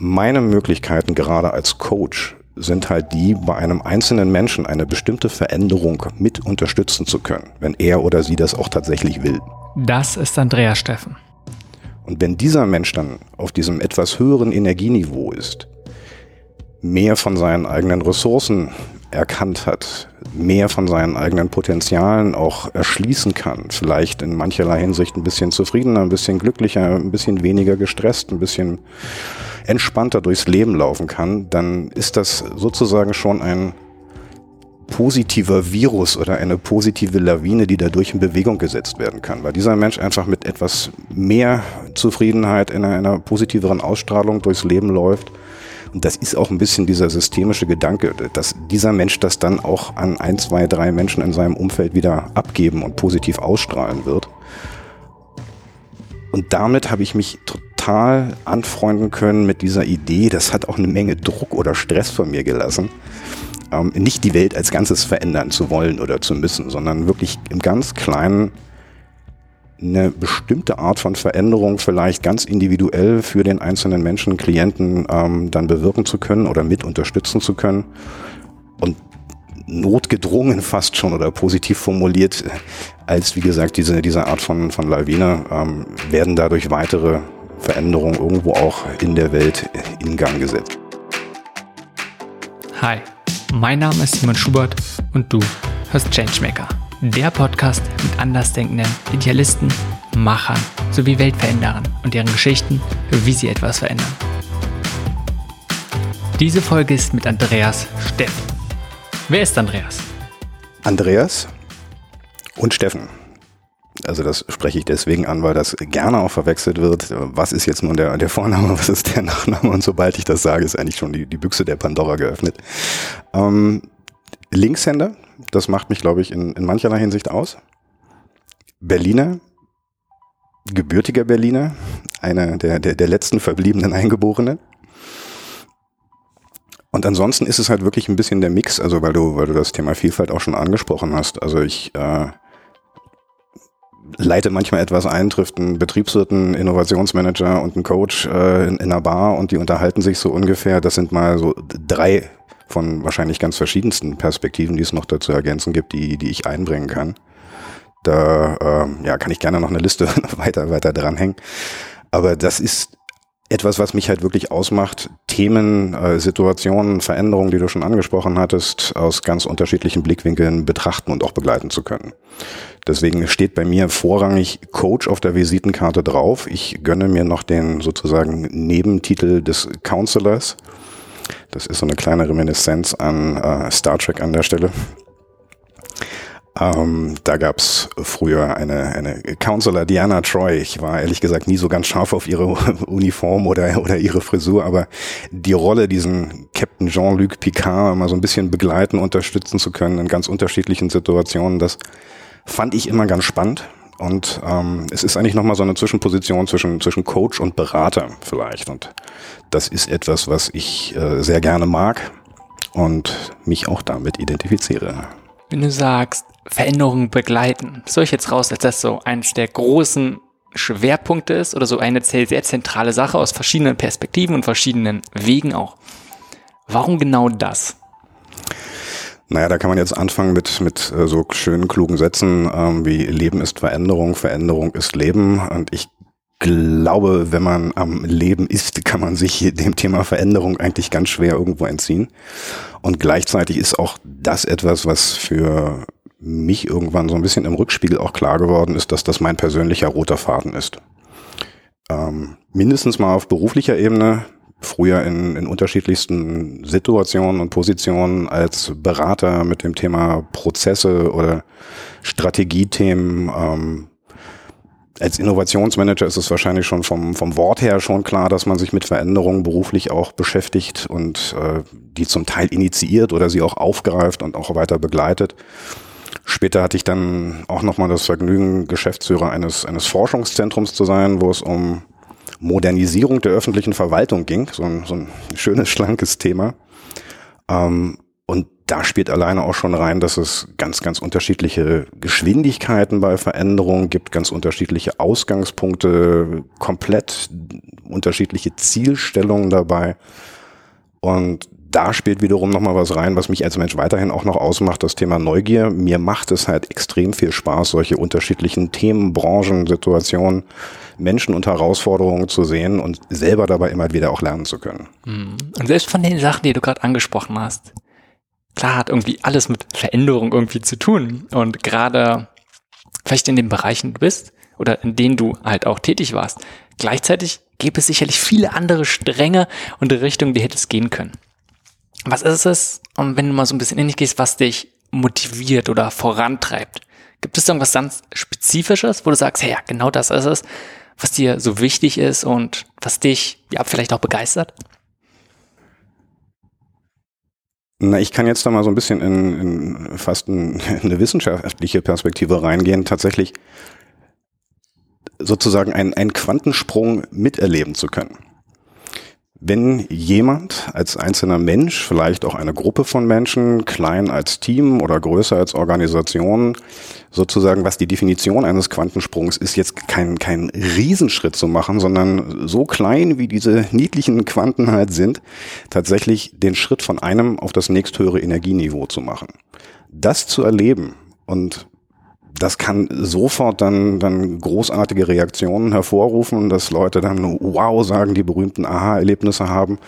meine Möglichkeiten gerade als Coach sind halt die, bei einem einzelnen Menschen eine bestimmte Veränderung mit unterstützen zu können, wenn er oder sie das auch tatsächlich will. Das ist Andreas Steffen. Und wenn dieser Mensch dann auf diesem etwas höheren Energieniveau ist, mehr von seinen eigenen Ressourcen erkannt hat, mehr von seinen eigenen Potenzialen auch erschließen kann, vielleicht in mancherlei Hinsicht ein bisschen zufriedener, ein bisschen glücklicher, ein bisschen weniger gestresst, ein bisschen entspannter durchs Leben laufen kann, dann ist das sozusagen schon ein positiver Virus oder eine positive Lawine, die dadurch in Bewegung gesetzt werden kann, weil dieser Mensch einfach mit etwas mehr Zufriedenheit in einer, positiveren Ausstrahlung durchs Leben läuft und das ist auch ein bisschen dieser systemische Gedanke, dass dieser Mensch das dann auch an ein, zwei, drei Menschen in seinem Umfeld wieder abgeben und positiv ausstrahlen wird. Und damit habe ich mich total anfreunden können mit dieser Idee. Das hat auch eine Menge Druck oder Stress von mir gelassen. Ähm, nicht die Welt als Ganzes verändern zu wollen oder zu müssen, sondern wirklich im ganz Kleinen eine bestimmte Art von Veränderung vielleicht ganz individuell für den einzelnen Menschen, Klienten ähm, dann bewirken zu können oder mit unterstützen zu können. Und notgedrungen fast schon oder positiv formuliert, als wie gesagt diese, diese Art von, von Lawine, ähm, werden dadurch weitere Veränderungen irgendwo auch in der Welt in Gang gesetzt. Hi, mein Name ist Simon Schubert und du hörst Changemaker der Podcast mit andersdenkenden Idealisten, Machern sowie Weltveränderern und deren Geschichten, wie sie etwas verändern. Diese Folge ist mit Andreas Steffen. Wer ist Andreas? Andreas und Steffen. Also das spreche ich deswegen an, weil das gerne auch verwechselt wird. Was ist jetzt nun der, der Vorname, was ist der Nachname? Und sobald ich das sage, ist eigentlich schon die, die Büchse der Pandora geöffnet. Ähm, Linkshänder, das macht mich, glaube ich, in, in mancherlei Hinsicht aus. Berliner, gebürtiger Berliner, einer der, der, der letzten verbliebenen Eingeborenen. Und ansonsten ist es halt wirklich ein bisschen der Mix, also weil du, weil du das Thema Vielfalt auch schon angesprochen hast. Also ich äh, leite manchmal etwas ein, trifft einen Betriebswirt, einen Innovationsmanager und einen Coach äh, in, in einer Bar und die unterhalten sich so ungefähr. Das sind mal so drei von wahrscheinlich ganz verschiedensten Perspektiven, die es noch dazu ergänzen gibt, die, die ich einbringen kann. Da ähm, ja, kann ich gerne noch eine Liste weiter, weiter dranhängen. Aber das ist etwas, was mich halt wirklich ausmacht, Themen, äh, Situationen, Veränderungen, die du schon angesprochen hattest, aus ganz unterschiedlichen Blickwinkeln betrachten und auch begleiten zu können. Deswegen steht bei mir vorrangig Coach auf der Visitenkarte drauf. Ich gönne mir noch den sozusagen Nebentitel des Counselors das ist so eine kleine Reminiszenz an äh, Star Trek an der Stelle. Ähm, da gab's früher eine, eine Counselor, Diana Troy. Ich war ehrlich gesagt nie so ganz scharf auf ihre Uniform oder, oder ihre Frisur, aber die Rolle, diesen Captain Jean-Luc Picard mal so ein bisschen begleiten, unterstützen zu können in ganz unterschiedlichen Situationen, das fand ich immer ganz spannend. Und ähm, es ist eigentlich nochmal so eine Zwischenposition zwischen, zwischen Coach und Berater vielleicht. Und das ist etwas, was ich äh, sehr gerne mag und mich auch damit identifiziere. Wenn du sagst, Veränderungen begleiten, soll ich jetzt raus, dass das so eines der großen Schwerpunkte ist oder so eine sehr zentrale Sache aus verschiedenen Perspektiven und verschiedenen Wegen auch. Warum genau das? Naja, da kann man jetzt anfangen mit, mit äh, so schönen, klugen Sätzen ähm, wie Leben ist Veränderung, Veränderung ist Leben. Und ich glaube, wenn man am Leben ist, kann man sich dem Thema Veränderung eigentlich ganz schwer irgendwo entziehen. Und gleichzeitig ist auch das etwas, was für mich irgendwann so ein bisschen im Rückspiegel auch klar geworden ist, dass das mein persönlicher roter Faden ist. Ähm, mindestens mal auf beruflicher Ebene, früher in, in unterschiedlichsten Situationen und Positionen als Berater mit dem Thema Prozesse oder Strategiethemen. Ähm, als Innovationsmanager ist es wahrscheinlich schon vom, vom Wort her schon klar, dass man sich mit Veränderungen beruflich auch beschäftigt und äh, die zum Teil initiiert oder sie auch aufgreift und auch weiter begleitet. Später hatte ich dann auch nochmal das Vergnügen, Geschäftsführer eines, eines Forschungszentrums zu sein, wo es um Modernisierung der öffentlichen Verwaltung ging. So ein, so ein schönes, schlankes Thema. Ähm, und da spielt alleine auch schon rein, dass es ganz, ganz unterschiedliche Geschwindigkeiten bei Veränderungen gibt, ganz unterschiedliche Ausgangspunkte, komplett unterschiedliche Zielstellungen dabei. Und da spielt wiederum nochmal was rein, was mich als Mensch weiterhin auch noch ausmacht, das Thema Neugier. Mir macht es halt extrem viel Spaß, solche unterschiedlichen Themen, Branchen, Situationen, Menschen und Herausforderungen zu sehen und selber dabei immer wieder auch lernen zu können. Mhm. Und selbst von den Sachen, die du gerade angesprochen hast, klar hat irgendwie alles mit Veränderung irgendwie zu tun. Und gerade vielleicht in den Bereichen du bist oder in denen du halt auch tätig warst. Gleichzeitig gäbe es sicherlich viele andere Stränge und Richtungen, die hättest gehen können. Was ist es, und wenn du mal so ein bisschen in dich gehst, was dich motiviert oder vorantreibt? Gibt es irgendwas ganz Spezifisches, wo du sagst, hey, ja, genau das ist es, was dir so wichtig ist und was dich ja vielleicht auch begeistert? Na, ich kann jetzt da mal so ein bisschen in, in fast ein, eine wissenschaftliche Perspektive reingehen. Tatsächlich sozusagen einen, einen Quantensprung miterleben zu können. Wenn jemand als einzelner Mensch, vielleicht auch eine Gruppe von Menschen, klein als Team oder größer als Organisation, sozusagen, was die Definition eines Quantensprungs ist, jetzt kein, kein Riesenschritt zu machen, sondern so klein, wie diese niedlichen Quanten halt sind, tatsächlich den Schritt von einem auf das nächsthöhere Energieniveau zu machen. Das zu erleben und das kann sofort dann, dann großartige Reaktionen hervorrufen, dass Leute dann wow sagen, die berühmten Aha-Erlebnisse haben.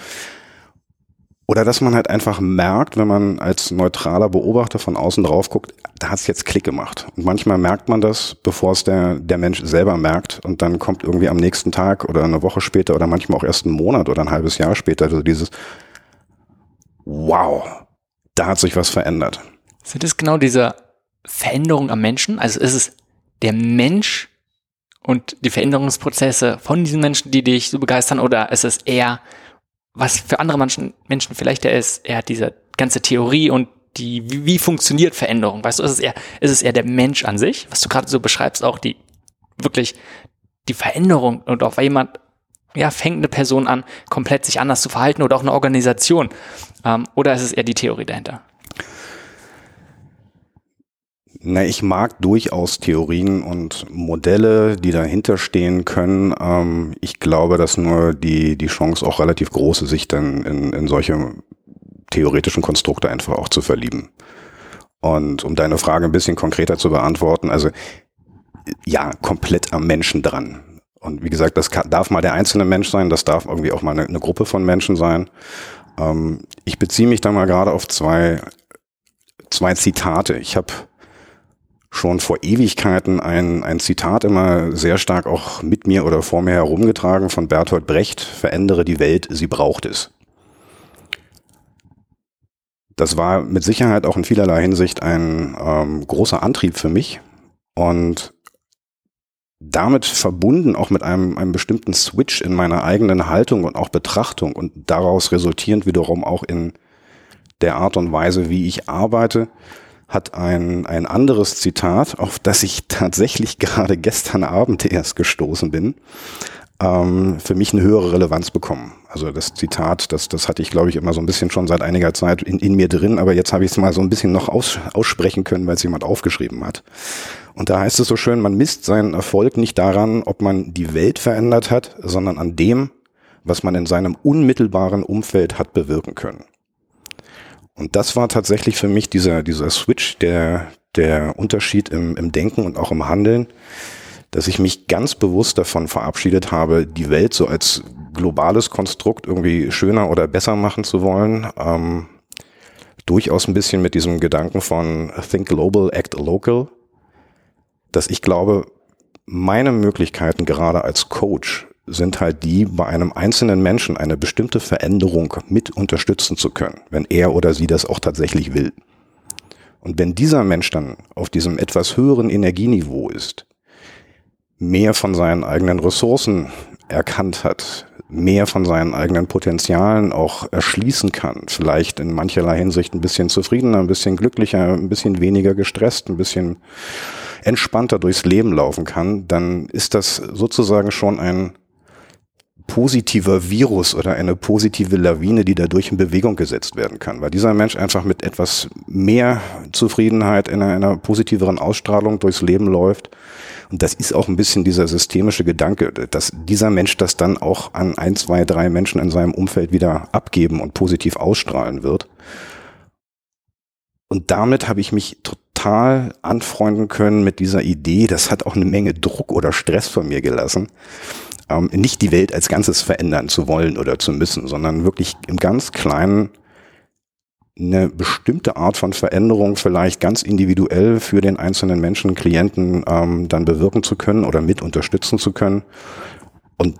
Oder dass man halt einfach merkt, wenn man als neutraler Beobachter von außen drauf guckt, da hat es jetzt Klick gemacht. Und manchmal merkt man das, bevor es der, der Mensch selber merkt. Und dann kommt irgendwie am nächsten Tag oder eine Woche später oder manchmal auch erst einen Monat oder ein halbes Jahr später also dieses Wow, da hat sich was verändert. Sind es genau diese Veränderung am Menschen? Also ist es der Mensch und die Veränderungsprozesse von diesen Menschen, die dich so begeistern, oder ist es eher, was für andere Menschen, Menschen vielleicht der ist, eher diese ganze Theorie und die, wie, wie funktioniert Veränderung? Weißt du, ist es eher, ist es eher der Mensch an sich, was du gerade so beschreibst, auch die wirklich die Veränderung und auf jemand, ja, fängt eine Person an, komplett sich anders zu verhalten oder auch eine Organisation. Ähm, oder ist es eher die Theorie dahinter? Na, ich mag durchaus Theorien und Modelle, die dahinter stehen können. Ähm, ich glaube, dass nur die, die Chance auch relativ groß ist, sich dann in, in solche theoretischen Konstrukte einfach auch zu verlieben. Und um deine Frage ein bisschen konkreter zu beantworten, also ja, komplett am Menschen dran. Und wie gesagt, das kann, darf mal der einzelne Mensch sein, das darf irgendwie auch mal eine, eine Gruppe von Menschen sein. Ähm, ich beziehe mich da mal gerade auf zwei, zwei Zitate. Ich habe schon vor Ewigkeiten ein, ein Zitat immer sehr stark auch mit mir oder vor mir herumgetragen von Bertolt Brecht, verändere die Welt, sie braucht es. Das war mit Sicherheit auch in vielerlei Hinsicht ein ähm, großer Antrieb für mich und damit verbunden auch mit einem, einem bestimmten Switch in meiner eigenen Haltung und auch Betrachtung und daraus resultierend wiederum auch in der Art und Weise, wie ich arbeite, hat ein, ein anderes Zitat, auf das ich tatsächlich gerade gestern Abend erst gestoßen bin, ähm, für mich eine höhere Relevanz bekommen. Also das Zitat, das, das hatte ich, glaube ich, immer so ein bisschen schon seit einiger Zeit in, in mir drin, aber jetzt habe ich es mal so ein bisschen noch aus, aussprechen können, weil es jemand aufgeschrieben hat. Und da heißt es so schön, man misst seinen Erfolg nicht daran, ob man die Welt verändert hat, sondern an dem, was man in seinem unmittelbaren Umfeld hat bewirken können. Und das war tatsächlich für mich dieser, dieser Switch, der, der Unterschied im, im Denken und auch im Handeln, dass ich mich ganz bewusst davon verabschiedet habe, die Welt so als globales Konstrukt irgendwie schöner oder besser machen zu wollen. Ähm, durchaus ein bisschen mit diesem Gedanken von Think Global, Act Local, dass ich glaube, meine Möglichkeiten gerade als Coach sind halt die, bei einem einzelnen Menschen eine bestimmte Veränderung mit unterstützen zu können, wenn er oder sie das auch tatsächlich will. Und wenn dieser Mensch dann auf diesem etwas höheren Energieniveau ist, mehr von seinen eigenen Ressourcen erkannt hat, mehr von seinen eigenen Potenzialen auch erschließen kann, vielleicht in mancherlei Hinsicht ein bisschen zufriedener, ein bisschen glücklicher, ein bisschen weniger gestresst, ein bisschen entspannter durchs Leben laufen kann, dann ist das sozusagen schon ein positiver Virus oder eine positive Lawine, die dadurch in Bewegung gesetzt werden kann, weil dieser Mensch einfach mit etwas mehr Zufriedenheit in einer, einer positiveren Ausstrahlung durchs Leben läuft. Und das ist auch ein bisschen dieser systemische Gedanke, dass dieser Mensch das dann auch an ein, zwei, drei Menschen in seinem Umfeld wieder abgeben und positiv ausstrahlen wird. Und damit habe ich mich total anfreunden können mit dieser Idee. Das hat auch eine Menge Druck oder Stress von mir gelassen ähm, nicht die Welt als Ganzes verändern zu wollen oder zu müssen, sondern wirklich im ganz Kleinen eine bestimmte Art von Veränderung vielleicht ganz individuell für den einzelnen Menschen, Klienten ähm, dann bewirken zu können oder mit unterstützen zu können. Und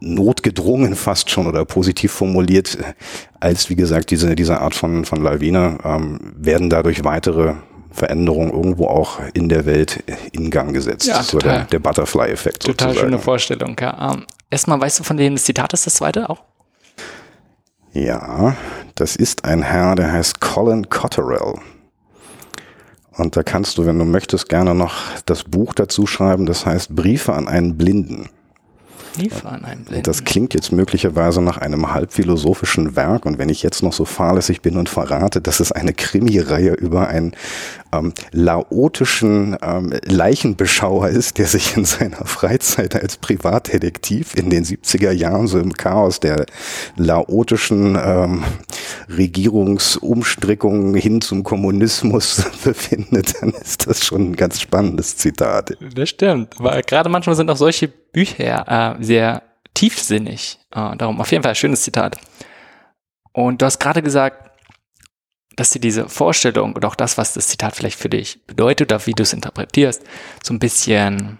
notgedrungen fast schon oder positiv formuliert, als wie gesagt diese, diese Art von, von Lawine, ähm, werden dadurch weitere Veränderung irgendwo auch in der Welt in Gang gesetzt. Ja, so der, der Butterfly-Effekt. Total sozusagen. schöne Vorstellung, ja. Ähm, erstmal, weißt du, von dem das Zitat ist, das zweite auch? Ja, das ist ein Herr, der heißt Colin Cotterell. Und da kannst du, wenn du möchtest, gerne noch das Buch dazu schreiben, das heißt Briefe an einen Blinden. Einen Blinden. Das klingt jetzt möglicherweise nach einem halbphilosophischen Werk. Und wenn ich jetzt noch so fahrlässig bin und verrate, dass es eine Krimireihe über einen ähm, laotischen ähm, Leichenbeschauer ist, der sich in seiner Freizeit als Privatdetektiv in den 70er Jahren so im Chaos der laotischen ähm, Regierungsumstrickungen hin zum Kommunismus befindet, dann ist das schon ein ganz spannendes Zitat. Das stimmt, weil gerade manchmal sind auch solche Bücher äh, sehr tiefsinnig. Äh, darum auf jeden Fall ein schönes Zitat. Und du hast gerade gesagt, dass dir diese Vorstellung und auch das, was das Zitat vielleicht für dich bedeutet oder wie du es interpretierst, so ein bisschen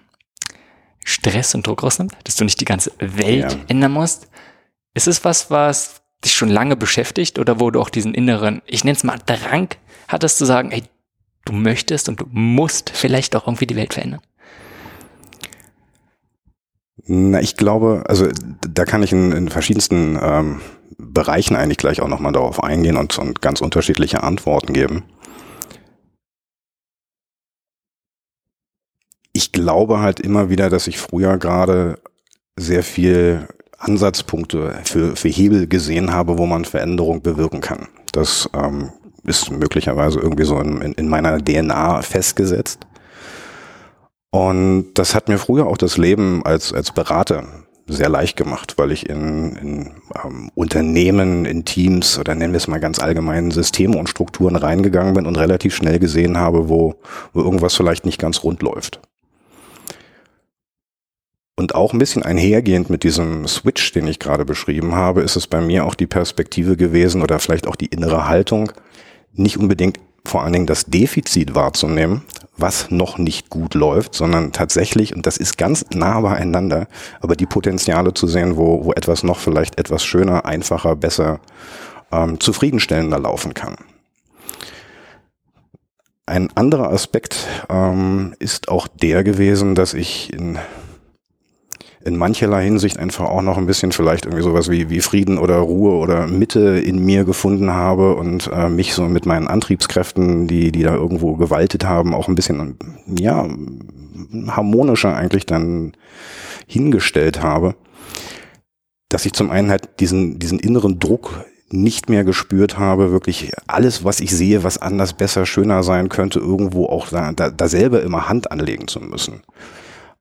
Stress und Druck rausnimmt, dass du nicht die ganze Welt ja. ändern musst. Ist es was, was dich schon lange beschäftigt oder wo du auch diesen inneren, ich nenne es mal Drang hattest zu sagen, ey, du möchtest und du musst vielleicht auch irgendwie die Welt verändern? Na, ich glaube, also da kann ich in, in verschiedensten ähm, Bereichen eigentlich gleich auch nochmal darauf eingehen und, und ganz unterschiedliche Antworten geben. Ich glaube halt immer wieder, dass ich früher gerade sehr viel Ansatzpunkte für, für Hebel gesehen habe, wo man Veränderung bewirken kann. Das ähm, ist möglicherweise irgendwie so in, in meiner DNA festgesetzt. Und das hat mir früher auch das Leben als, als Berater sehr leicht gemacht, weil ich in, in ähm, Unternehmen, in Teams oder nennen wir es mal ganz allgemein Systeme und Strukturen reingegangen bin und relativ schnell gesehen habe, wo, wo irgendwas vielleicht nicht ganz rund läuft. Und auch ein bisschen einhergehend mit diesem Switch, den ich gerade beschrieben habe, ist es bei mir auch die Perspektive gewesen oder vielleicht auch die innere Haltung, nicht unbedingt vor allen Dingen das Defizit wahrzunehmen, was noch nicht gut läuft, sondern tatsächlich, und das ist ganz nah beieinander, aber die Potenziale zu sehen, wo, wo etwas noch vielleicht etwas schöner, einfacher, besser, ähm, zufriedenstellender laufen kann. Ein anderer Aspekt ähm, ist auch der gewesen, dass ich in in mancherlei Hinsicht einfach auch noch ein bisschen vielleicht irgendwie sowas wie, wie Frieden oder Ruhe oder Mitte in mir gefunden habe und äh, mich so mit meinen Antriebskräften, die, die da irgendwo gewaltet haben, auch ein bisschen, ja, harmonischer eigentlich dann hingestellt habe, dass ich zum einen halt diesen, diesen inneren Druck nicht mehr gespürt habe, wirklich alles, was ich sehe, was anders, besser, schöner sein könnte, irgendwo auch da, da, selber immer Hand anlegen zu müssen.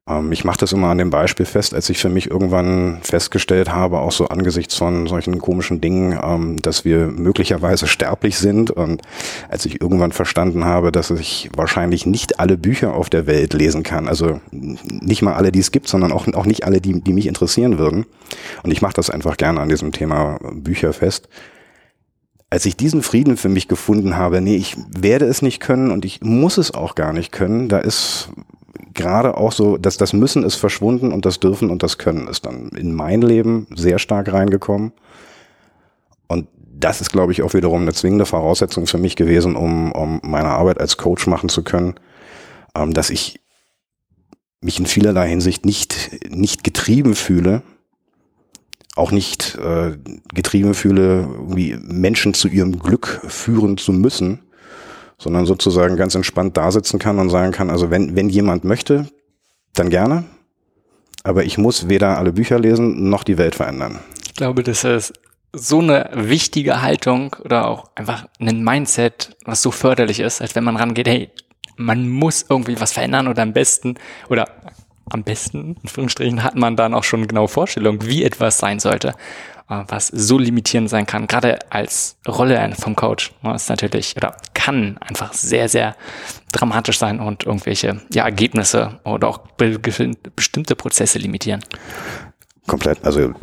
Ähm, ich mache das immer an dem Beispiel fest, als ich für mich irgendwann festgestellt habe, auch so angesichts von solchen komischen Dingen, ähm, dass wir möglicherweise sterblich sind und als ich irgendwann verstanden habe, dass ich wahrscheinlich nicht alle Bücher auf der Welt lesen kann, also nicht mal alle, die es gibt, sondern auch, auch nicht alle, die, die mich interessieren würden. Und ich mache das einfach gerne an diesem Thema Bücher fest als ich diesen Frieden für mich gefunden habe, nee, ich werde es nicht können und ich muss es auch gar nicht können, da ist gerade auch so, dass das Müssen ist verschwunden und das Dürfen und das Können ist dann in mein Leben sehr stark reingekommen. Und das ist, glaube ich, auch wiederum eine zwingende Voraussetzung für mich gewesen, um, um meine Arbeit als Coach machen zu können, ähm, dass ich mich in vielerlei Hinsicht nicht, nicht getrieben fühle, auch nicht äh, getrieben fühle, irgendwie Menschen zu ihrem Glück führen zu müssen, sondern sozusagen ganz entspannt da sitzen kann und sagen kann, also wenn, wenn jemand möchte, dann gerne, aber ich muss weder alle Bücher lesen noch die Welt verändern. Ich glaube, das ist so eine wichtige Haltung oder auch einfach ein Mindset, was so förderlich ist, als wenn man rangeht, hey, man muss irgendwie was verändern oder am besten oder am besten, in Anführungsstrichen, hat man dann auch schon genau Vorstellung, wie etwas sein sollte, was so limitierend sein kann. Gerade als Rolle vom Coach ist natürlich oder kann einfach sehr, sehr dramatisch sein und irgendwelche ja, Ergebnisse oder auch bestimmte Prozesse limitieren. Komplett. Also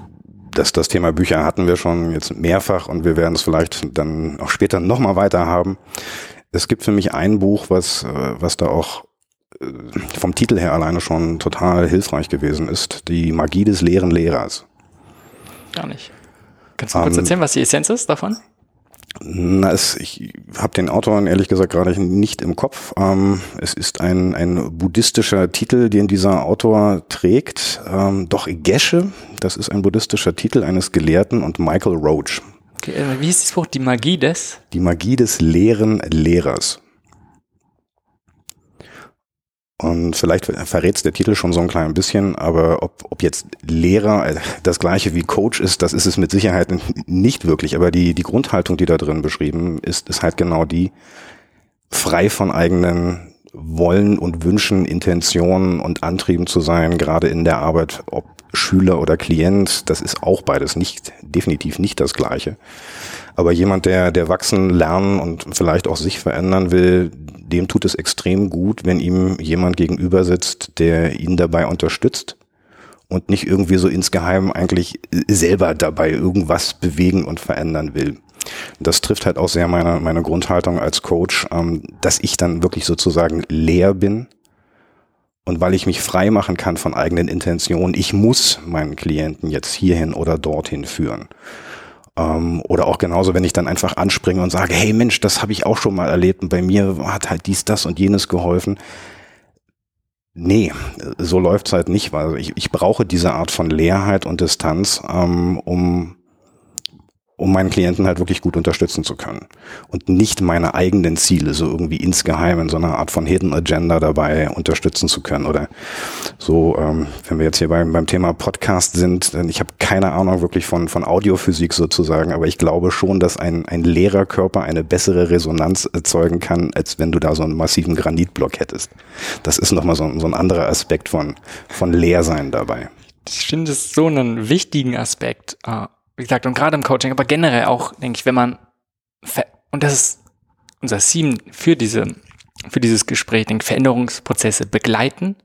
das, das Thema Bücher hatten wir schon jetzt mehrfach und wir werden es vielleicht dann auch später nochmal weiter haben. Es gibt für mich ein Buch, was, äh, was da auch äh, vom Titel her alleine schon total hilfreich gewesen ist. Die Magie des leeren Lehrers. Gar nicht. Kannst du kurz ähm, erzählen, was die Essenz ist davon? Na, es, ich habe den Autor ehrlich gesagt gerade nicht im Kopf. Ähm, es ist ein, ein buddhistischer Titel, den dieser Autor trägt. Ähm, doch Gesche, das ist ein buddhistischer Titel eines Gelehrten und Michael Roach. Okay, äh, wie ist das Buch? Die Magie des? Die Magie des leeren Lehrers. Und vielleicht verrät der Titel schon so ein klein bisschen, aber ob, ob jetzt Lehrer äh, das gleiche wie Coach ist, das ist es mit Sicherheit nicht wirklich. Aber die, die Grundhaltung, die da drin beschrieben ist, ist halt genau die, frei von eigenen Wollen und Wünschen, Intentionen und Antrieben zu sein, gerade in der Arbeit, ob Schüler oder Klient, das ist auch beides nicht, definitiv nicht das Gleiche. Aber jemand, der, der wachsen, lernen und vielleicht auch sich verändern will, dem tut es extrem gut, wenn ihm jemand gegenüber sitzt, der ihn dabei unterstützt und nicht irgendwie so insgeheim eigentlich selber dabei irgendwas bewegen und verändern will. Das trifft halt auch sehr meine, meine Grundhaltung als Coach, ähm, dass ich dann wirklich sozusagen leer bin. Und weil ich mich frei machen kann von eigenen Intentionen, ich muss meinen Klienten jetzt hierhin oder dorthin führen. Ähm, oder auch genauso, wenn ich dann einfach anspringe und sage, hey Mensch, das habe ich auch schon mal erlebt und bei mir hat halt dies, das und jenes geholfen. Nee, so läuft's halt nicht, weil ich, ich brauche diese Art von Leerheit und Distanz, ähm, um um meinen Klienten halt wirklich gut unterstützen zu können. Und nicht meine eigenen Ziele so irgendwie insgeheim in so einer Art von Hidden Agenda dabei unterstützen zu können. Oder so, ähm, wenn wir jetzt hier beim, beim Thema Podcast sind, ich habe keine Ahnung wirklich von, von Audiophysik sozusagen, aber ich glaube schon, dass ein, ein Lehrerkörper eine bessere Resonanz erzeugen kann, als wenn du da so einen massiven Granitblock hättest. Das ist nochmal so, so ein anderer Aspekt von, von Leersein dabei. Ich finde es so einen wichtigen Aspekt. Uh wie gesagt, und gerade im Coaching, aber generell auch, denke ich, wenn man, und das ist unser Theme für diese, für dieses Gespräch, denke Veränderungsprozesse begleiten,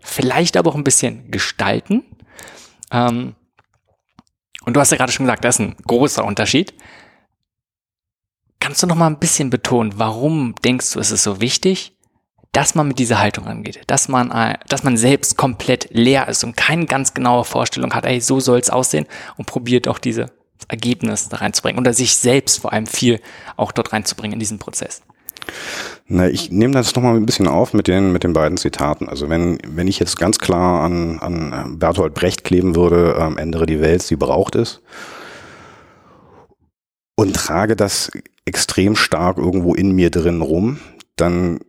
vielleicht aber auch ein bisschen gestalten. Ähm, und du hast ja gerade schon gesagt, das ist ein großer Unterschied. Kannst du noch mal ein bisschen betonen, warum denkst du, ist es so wichtig, dass man mit dieser Haltung angeht, dass man, äh, dass man selbst komplett leer ist und keine ganz genaue Vorstellung hat, ey, so soll es aussehen und probiert auch diese Ergebnis da reinzubringen oder sich selbst vor allem viel auch dort reinzubringen in diesen Prozess. Na, ich nehme das nochmal ein bisschen auf mit den, mit den beiden Zitaten. Also wenn, wenn ich jetzt ganz klar an, an Bertolt Brecht kleben würde, ähm, ändere die Welt, sie braucht es, und trage das extrem stark irgendwo in mir drin rum, dann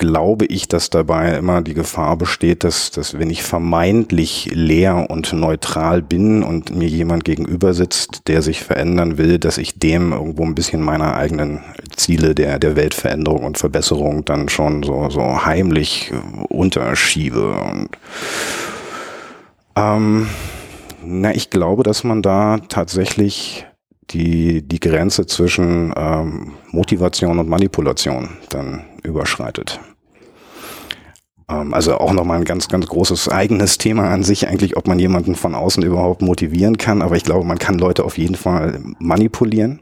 glaube ich, dass dabei immer die Gefahr besteht, dass, dass wenn ich vermeintlich leer und neutral bin und mir jemand gegenüber sitzt, der sich verändern will, dass ich dem irgendwo ein bisschen meiner eigenen Ziele der, der Weltveränderung und Verbesserung dann schon so, so heimlich unterschiebe. Und ähm, na, ich glaube, dass man da tatsächlich die, die Grenze zwischen ähm, Motivation und Manipulation dann überschreitet. Ähm, also auch nochmal ein ganz, ganz großes eigenes Thema an sich eigentlich, ob man jemanden von außen überhaupt motivieren kann. Aber ich glaube, man kann Leute auf jeden Fall manipulieren.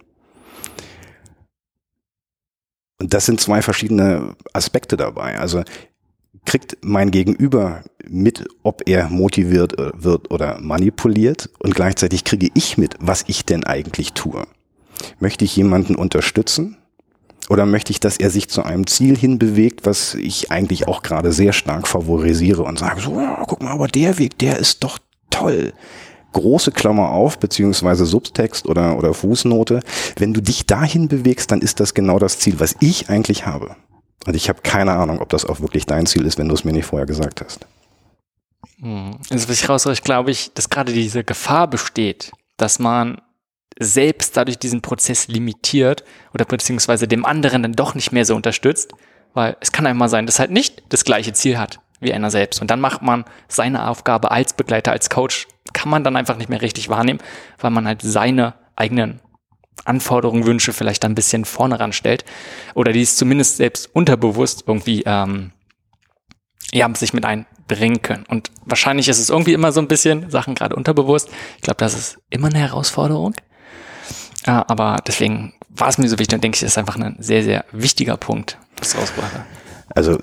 Und das sind zwei verschiedene Aspekte dabei. Also kriegt mein Gegenüber mit, ob er motiviert äh, wird oder manipuliert und gleichzeitig kriege ich mit, was ich denn eigentlich tue. Möchte ich jemanden unterstützen oder möchte ich, dass er sich zu einem Ziel hinbewegt, was ich eigentlich auch gerade sehr stark favorisiere und sage so, ja, guck mal, aber der Weg, der ist doch toll. Große Klammer auf, beziehungsweise Subtext oder, oder Fußnote. Wenn du dich dahin bewegst, dann ist das genau das Ziel, was ich eigentlich habe. Und ich habe keine Ahnung, ob das auch wirklich dein Ziel ist, wenn du es mir nicht vorher gesagt hast. Hm. Also was ich raushöre, glaube ich, dass gerade diese Gefahr besteht, dass man selbst dadurch diesen Prozess limitiert oder beziehungsweise dem anderen dann doch nicht mehr so unterstützt, weil es kann einmal sein, dass halt nicht das gleiche Ziel hat wie einer selbst. Und dann macht man seine Aufgabe als Begleiter, als Coach, kann man dann einfach nicht mehr richtig wahrnehmen, weil man halt seine eigenen Anforderungen, Wünsche vielleicht ein bisschen vorne ranstellt oder die es zumindest selbst unterbewusst irgendwie ähm, ja, sich mit einbringen können. Und wahrscheinlich ist es irgendwie immer so ein bisschen Sachen gerade unterbewusst. Ich glaube, das ist immer eine Herausforderung. Äh, aber deswegen war es mir so wichtig und denke ich, ist einfach ein sehr, sehr wichtiger Punkt, was rausbrachte. Also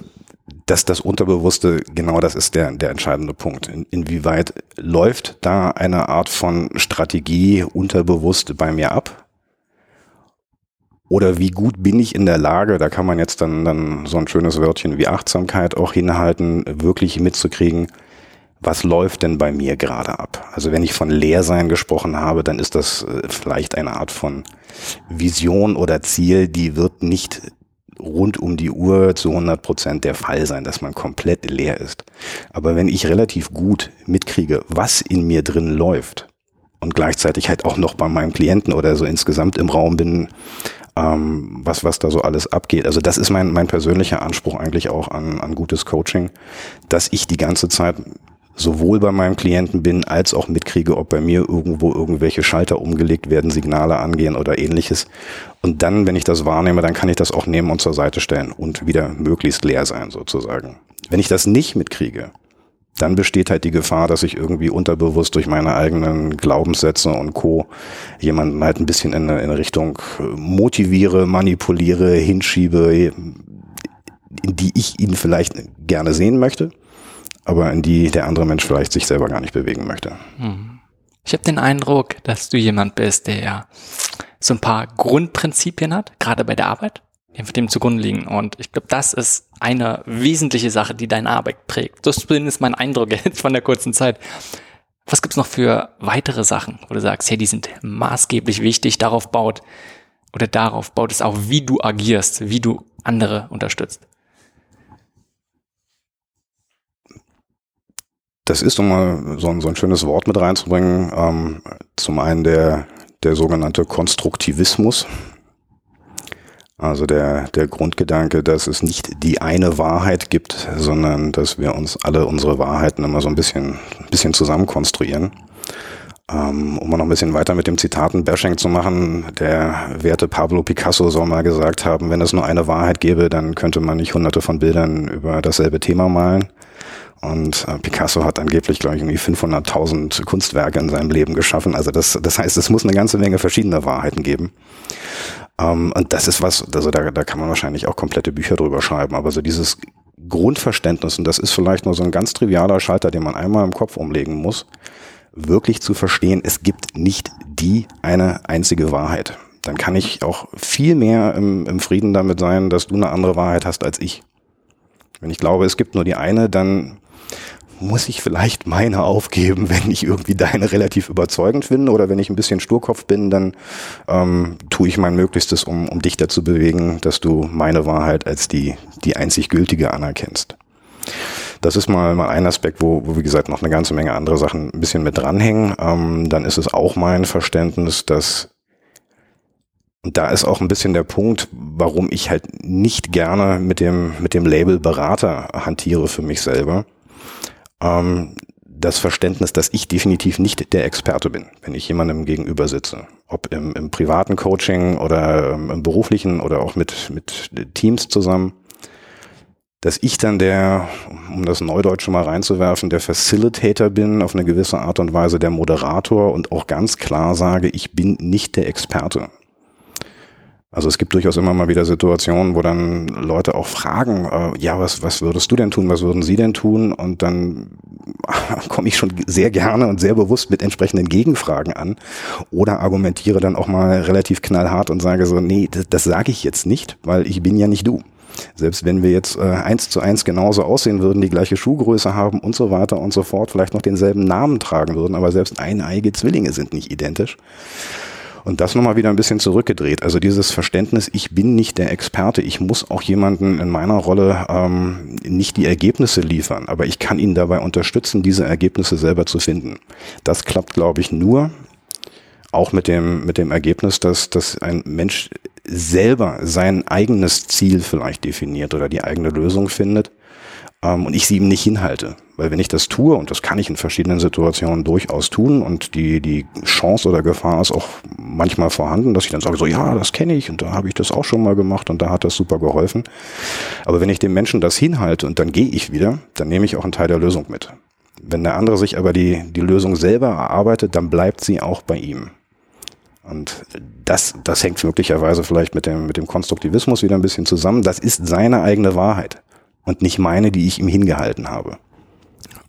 dass das Unterbewusste, genau das ist der, der entscheidende Punkt. In, inwieweit läuft da eine Art von Strategie unterbewusst bei mir ab? Oder wie gut bin ich in der Lage, da kann man jetzt dann, dann so ein schönes Wörtchen wie Achtsamkeit auch hinhalten, wirklich mitzukriegen, was läuft denn bei mir gerade ab? Also wenn ich von Leersein gesprochen habe, dann ist das äh, vielleicht eine Art von Vision oder Ziel, die wird nicht rund um die Uhr zu 100 Prozent der Fall sein, dass man komplett leer ist. Aber wenn ich relativ gut mitkriege, was in mir drin läuft und gleichzeitig halt auch noch bei meinem Klienten oder so insgesamt im Raum bin, ähm, was, was da so alles abgeht. Also das ist mein, mein persönlicher Anspruch eigentlich auch an, an gutes Coaching, dass ich die ganze Zeit sowohl bei meinem Klienten bin, als auch mitkriege, ob bei mir irgendwo irgendwelche Schalter umgelegt werden, Signale angehen oder ähnliches. Und dann, wenn ich das wahrnehme, dann kann ich das auch nehmen und zur Seite stellen und wieder möglichst leer sein sozusagen. Wenn ich das nicht mitkriege, dann besteht halt die Gefahr, dass ich irgendwie unterbewusst durch meine eigenen Glaubenssätze und Co. jemanden halt ein bisschen in eine, in Richtung motiviere, manipuliere, hinschiebe, in die ich ihn vielleicht gerne sehen möchte aber in die der andere Mensch vielleicht sich selber gar nicht bewegen möchte. Hm. Ich habe den Eindruck, dass du jemand bist, der so ein paar Grundprinzipien hat, gerade bei der Arbeit, die einfach dem zugrunde liegen. Und ich glaube, das ist eine wesentliche Sache, die deine Arbeit prägt. Das ist mein Eindruck jetzt von der kurzen Zeit. Was gibt's noch für weitere Sachen, wo du sagst, hey, die sind maßgeblich wichtig, darauf baut oder darauf baut es auch, wie du agierst, wie du andere unterstützt? Das ist, um mal so ein, so ein schönes Wort mit reinzubringen, ähm, zum einen der, der sogenannte Konstruktivismus. Also der, der Grundgedanke, dass es nicht die eine Wahrheit gibt, sondern dass wir uns alle unsere Wahrheiten immer so ein bisschen, ein bisschen zusammen konstruieren. Ähm, um mal noch ein bisschen weiter mit dem Zitaten Bashing zu machen, der werte Pablo Picasso soll mal gesagt haben, wenn es nur eine Wahrheit gäbe, dann könnte man nicht hunderte von Bildern über dasselbe Thema malen. Und äh, Picasso hat angeblich, glaube ich, irgendwie 500.000 Kunstwerke in seinem Leben geschaffen. Also das, das heißt, es muss eine ganze Menge verschiedener Wahrheiten geben. Ähm, und das ist was, also da, da kann man wahrscheinlich auch komplette Bücher drüber schreiben. Aber so dieses Grundverständnis, und das ist vielleicht nur so ein ganz trivialer Schalter, den man einmal im Kopf umlegen muss, wirklich zu verstehen, es gibt nicht die eine einzige Wahrheit. Dann kann ich auch viel mehr im, im Frieden damit sein, dass du eine andere Wahrheit hast als ich. Wenn ich glaube, es gibt nur die eine, dann muss ich vielleicht meine aufgeben, wenn ich irgendwie deine relativ überzeugend finde oder wenn ich ein bisschen Sturkopf bin, dann ähm, tue ich mein Möglichstes, um, um dich dazu bewegen, dass du meine Wahrheit als die, die einzig gültige anerkennst. Das ist mal, mal ein Aspekt, wo, wo, wie gesagt, noch eine ganze Menge andere Sachen ein bisschen mit dranhängen. Ähm, dann ist es auch mein Verständnis, dass und da ist auch ein bisschen der Punkt, warum ich halt nicht gerne mit dem, mit dem Label Berater hantiere für mich selber ähm, das Verständnis, dass ich definitiv nicht der Experte bin, wenn ich jemandem gegenüber sitze. Ob im, im privaten Coaching oder im beruflichen oder auch mit, mit Teams zusammen. Dass ich dann der, um das Neudeutsche mal reinzuwerfen, der Facilitator bin, auf eine gewisse Art und Weise der Moderator und auch ganz klar sage, ich bin nicht der Experte. Also es gibt durchaus immer mal wieder Situationen, wo dann Leute auch fragen, äh, ja, was, was würdest du denn tun, was würden sie denn tun? Und dann komme ich schon sehr gerne und sehr bewusst mit entsprechenden Gegenfragen an oder argumentiere dann auch mal relativ knallhart und sage so, nee, das, das sage ich jetzt nicht, weil ich bin ja nicht du. Selbst wenn wir jetzt äh, eins zu eins genauso aussehen würden, die gleiche Schuhgröße haben und so weiter und so fort, vielleicht noch denselben Namen tragen würden, aber selbst eineige Zwillinge sind nicht identisch. Und das nochmal wieder ein bisschen zurückgedreht. Also dieses Verständnis, ich bin nicht der Experte, ich muss auch jemanden in meiner Rolle ähm, nicht die Ergebnisse liefern, aber ich kann ihn dabei unterstützen, diese Ergebnisse selber zu finden. Das klappt, glaube ich, nur auch mit dem, mit dem Ergebnis, dass, dass ein Mensch selber sein eigenes Ziel vielleicht definiert oder die eigene Lösung findet ähm, und ich sie ihm nicht hinhalte. Weil wenn ich das tue, und das kann ich in verschiedenen Situationen durchaus tun, und die, die Chance oder Gefahr ist auch manchmal vorhanden, dass ich dann sage, so ja, das kenne ich und da habe ich das auch schon mal gemacht und da hat das super geholfen. Aber wenn ich dem Menschen das hinhalte und dann gehe ich wieder, dann nehme ich auch einen Teil der Lösung mit. Wenn der andere sich aber die, die Lösung selber erarbeitet, dann bleibt sie auch bei ihm. Und das, das hängt möglicherweise vielleicht mit dem, mit dem Konstruktivismus wieder ein bisschen zusammen. Das ist seine eigene Wahrheit und nicht meine, die ich ihm hingehalten habe.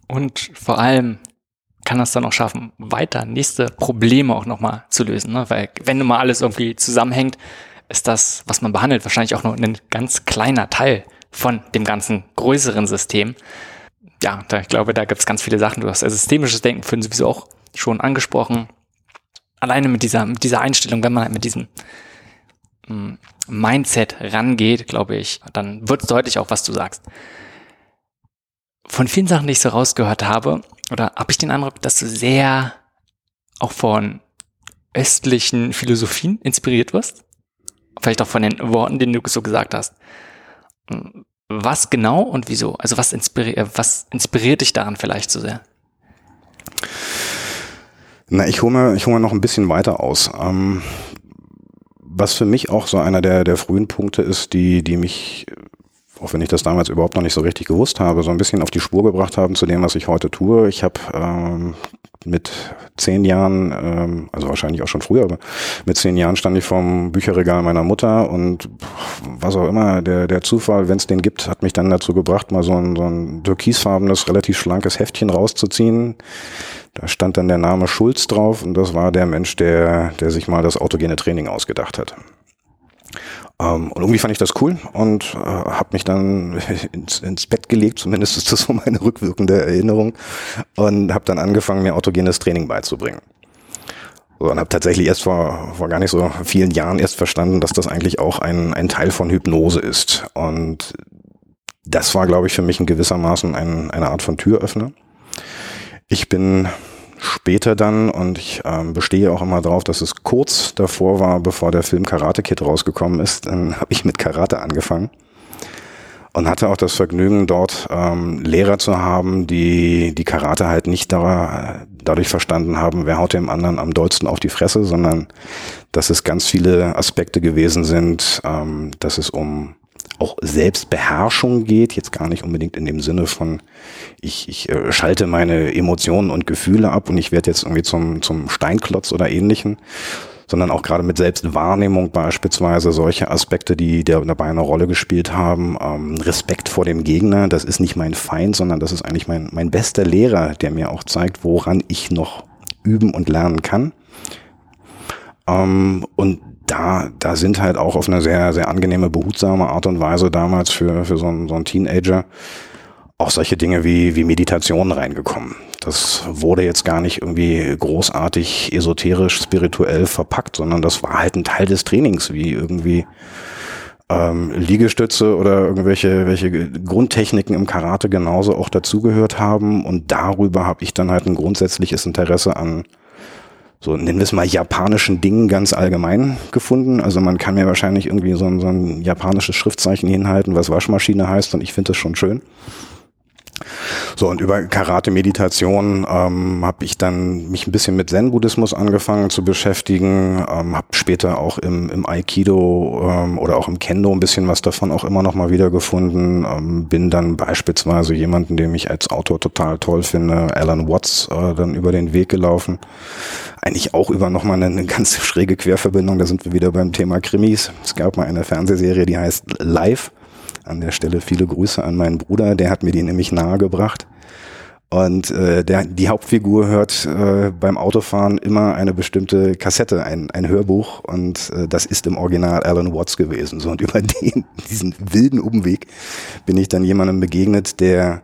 Und vor allem kann das dann auch schaffen, weiter nächste Probleme auch nochmal zu lösen. Ne? Weil wenn nun mal alles irgendwie zusammenhängt, ist das, was man behandelt, wahrscheinlich auch nur ein ganz kleiner Teil von dem ganzen größeren System. Ja, da, ich glaube, da gibt es ganz viele Sachen. Du hast ja systemisches Denken vorhin sowieso auch schon angesprochen. Alleine mit dieser, mit dieser Einstellung, wenn man halt mit diesem mm, Mindset rangeht, glaube ich, dann wird deutlich auch, was du sagst von vielen Sachen, die ich so rausgehört habe, oder habe ich den Eindruck, dass du sehr auch von östlichen Philosophien inspiriert wirst? Vielleicht auch von den Worten, die du so gesagt hast. Was genau und wieso? Also was, inspiri was inspiriert dich daran vielleicht so sehr? Na, ich hole mir, ich hole mir noch ein bisschen weiter aus. Ähm, was für mich auch so einer der, der frühen Punkte ist, die, die mich auch wenn ich das damals überhaupt noch nicht so richtig gewusst habe, so ein bisschen auf die Spur gebracht haben zu dem, was ich heute tue. Ich habe ähm, mit zehn Jahren, ähm, also wahrscheinlich auch schon früher, aber mit zehn Jahren stand ich vorm Bücherregal meiner Mutter und was auch immer, der, der Zufall, wenn es den gibt, hat mich dann dazu gebracht, mal so ein, so ein türkisfarbenes, relativ schlankes Heftchen rauszuziehen. Da stand dann der Name Schulz drauf und das war der Mensch, der, der sich mal das autogene Training ausgedacht hat. Ähm, und irgendwie fand ich das cool und äh, habe mich dann ins, ins Bett gelegt, zumindest ist das so meine rückwirkende Erinnerung, und habe dann angefangen, mir autogenes Training beizubringen. So, und habe tatsächlich erst vor, vor gar nicht so vielen Jahren erst verstanden, dass das eigentlich auch ein, ein Teil von Hypnose ist. Und das war, glaube ich, für mich in gewissermaßen ein, eine Art von Türöffner. Ich bin später dann, und ich ähm, bestehe auch immer darauf, dass es kurz davor war, bevor der Film Karate Kid rausgekommen ist, dann habe ich mit Karate angefangen und hatte auch das Vergnügen, dort ähm, Lehrer zu haben, die die Karate halt nicht da, dadurch verstanden haben, wer haut dem anderen am dollsten auf die Fresse, sondern dass es ganz viele Aspekte gewesen sind, ähm, dass es um auch Selbstbeherrschung geht, jetzt gar nicht unbedingt in dem Sinne von, ich, ich äh, schalte meine Emotionen und Gefühle ab und ich werde jetzt irgendwie zum, zum Steinklotz oder ähnlichen, sondern auch gerade mit Selbstwahrnehmung beispielsweise solche Aspekte, die dabei eine Rolle gespielt haben. Ähm, Respekt vor dem Gegner, das ist nicht mein Feind, sondern das ist eigentlich mein, mein bester Lehrer, der mir auch zeigt, woran ich noch üben und lernen kann. Ähm, und da, da sind halt auch auf eine sehr, sehr angenehme, behutsame Art und Weise damals für, für so einen, so einen Teenager auch solche Dinge wie, wie Meditation reingekommen. Das wurde jetzt gar nicht irgendwie großartig esoterisch, spirituell verpackt, sondern das war halt ein Teil des Trainings, wie irgendwie ähm, Liegestütze oder irgendwelche welche Grundtechniken im Karate genauso auch dazugehört haben. Und darüber habe ich dann halt ein grundsätzliches Interesse an so nennen wir es mal japanischen Dingen ganz allgemein gefunden. Also man kann mir wahrscheinlich irgendwie so ein, so ein japanisches Schriftzeichen hinhalten, was Waschmaschine heißt und ich finde das schon schön. So, und über Karate-Meditation ähm, habe ich dann mich ein bisschen mit Zen-Buddhismus angefangen zu beschäftigen, ähm, habe später auch im, im Aikido ähm, oder auch im Kendo ein bisschen was davon auch immer noch mal wieder gefunden. Ähm, bin dann beispielsweise jemanden, den ich als Autor total toll finde, Alan Watts, äh, dann über den Weg gelaufen. Eigentlich auch über noch mal eine, eine ganz schräge Querverbindung, da sind wir wieder beim Thema Krimis. Es gab mal eine Fernsehserie, die heißt Live an der Stelle viele Grüße an meinen Bruder, der hat mir die nämlich nahegebracht. Und äh, der, die Hauptfigur hört äh, beim Autofahren immer eine bestimmte Kassette, ein, ein Hörbuch und äh, das ist im Original Alan Watts gewesen. So und über den, diesen wilden Umweg bin ich dann jemandem begegnet, der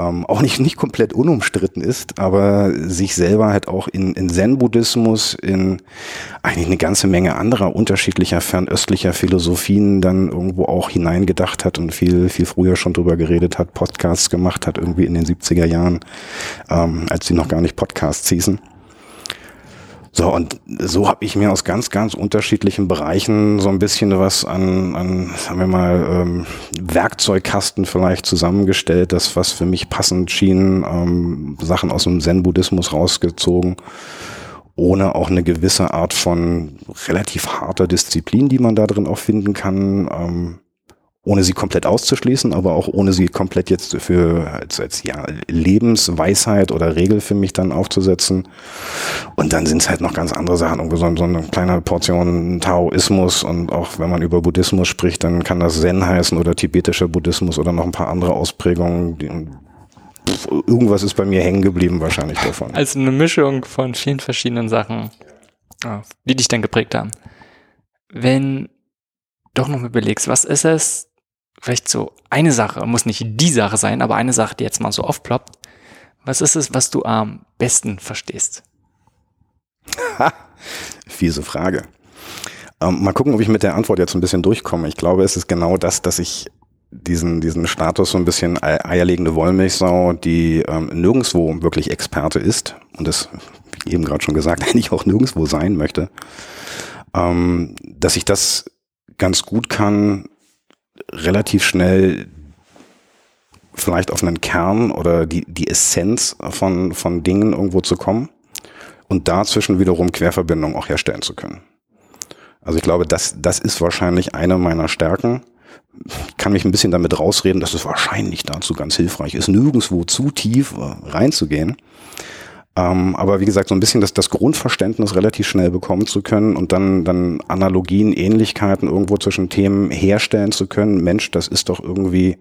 ähm, auch nicht, nicht komplett unumstritten ist, aber sich selber halt auch in, in Zen-Buddhismus, in eigentlich eine ganze Menge anderer unterschiedlicher fernöstlicher Philosophien dann irgendwo auch hineingedacht hat und viel, viel früher schon drüber geredet hat, Podcasts gemacht hat, irgendwie in den 70er Jahren, ähm, als sie noch gar nicht Podcasts hießen. So, und so habe ich mir aus ganz, ganz unterschiedlichen Bereichen so ein bisschen was an, an sagen wir mal, ähm, Werkzeugkasten vielleicht zusammengestellt, das, was für mich passend schien, ähm, Sachen aus dem Zen-Buddhismus rausgezogen, ohne auch eine gewisse Art von relativ harter Disziplin, die man da drin auch finden kann. Ähm, ohne sie komplett auszuschließen, aber auch ohne sie komplett jetzt für als, als ja, Lebensweisheit oder Regel für mich dann aufzusetzen. Und dann sind es halt noch ganz andere Sachen, irgendwie so, so eine kleine Portion Taoismus und auch wenn man über Buddhismus spricht, dann kann das Zen heißen oder tibetischer Buddhismus oder noch ein paar andere Ausprägungen. Die, irgendwas ist bei mir hängen geblieben wahrscheinlich davon. Also eine Mischung von vielen verschiedenen Sachen, die dich dann geprägt haben. Wenn doch noch mal überlegst, was ist es, vielleicht so eine Sache, muss nicht die Sache sein, aber eine Sache, die jetzt mal so aufploppt. Was ist es, was du am besten verstehst? Ha, fiese Frage. Ähm, mal gucken, ob ich mit der Antwort jetzt ein bisschen durchkomme. Ich glaube, es ist genau das, dass ich diesen, diesen Status so ein bisschen eierlegende Wollmilchsau, die ähm, nirgendwo wirklich Experte ist und das, wie eben gerade schon gesagt, eigentlich auch nirgendwo sein möchte, ähm, dass ich das ganz gut kann, relativ schnell vielleicht auf einen Kern oder die, die Essenz von, von Dingen irgendwo zu kommen und dazwischen wiederum Querverbindungen auch herstellen zu können. Also ich glaube, das, das ist wahrscheinlich eine meiner Stärken. Ich kann mich ein bisschen damit rausreden, dass es wahrscheinlich dazu ganz hilfreich ist, nirgendwo zu tief äh, reinzugehen. Ähm, aber wie gesagt, so ein bisschen das, das Grundverständnis relativ schnell bekommen zu können und dann, dann Analogien, Ähnlichkeiten irgendwo zwischen Themen herstellen zu können. Mensch, das ist doch irgendwie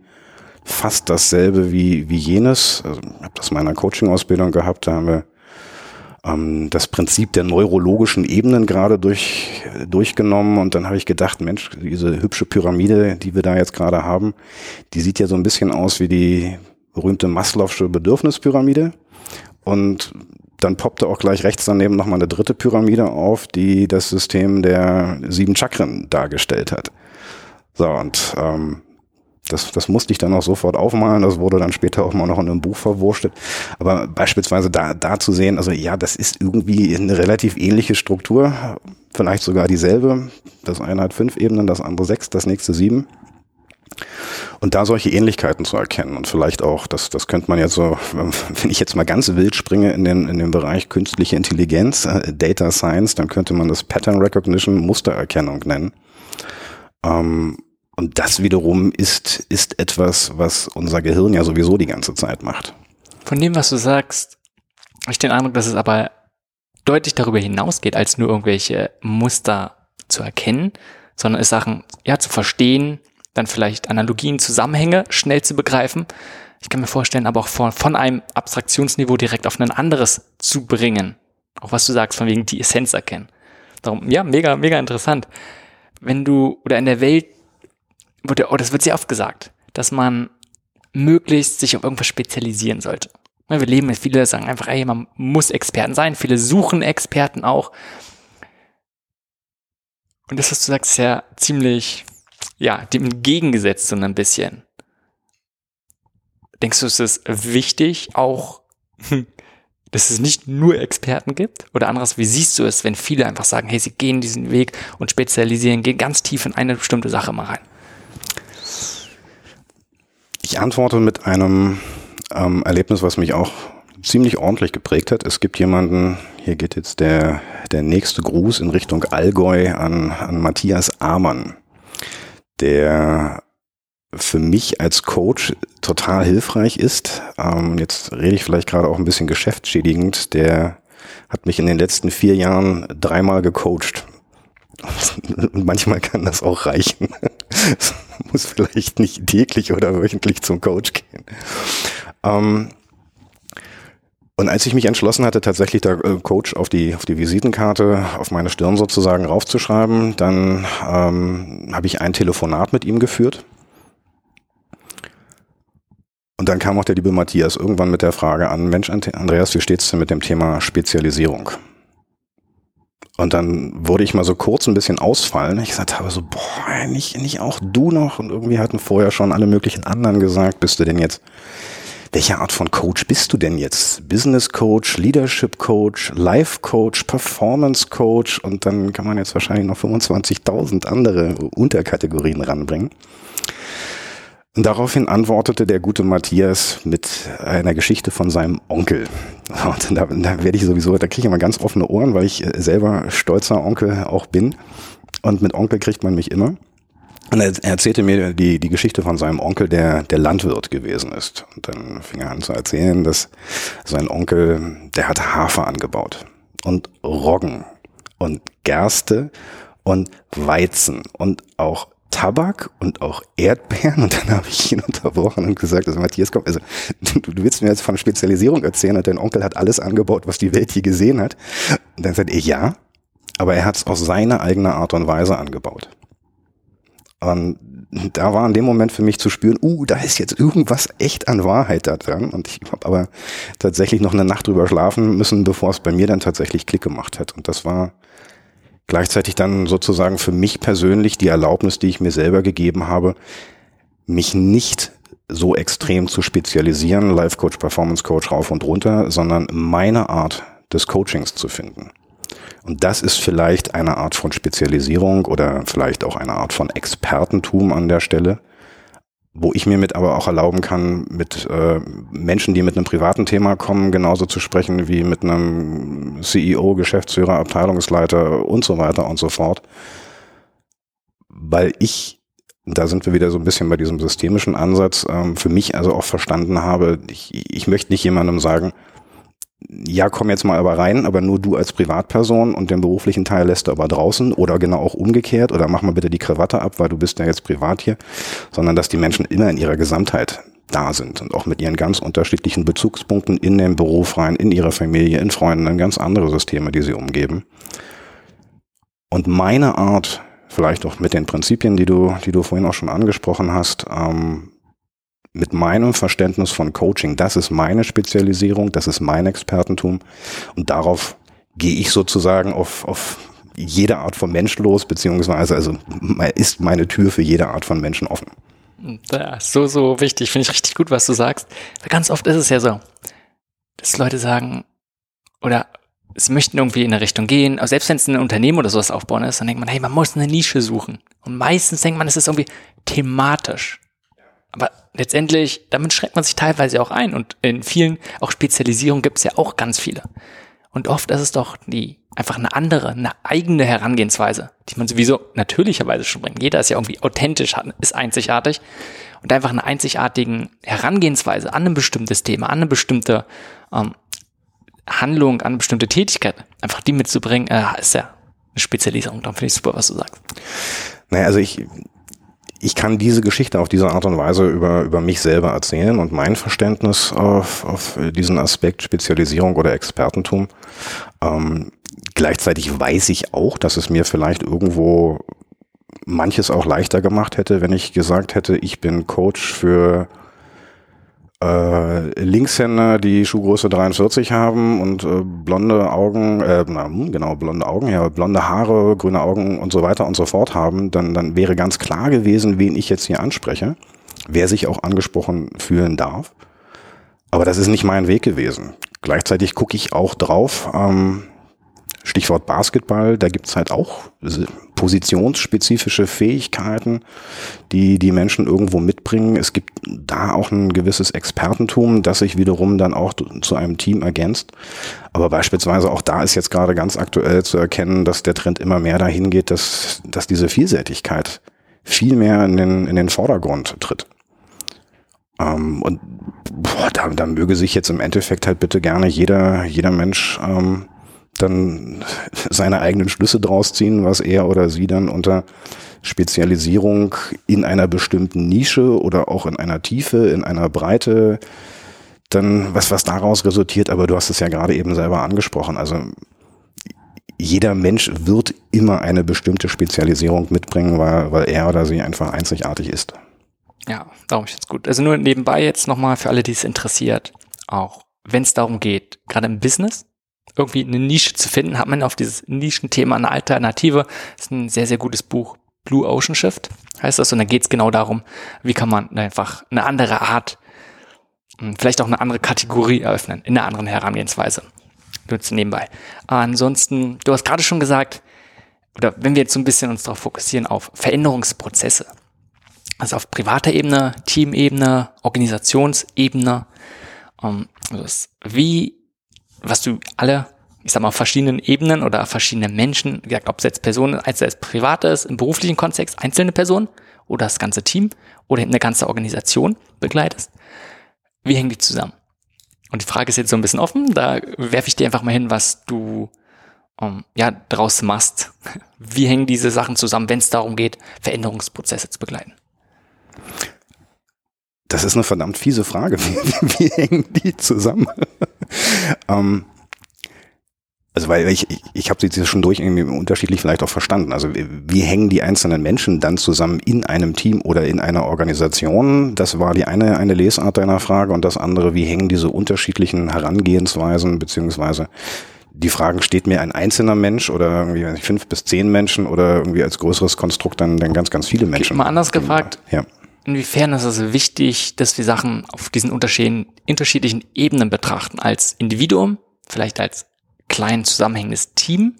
fast dasselbe wie, wie jenes. Also, ich habe das in meiner Coaching-Ausbildung gehabt, da haben wir ähm, das Prinzip der neurologischen Ebenen gerade durch, durchgenommen und dann habe ich gedacht, Mensch, diese hübsche Pyramide, die wir da jetzt gerade haben, die sieht ja so ein bisschen aus wie die berühmte Maslow'sche Bedürfnispyramide. Und dann poppte auch gleich rechts daneben nochmal eine dritte Pyramide auf, die das System der sieben Chakren dargestellt hat. So, und ähm, das, das musste ich dann auch sofort aufmalen. Das wurde dann später auch mal noch in einem Buch verwurstet. Aber beispielsweise da, da zu sehen, also ja, das ist irgendwie eine relativ ähnliche Struktur, vielleicht sogar dieselbe. Das eine hat fünf Ebenen, das andere sechs, das nächste sieben. Und da solche Ähnlichkeiten zu erkennen und vielleicht auch, das, das könnte man jetzt so, wenn ich jetzt mal ganz wild springe in den, in den Bereich künstliche Intelligenz, äh, Data Science, dann könnte man das Pattern Recognition, Mustererkennung nennen. Ähm, und das wiederum ist, ist etwas, was unser Gehirn ja sowieso die ganze Zeit macht. Von dem, was du sagst, habe ich den Eindruck, dass es aber deutlich darüber hinausgeht, als nur irgendwelche Muster zu erkennen, sondern es Sachen ja zu verstehen, dann vielleicht Analogien, Zusammenhänge schnell zu begreifen. Ich kann mir vorstellen, aber auch von, von einem Abstraktionsniveau direkt auf ein anderes zu bringen. Auch was du sagst, von wegen die Essenz erkennen. Darum, ja, mega, mega interessant. Wenn du, oder in der Welt, wurde, oh, das wird sehr oft gesagt, dass man möglichst sich auf irgendwas spezialisieren sollte. Wir leben mit viele sagen einfach, ey, man muss Experten sein. Viele suchen Experten auch. Und das, was du sagst, ist ja ziemlich ja, dem entgegengesetzt so ein bisschen. Denkst du, es ist wichtig, auch, dass es nicht nur Experten gibt? Oder anderes, wie siehst du es, wenn viele einfach sagen, hey, sie gehen diesen Weg und spezialisieren, gehen ganz tief in eine bestimmte Sache mal rein? Ich antworte mit einem ähm, Erlebnis, was mich auch ziemlich ordentlich geprägt hat. Es gibt jemanden, hier geht jetzt der, der nächste Gruß in Richtung Allgäu an, an Matthias Amann der für mich als Coach total hilfreich ist. Ähm, jetzt rede ich vielleicht gerade auch ein bisschen geschäftsschädigend. Der hat mich in den letzten vier Jahren dreimal gecoacht. Und manchmal kann das auch reichen. muss vielleicht nicht täglich oder wöchentlich zum Coach gehen. Ähm, und als ich mich entschlossen hatte, tatsächlich der äh, Coach auf die, auf die Visitenkarte, auf meine Stirn sozusagen raufzuschreiben, dann ähm, habe ich ein Telefonat mit ihm geführt. Und dann kam auch der liebe Matthias irgendwann mit der Frage an, Mensch, Andreas, wie steht's denn mit dem Thema Spezialisierung? Und dann wurde ich mal so kurz ein bisschen ausfallen. Ich gesagt habe so, boah, nicht, nicht auch du noch. Und irgendwie hatten vorher schon alle möglichen anderen gesagt, bist du denn jetzt, welche Art von Coach bist du denn jetzt? Business Coach, Leadership Coach, Life Coach, Performance Coach und dann kann man jetzt wahrscheinlich noch 25.000 andere Unterkategorien ranbringen. Und daraufhin antwortete der gute Matthias mit einer Geschichte von seinem Onkel. Und da, da werde ich sowieso, da kriege ich immer ganz offene Ohren, weil ich äh, selber stolzer Onkel auch bin. Und mit Onkel kriegt man mich immer. Und er erzählte mir die, die Geschichte von seinem Onkel, der, der Landwirt gewesen ist. Und dann fing er an zu erzählen, dass sein Onkel, der hat Hafer angebaut und Roggen und Gerste und Weizen und auch Tabak und auch Erdbeeren und dann habe ich ihn unterbrochen und gesagt, also Matthias, komm, also du, du willst mir jetzt von Spezialisierung erzählen und dein Onkel hat alles angebaut, was die Welt je gesehen hat. Und dann sagt er, ja, aber er hat es auf seine eigene Art und Weise angebaut. Und da war in dem Moment für mich zu spüren, uh, da ist jetzt irgendwas echt an Wahrheit da dran. Und ich habe aber tatsächlich noch eine Nacht drüber schlafen müssen, bevor es bei mir dann tatsächlich Klick gemacht hat. Und das war gleichzeitig dann sozusagen für mich persönlich die Erlaubnis, die ich mir selber gegeben habe, mich nicht so extrem zu spezialisieren, Life Coach, Performance Coach rauf und runter, sondern meine Art des Coachings zu finden. Und das ist vielleicht eine Art von Spezialisierung oder vielleicht auch eine Art von Expertentum an der Stelle wo ich mir mit aber auch erlauben kann, mit äh, Menschen, die mit einem privaten Thema kommen, genauso zu sprechen wie mit einem CEO, Geschäftsführer, Abteilungsleiter und so weiter und so fort. Weil ich, da sind wir wieder so ein bisschen bei diesem systemischen Ansatz, ähm, für mich also auch verstanden habe, ich, ich möchte nicht jemandem sagen, ja, komm jetzt mal aber rein, aber nur du als Privatperson und den beruflichen Teil lässt du aber draußen oder genau auch umgekehrt oder mach mal bitte die Krawatte ab, weil du bist ja jetzt privat hier, sondern dass die Menschen immer in ihrer Gesamtheit da sind und auch mit ihren ganz unterschiedlichen Bezugspunkten in den Beruf rein, in ihrer Familie, in Freunden, in ganz andere Systeme, die sie umgeben. Und meine Art, vielleicht auch mit den Prinzipien, die du, die du vorhin auch schon angesprochen hast, ähm, mit meinem Verständnis von Coaching, das ist meine Spezialisierung, das ist mein Expertentum und darauf gehe ich sozusagen auf, auf jede Art von Mensch los, beziehungsweise also ist meine Tür für jede Art von Menschen offen. Ja, so, so wichtig. Finde ich richtig gut, was du sagst. Ganz oft ist es ja so, dass Leute sagen, oder sie möchten irgendwie in eine Richtung gehen, aber selbst wenn es ein Unternehmen oder sowas aufbauen ist, dann denkt man, hey, man muss eine Nische suchen. Und meistens denkt man, es ist irgendwie thematisch. Aber letztendlich, damit schränkt man sich teilweise auch ein. Und in vielen, auch Spezialisierungen gibt es ja auch ganz viele. Und oft ist es doch die einfach eine andere, eine eigene Herangehensweise, die man sowieso natürlicherweise schon bringt. Jeder ist ja irgendwie authentisch, ist einzigartig. Und einfach eine einzigartigen Herangehensweise an ein bestimmtes Thema, an eine bestimmte ähm, Handlung, an eine bestimmte Tätigkeit, einfach die mitzubringen, äh, ist ja eine Spezialisierung. Dann finde ich super, was du sagst. Naja, also ich, ich kann diese Geschichte auf diese Art und Weise über, über mich selber erzählen und mein Verständnis auf, auf diesen Aspekt Spezialisierung oder Expertentum. Ähm, gleichzeitig weiß ich auch, dass es mir vielleicht irgendwo manches auch leichter gemacht hätte, wenn ich gesagt hätte, ich bin Coach für äh, Linkshänder, die Schuhgröße 43 haben und äh, blonde Augen, äh, na, hm, genau, blonde Augen, ja, blonde Haare, grüne Augen und so weiter und so fort haben, dann, dann wäre ganz klar gewesen, wen ich jetzt hier anspreche, wer sich auch angesprochen fühlen darf. Aber das ist nicht mein Weg gewesen. Gleichzeitig gucke ich auch drauf, ähm, Stichwort Basketball, da gibt's halt auch positionsspezifische Fähigkeiten, die die Menschen irgendwo mitbringen. Es gibt da auch ein gewisses Expertentum, das sich wiederum dann auch zu einem Team ergänzt. Aber beispielsweise auch da ist jetzt gerade ganz aktuell zu erkennen, dass der Trend immer mehr dahin geht, dass, dass diese Vielseitigkeit viel mehr in den, in den Vordergrund tritt. Ähm, und boah, da, da möge sich jetzt im Endeffekt halt bitte gerne jeder, jeder Mensch ähm, dann seine eigenen Schlüsse draus ziehen, was er oder sie dann unter Spezialisierung in einer bestimmten Nische oder auch in einer Tiefe, in einer Breite, dann was, was daraus resultiert, aber du hast es ja gerade eben selber angesprochen. Also jeder Mensch wird immer eine bestimmte Spezialisierung mitbringen, weil, weil er oder sie einfach einzigartig ist. Ja, darum ist es gut. Also nur nebenbei jetzt nochmal für alle, die es interessiert, auch wenn es darum geht, gerade im Business, irgendwie eine Nische zu finden, hat man auf dieses Nischenthema eine Alternative. Das ist ein sehr, sehr gutes Buch. Blue Ocean Shift heißt das. Und da geht es genau darum, wie kann man einfach eine andere Art, hm, vielleicht auch eine andere Kategorie eröffnen, in einer anderen Herangehensweise. Nutzen nebenbei. Ansonsten, du hast gerade schon gesagt, oder wenn wir jetzt so ein bisschen uns darauf fokussieren, auf Veränderungsprozesse. Also auf privater Ebene, Teamebene, Organisationsebene. Um, ähm, also wie was du alle, ich sag mal, auf verschiedenen Ebenen oder verschiedene Menschen, gesagt, ob es jetzt Personen, als es privat ist, im beruflichen Kontext, einzelne Personen oder das ganze Team oder eine ganze Organisation begleitest, wie hängen die zusammen? Und die Frage ist jetzt so ein bisschen offen, da werfe ich dir einfach mal hin, was du um, ja, draus machst. Wie hängen diese Sachen zusammen, wenn es darum geht, Veränderungsprozesse zu begleiten? Das ist eine verdammt fiese Frage. Wie, wie hängen die zusammen? ähm, also weil ich, ich, ich habe sie schon durch irgendwie unterschiedlich vielleicht auch verstanden. Also wie, wie hängen die einzelnen Menschen dann zusammen in einem Team oder in einer Organisation? Das war die eine, eine Lesart deiner Frage und das andere, wie hängen diese unterschiedlichen Herangehensweisen beziehungsweise die Fragen, steht mir ein einzelner Mensch oder irgendwie fünf bis zehn Menschen oder irgendwie als größeres Konstrukt dann, dann ganz, ganz viele Menschen? Mal anders gefragt. Ja Inwiefern ist es wichtig, dass wir Sachen auf diesen unterschiedlichen Ebenen betrachten, als Individuum, vielleicht als klein zusammenhängendes Team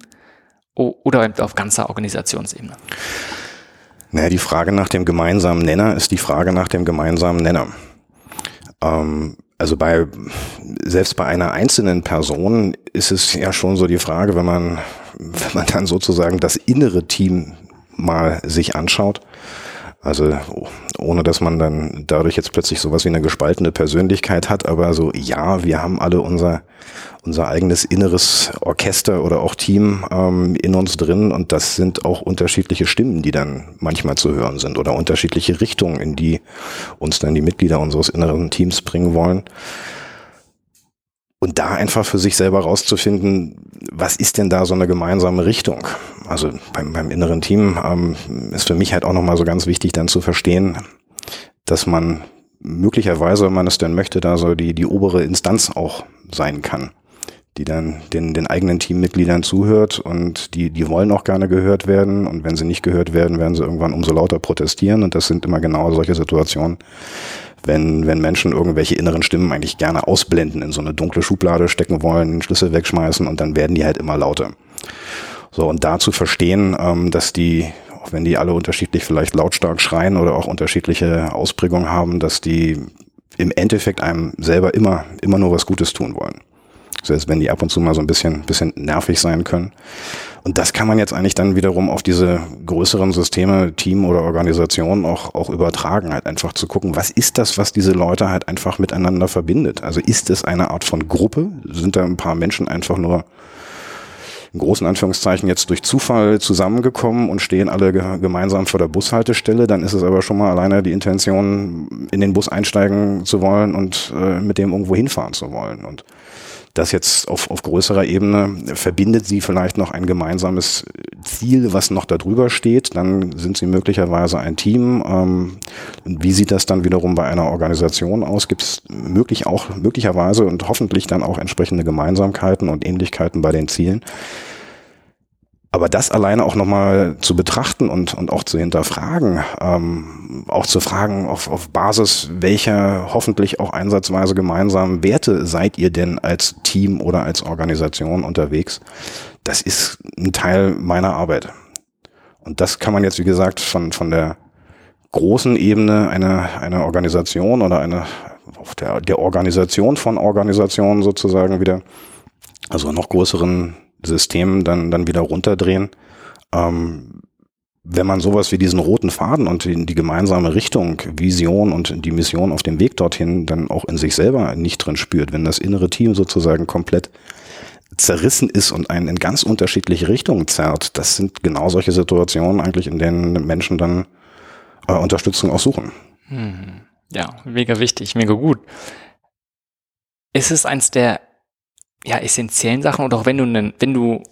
oder auf ganzer Organisationsebene? Naja, die Frage nach dem gemeinsamen Nenner ist die Frage nach dem gemeinsamen Nenner. Ähm, also bei, selbst bei einer einzelnen Person ist es ja schon so die Frage, wenn man, wenn man dann sozusagen das innere Team mal sich anschaut, also ohne dass man dann dadurch jetzt plötzlich sowas wie eine gespaltene Persönlichkeit hat, aber so ja, wir haben alle unser unser eigenes inneres Orchester oder auch Team ähm, in uns drin und das sind auch unterschiedliche Stimmen, die dann manchmal zu hören sind oder unterschiedliche Richtungen, in die uns dann die Mitglieder unseres inneren Teams bringen wollen. Und da einfach für sich selber rauszufinden, was ist denn da so eine gemeinsame Richtung? Also beim, beim inneren Team ähm, ist für mich halt auch nochmal so ganz wichtig dann zu verstehen, dass man möglicherweise, wenn man es denn möchte, da so die, die obere Instanz auch sein kann, die dann den, den eigenen Teammitgliedern zuhört und die, die wollen auch gerne gehört werden und wenn sie nicht gehört werden, werden sie irgendwann umso lauter protestieren und das sind immer genau solche Situationen, wenn, wenn Menschen irgendwelche inneren Stimmen eigentlich gerne ausblenden, in so eine dunkle Schublade stecken wollen, den Schlüssel wegschmeißen und dann werden die halt immer lauter. So, und da zu verstehen, ähm, dass die, auch wenn die alle unterschiedlich vielleicht lautstark schreien oder auch unterschiedliche Ausprägungen haben, dass die im Endeffekt einem selber immer, immer nur was Gutes tun wollen. Selbst wenn die ab und zu mal so ein bisschen, bisschen nervig sein können. Und das kann man jetzt eigentlich dann wiederum auf diese größeren Systeme, Team oder Organisation auch, auch übertragen, halt einfach zu gucken, was ist das, was diese Leute halt einfach miteinander verbindet? Also ist es eine Art von Gruppe? Sind da ein paar Menschen einfach nur in großen Anführungszeichen jetzt durch Zufall zusammengekommen und stehen alle gemeinsam vor der Bushaltestelle, dann ist es aber schon mal alleine die Intention, in den Bus einsteigen zu wollen und äh, mit dem irgendwo hinfahren zu wollen. Und das jetzt auf, auf größerer Ebene verbindet sie vielleicht noch ein gemeinsames Ziel, was noch darüber steht. Dann sind sie möglicherweise ein Team. Ähm, wie sieht das dann wiederum bei einer Organisation aus? Gibt es möglich auch möglicherweise und hoffentlich dann auch entsprechende Gemeinsamkeiten und Ähnlichkeiten bei den Zielen? Aber das alleine auch nochmal zu betrachten und, und auch zu hinterfragen, ähm, auch zu fragen, auf, auf Basis welcher hoffentlich auch einsatzweise gemeinsamen Werte seid ihr denn als Team oder als Organisation unterwegs, das ist ein Teil meiner Arbeit. Und das kann man jetzt, wie gesagt, von, von der großen Ebene einer, einer Organisation oder einer, auf der, der Organisation von Organisationen sozusagen wieder, also noch größeren System dann, dann wieder runterdrehen. Ähm, wenn man sowas wie diesen roten Faden und die, die, gemeinsame Richtung, Vision und die Mission auf dem Weg dorthin dann auch in sich selber nicht drin spürt, wenn das innere Team sozusagen komplett zerrissen ist und einen in ganz unterschiedliche Richtungen zerrt, das sind genau solche Situationen eigentlich, in denen Menschen dann äh, Unterstützung auch suchen. Hm. Ja, mega wichtig, mega gut. Ist es eins der ja, essentiellen Sachen oder auch wenn du einen, wenn du,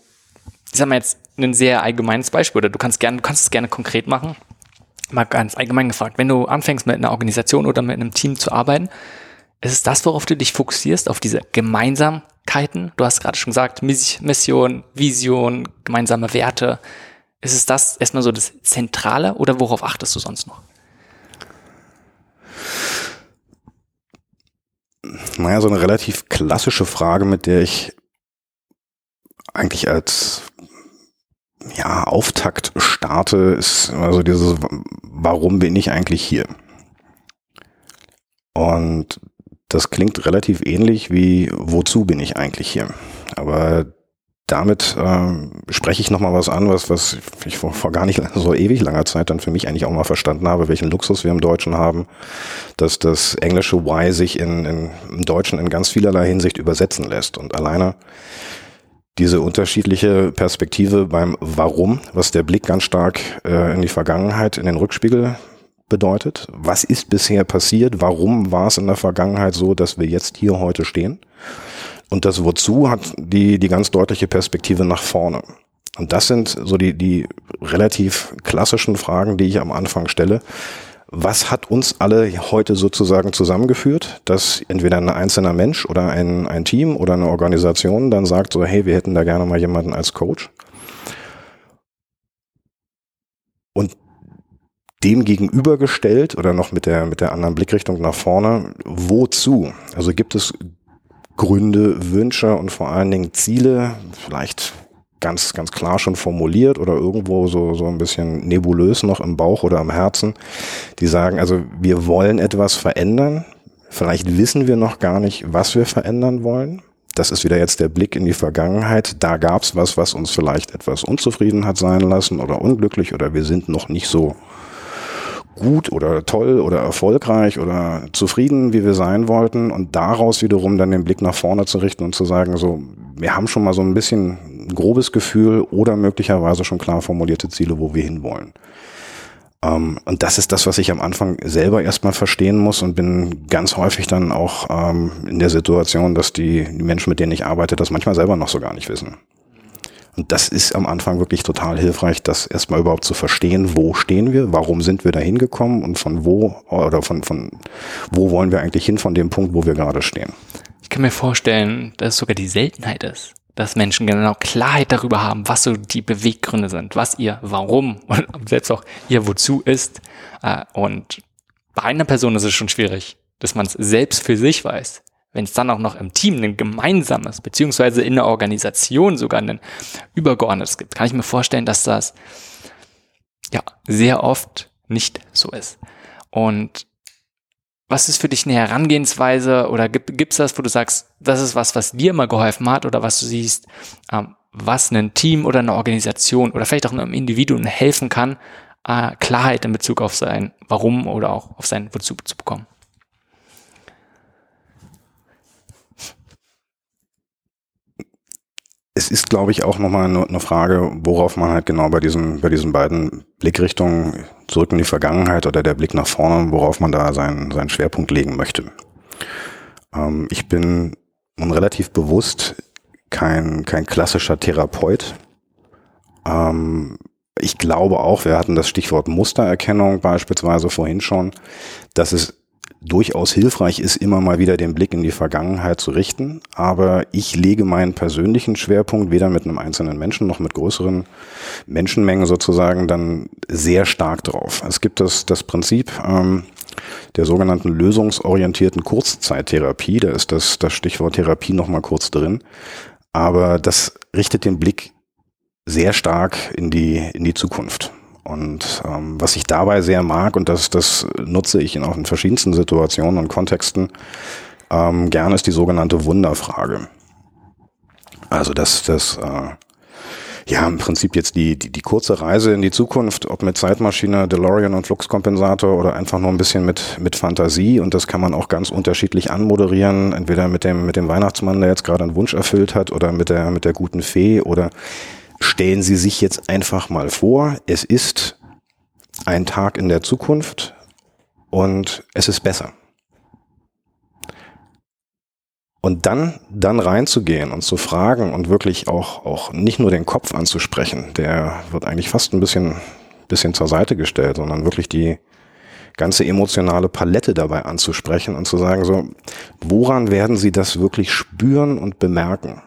ich sag mal jetzt ein sehr allgemeines Beispiel oder du kannst gerne, du kannst es gerne konkret machen. mal ganz allgemein gefragt, wenn du anfängst mit einer Organisation oder mit einem Team zu arbeiten, ist es das, worauf du dich fokussierst, auf diese Gemeinsamkeiten? Du hast gerade schon gesagt, Mission, Vision, gemeinsame Werte. Ist es das erstmal so das Zentrale oder worauf achtest du sonst noch? Naja, so eine relativ klassische Frage, mit der ich eigentlich als ja, Auftakt starte, ist also dieses, warum bin ich eigentlich hier? Und das klingt relativ ähnlich wie, wozu bin ich eigentlich hier? Aber damit äh, spreche ich nochmal was an, was, was ich vor, vor gar nicht so ewig langer Zeit dann für mich eigentlich auch mal verstanden habe, welchen Luxus wir im Deutschen haben, dass das englische Why sich in, in, im Deutschen in ganz vielerlei Hinsicht übersetzen lässt. Und alleine diese unterschiedliche Perspektive beim Warum, was der Blick ganz stark äh, in die Vergangenheit, in den Rückspiegel bedeutet. Was ist bisher passiert? Warum war es in der Vergangenheit so, dass wir jetzt hier heute stehen? Und das Wozu hat die, die ganz deutliche Perspektive nach vorne. Und das sind so die, die relativ klassischen Fragen, die ich am Anfang stelle. Was hat uns alle heute sozusagen zusammengeführt, dass entweder ein einzelner Mensch oder ein, ein Team oder eine Organisation dann sagt so, hey, wir hätten da gerne mal jemanden als Coach. Und dem gegenübergestellt oder noch mit der, mit der anderen Blickrichtung nach vorne, wozu? Also gibt es Gründe, Wünsche und vor allen Dingen Ziele, vielleicht ganz, ganz klar schon formuliert oder irgendwo so, so ein bisschen nebulös noch im Bauch oder im Herzen, die sagen, also wir wollen etwas verändern. Vielleicht wissen wir noch gar nicht, was wir verändern wollen. Das ist wieder jetzt der Blick in die Vergangenheit. Da gab es was, was uns vielleicht etwas unzufrieden hat sein lassen oder unglücklich oder wir sind noch nicht so gut oder toll oder erfolgreich oder zufrieden, wie wir sein wollten und daraus wiederum dann den Blick nach vorne zu richten und zu sagen, so, wir haben schon mal so ein bisschen grobes Gefühl oder möglicherweise schon klar formulierte Ziele, wo wir hinwollen. Ähm, und das ist das, was ich am Anfang selber erstmal verstehen muss und bin ganz häufig dann auch ähm, in der Situation, dass die Menschen, mit denen ich arbeite, das manchmal selber noch so gar nicht wissen. Und das ist am Anfang wirklich total hilfreich, das erstmal überhaupt zu verstehen, wo stehen wir, warum sind wir da hingekommen und von wo oder von, von wo wollen wir eigentlich hin von dem Punkt, wo wir gerade stehen. Ich kann mir vorstellen, dass es sogar die Seltenheit ist, dass Menschen genau Klarheit darüber haben, was so die Beweggründe sind, was ihr Warum und selbst auch ihr Wozu ist. Äh, und bei einer Person ist es schon schwierig, dass man es selbst für sich weiß wenn es dann auch noch im Team ein gemeinsames, beziehungsweise in der Organisation sogar ein übergeordnetes gibt, kann ich mir vorstellen, dass das ja sehr oft nicht so ist. Und was ist für dich eine Herangehensweise oder gibt es das, wo du sagst, das ist was, was dir immer geholfen hat oder was du siehst, ähm, was ein Team oder eine Organisation oder vielleicht auch einem Individuum helfen kann, äh, Klarheit in Bezug auf sein Warum oder auch auf sein Wozu zu bekommen? Es ist, glaube ich, auch nochmal eine, eine Frage, worauf man halt genau bei diesen, bei diesen beiden Blickrichtungen zurück in die Vergangenheit oder der Blick nach vorne, worauf man da seinen, seinen Schwerpunkt legen möchte. Ähm, ich bin nun relativ bewusst kein, kein klassischer Therapeut. Ähm, ich glaube auch, wir hatten das Stichwort Mustererkennung beispielsweise vorhin schon, dass es durchaus hilfreich ist, immer mal wieder den Blick in die Vergangenheit zu richten. Aber ich lege meinen persönlichen Schwerpunkt weder mit einem einzelnen Menschen noch mit größeren Menschenmengen sozusagen dann sehr stark drauf. Es gibt das, das Prinzip ähm, der sogenannten lösungsorientierten Kurzzeittherapie. Da ist das, das Stichwort Therapie nochmal kurz drin. Aber das richtet den Blick sehr stark in die, in die Zukunft. Und ähm, was ich dabei sehr mag, und das, das nutze ich in auch in verschiedensten Situationen und Kontexten, ähm, gerne ist die sogenannte Wunderfrage. Also das, das äh, ja, im Prinzip jetzt die, die, die kurze Reise in die Zukunft, ob mit Zeitmaschine, DeLorean und Fluxkompensator oder einfach nur ein bisschen mit, mit Fantasie. Und das kann man auch ganz unterschiedlich anmoderieren. Entweder mit dem, mit dem Weihnachtsmann, der jetzt gerade einen Wunsch erfüllt hat, oder mit der, mit der guten Fee oder Stellen Sie sich jetzt einfach mal vor, es ist ein Tag in der Zukunft und es ist besser. Und dann, dann reinzugehen und zu fragen und wirklich auch, auch nicht nur den Kopf anzusprechen, der wird eigentlich fast ein bisschen bisschen zur Seite gestellt, sondern wirklich die ganze emotionale Palette dabei anzusprechen und zu sagen, so, woran werden Sie das wirklich spüren und bemerken?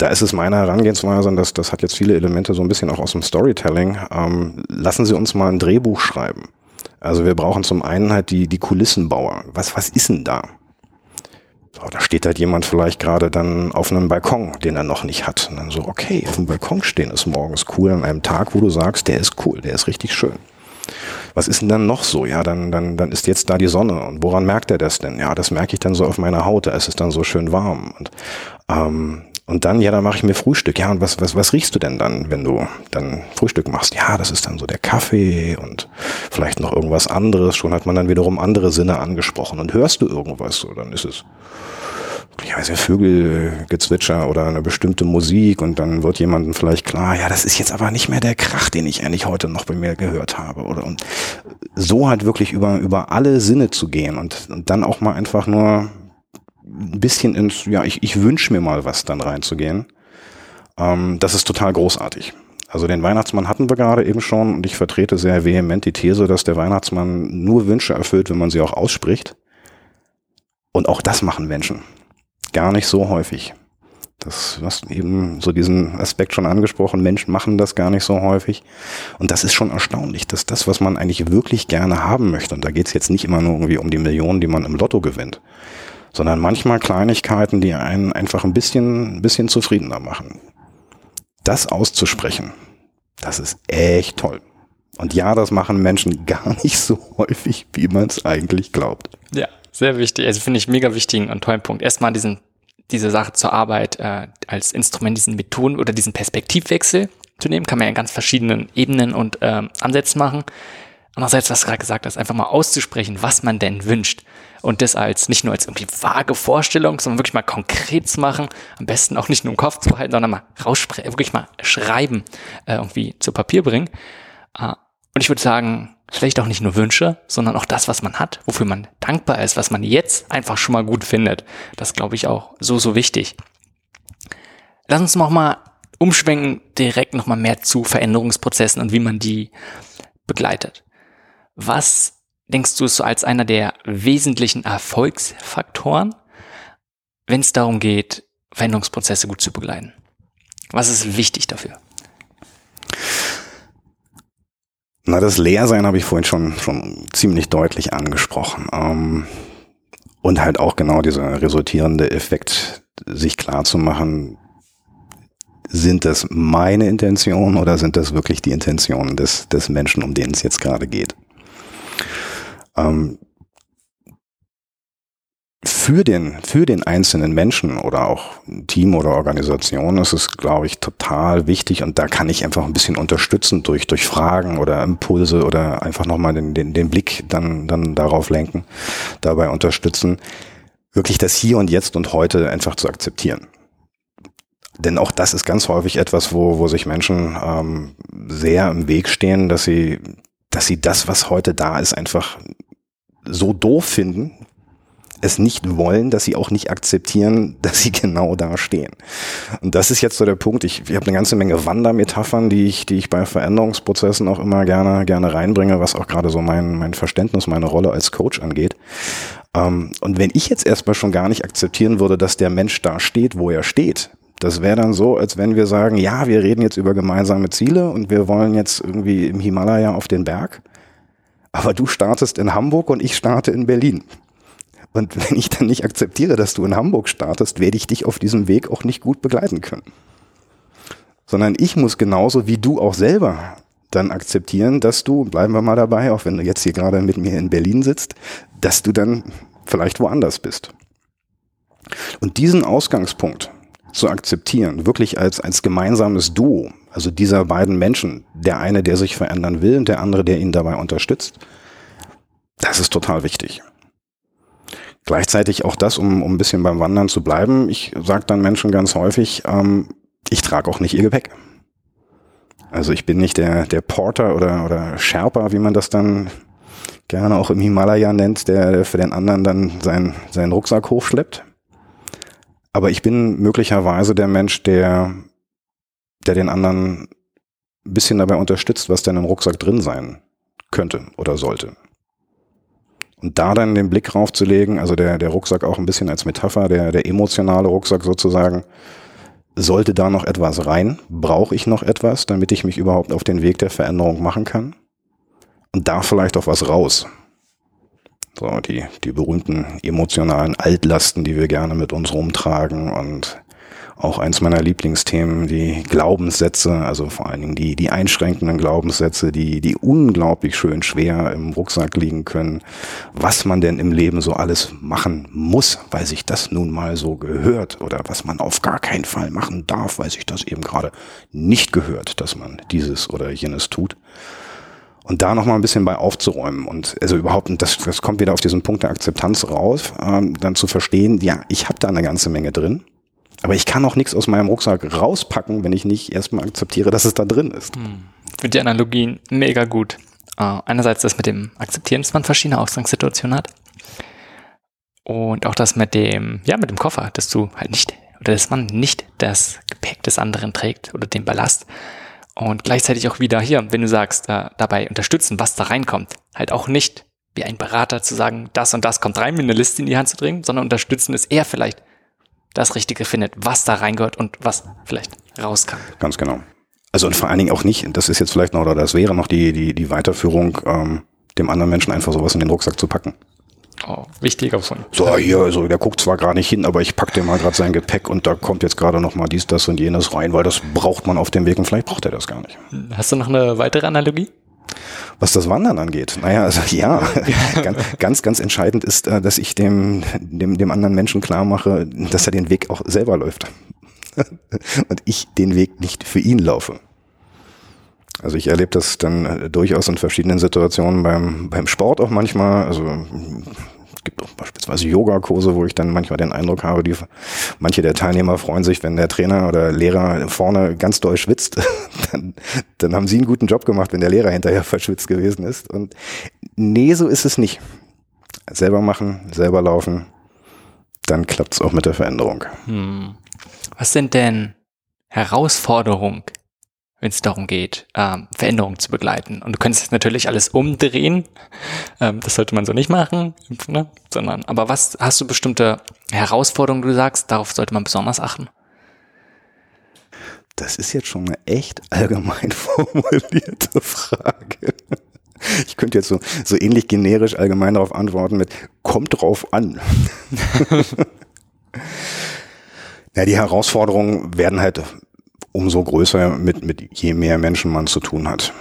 Da ist es meine Herangehensweise, und das, das hat jetzt viele Elemente so ein bisschen auch aus dem Storytelling. Ähm, lassen Sie uns mal ein Drehbuch schreiben. Also wir brauchen zum einen halt die, die Kulissenbauer. Was, was ist denn da? So, da steht halt jemand vielleicht gerade dann auf einem Balkon, den er noch nicht hat. Und dann so, okay, auf dem Balkon stehen ist morgens cool an einem Tag, wo du sagst, der ist cool, der ist richtig schön. Was ist denn dann noch so? Ja, dann, dann, dann ist jetzt da die Sonne. Und woran merkt er das denn? Ja, das merke ich dann so auf meiner Haut. Da ist es dann so schön warm. Und, ähm, und dann, ja, dann mache ich mir Frühstück. Ja, und was, was, was riechst du denn dann, wenn du dann Frühstück machst? Ja, das ist dann so der Kaffee und vielleicht noch irgendwas anderes. Schon hat man dann wiederum andere Sinne angesprochen. Und hörst du irgendwas, so, dann ist es ich weiß Vögelgezwitscher oder eine bestimmte Musik und dann wird jemandem vielleicht klar, ja, das ist jetzt aber nicht mehr der Krach, den ich eigentlich heute noch bei mir gehört habe. Oder und so halt wirklich über, über alle Sinne zu gehen und, und dann auch mal einfach nur ein bisschen ins, ja, ich, ich wünsche mir mal was dann reinzugehen. Ähm, das ist total großartig. Also den Weihnachtsmann hatten wir gerade eben schon und ich vertrete sehr vehement die These, dass der Weihnachtsmann nur Wünsche erfüllt, wenn man sie auch ausspricht. Und auch das machen Menschen gar nicht so häufig. Das, was eben so diesen Aspekt schon angesprochen, Menschen machen das gar nicht so häufig. Und das ist schon erstaunlich, dass das, was man eigentlich wirklich gerne haben möchte, und da geht es jetzt nicht immer nur irgendwie um die Millionen, die man im Lotto gewinnt, sondern manchmal Kleinigkeiten, die einen einfach ein bisschen, ein bisschen zufriedener machen. Das auszusprechen, das ist echt toll. Und ja, das machen Menschen gar nicht so häufig, wie man es eigentlich glaubt. Ja, sehr wichtig. Also finde ich mega wichtigen und tollen Punkt. Erstmal diesen, diese Sache zur Arbeit äh, als Instrument, diesen Methoden oder diesen Perspektivwechsel zu nehmen, kann man ja in ganz verschiedenen Ebenen und ähm, Ansätzen machen. Andererseits, was du gerade gesagt hast, einfach mal auszusprechen, was man denn wünscht. Und das als nicht nur als irgendwie vage Vorstellung, sondern wirklich mal konkret zu machen. Am besten auch nicht nur im Kopf zu halten, sondern mal raussprechen, wirklich mal schreiben, äh, irgendwie zu Papier bringen. Äh, und ich würde sagen, vielleicht auch nicht nur Wünsche, sondern auch das, was man hat, wofür man dankbar ist, was man jetzt einfach schon mal gut findet. Das glaube ich auch so, so wichtig. Lass uns noch mal umschwenken, direkt noch mal mehr zu Veränderungsprozessen und wie man die begleitet. Was denkst du ist so als einer der wesentlichen Erfolgsfaktoren, wenn es darum geht, Veränderungsprozesse gut zu begleiten? Was ist wichtig dafür? Na, das Leersein habe ich vorhin schon, schon ziemlich deutlich angesprochen. Ähm, und halt auch genau dieser resultierende Effekt, sich klar zu machen, sind das meine Intentionen oder sind das wirklich die Intentionen des, des Menschen, um den es jetzt gerade geht? Ähm, für den, für den einzelnen Menschen oder auch Team oder Organisation ist es, glaube ich, total wichtig und da kann ich einfach ein bisschen unterstützen durch, durch Fragen oder Impulse oder einfach nochmal den, den, den Blick dann, dann darauf lenken, dabei unterstützen, wirklich das Hier und Jetzt und heute einfach zu akzeptieren. Denn auch das ist ganz häufig etwas, wo, wo sich Menschen ähm, sehr im Weg stehen, dass sie, dass sie das, was heute da ist, einfach so doof finden, es nicht wollen, dass sie auch nicht akzeptieren, dass sie genau da stehen. Und das ist jetzt so der Punkt. Ich, ich habe eine ganze Menge Wandermetaphern, die ich, die ich bei Veränderungsprozessen auch immer gerne, gerne reinbringe, was auch gerade so mein, mein Verständnis, meine Rolle als Coach angeht. Ähm, und wenn ich jetzt erstmal schon gar nicht akzeptieren würde, dass der Mensch da steht, wo er steht, das wäre dann so, als wenn wir sagen, ja, wir reden jetzt über gemeinsame Ziele und wir wollen jetzt irgendwie im Himalaya auf den Berg. Aber du startest in Hamburg und ich starte in Berlin. Und wenn ich dann nicht akzeptiere, dass du in Hamburg startest, werde ich dich auf diesem Weg auch nicht gut begleiten können. Sondern ich muss genauso wie du auch selber dann akzeptieren, dass du, bleiben wir mal dabei, auch wenn du jetzt hier gerade mit mir in Berlin sitzt, dass du dann vielleicht woanders bist. Und diesen Ausgangspunkt zu akzeptieren, wirklich als, als gemeinsames Duo, also dieser beiden Menschen, der eine, der sich verändern will und der andere, der ihn dabei unterstützt, das ist total wichtig. Gleichzeitig auch das, um, um ein bisschen beim Wandern zu bleiben. Ich sage dann Menschen ganz häufig, ähm, ich trage auch nicht ihr Gepäck. Also ich bin nicht der, der Porter oder, oder Sherpa, wie man das dann gerne auch im Himalaya nennt, der für den anderen dann seinen, seinen Rucksack hochschleppt. Aber ich bin möglicherweise der Mensch, der, der den anderen ein bisschen dabei unterstützt, was denn im Rucksack drin sein könnte oder sollte. Und da dann den Blick raufzulegen, also der, der Rucksack auch ein bisschen als Metapher, der, der emotionale Rucksack sozusagen, sollte da noch etwas rein? Brauche ich noch etwas, damit ich mich überhaupt auf den Weg der Veränderung machen kann? Und da vielleicht auch was raus. So, die, die berühmten emotionalen Altlasten, die wir gerne mit uns rumtragen und auch eins meiner Lieblingsthemen, die Glaubenssätze, also vor allen Dingen die, die einschränkenden Glaubenssätze, die, die unglaublich schön schwer im Rucksack liegen können, was man denn im Leben so alles machen muss, weil sich das nun mal so gehört oder was man auf gar keinen Fall machen darf, weil sich das eben gerade nicht gehört, dass man dieses oder jenes tut. Und da nochmal ein bisschen bei aufzuräumen und also überhaupt, das, das kommt wieder auf diesen Punkt der Akzeptanz raus, ähm, dann zu verstehen, ja, ich habe da eine ganze Menge drin aber ich kann auch nichts aus meinem Rucksack rauspacken, wenn ich nicht erstmal akzeptiere, dass es da drin ist. Hm. Ich die Analogien mega gut. Uh, einerseits das mit dem Akzeptieren, dass man verschiedene Ausgangssituationen hat. Und auch das mit dem, ja, mit dem Koffer, dass du halt nicht, oder dass man nicht das Gepäck des anderen trägt oder den Ballast. Und gleichzeitig auch wieder hier, wenn du sagst, uh, dabei unterstützen, was da reinkommt. Halt auch nicht wie ein Berater zu sagen, das und das kommt rein, mir eine Liste in die Hand zu bringen, sondern unterstützen ist eher vielleicht das Richtige findet, was da reingehört und was vielleicht raus kann. Ganz genau. Also und vor allen Dingen auch nicht, das ist jetzt vielleicht noch, oder das wäre noch die, die, die Weiterführung, ähm, dem anderen Menschen einfach sowas in den Rucksack zu packen. Oh, wichtiger Punkt. So, hier, also der guckt zwar gerade nicht hin, aber ich pack dir mal gerade sein Gepäck und da kommt jetzt gerade noch mal dies, das und jenes rein, weil das braucht man auf dem Weg und vielleicht braucht er das gar nicht. Hast du noch eine weitere Analogie? Was das Wandern angeht, naja, also ja, ganz, ganz entscheidend ist, äh, dass ich dem, dem, dem anderen Menschen klar mache, dass er den Weg auch selber läuft. Und ich den Weg nicht für ihn laufe. Also ich erlebe das dann äh, durchaus in verschiedenen Situationen beim, beim Sport auch manchmal. Also beispielsweise Yogakurse, wo ich dann manchmal den Eindruck habe, die, manche der Teilnehmer freuen sich, wenn der Trainer oder Lehrer vorne ganz doll schwitzt. dann, dann haben sie einen guten Job gemacht, wenn der Lehrer hinterher verschwitzt gewesen ist. Und nee, so ist es nicht. Selber machen, selber laufen, dann klappt es auch mit der Veränderung. Hm. Was sind denn Herausforderungen wenn es darum geht, ähm, Veränderungen zu begleiten. Und du könntest natürlich alles umdrehen. Ähm, das sollte man so nicht machen, ne? sondern, aber was hast du bestimmte Herausforderungen, du sagst, darauf sollte man besonders achten? Das ist jetzt schon eine echt allgemein formulierte Frage. Ich könnte jetzt so, so ähnlich generisch allgemein darauf antworten mit, kommt drauf an. ja, die Herausforderungen werden halt umso größer mit, mit je mehr Menschen man zu tun hat.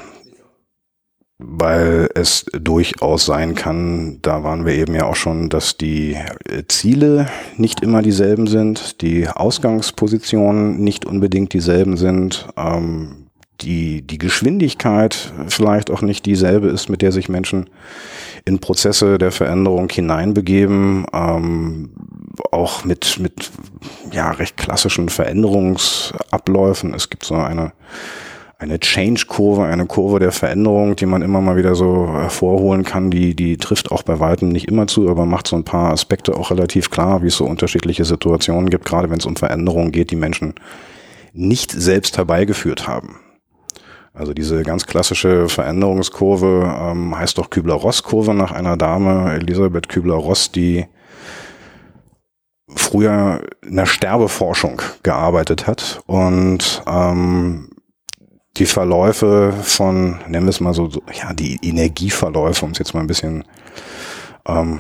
Weil es durchaus sein kann, da waren wir eben ja auch schon, dass die Ziele nicht immer dieselben sind, die Ausgangspositionen nicht unbedingt dieselben sind, ähm, die, die Geschwindigkeit vielleicht auch nicht dieselbe ist, mit der sich Menschen in Prozesse der Veränderung hineinbegeben, ähm, auch mit, mit ja, recht klassischen Veränderungsabläufen. Es gibt so eine, eine Change-Kurve, eine Kurve der Veränderung, die man immer mal wieder so hervorholen kann. Die, die trifft auch bei weitem nicht immer zu, aber macht so ein paar Aspekte auch relativ klar, wie es so unterschiedliche Situationen gibt, gerade wenn es um Veränderungen geht, die Menschen nicht selbst herbeigeführt haben. Also diese ganz klassische Veränderungskurve ähm, heißt doch Kübler-Ross-Kurve nach einer Dame, Elisabeth Kübler-Ross, die früher in der Sterbeforschung gearbeitet hat und ähm, die Verläufe von, nennen wir es mal so, so ja, die Energieverläufe, um es jetzt mal ein bisschen ähm,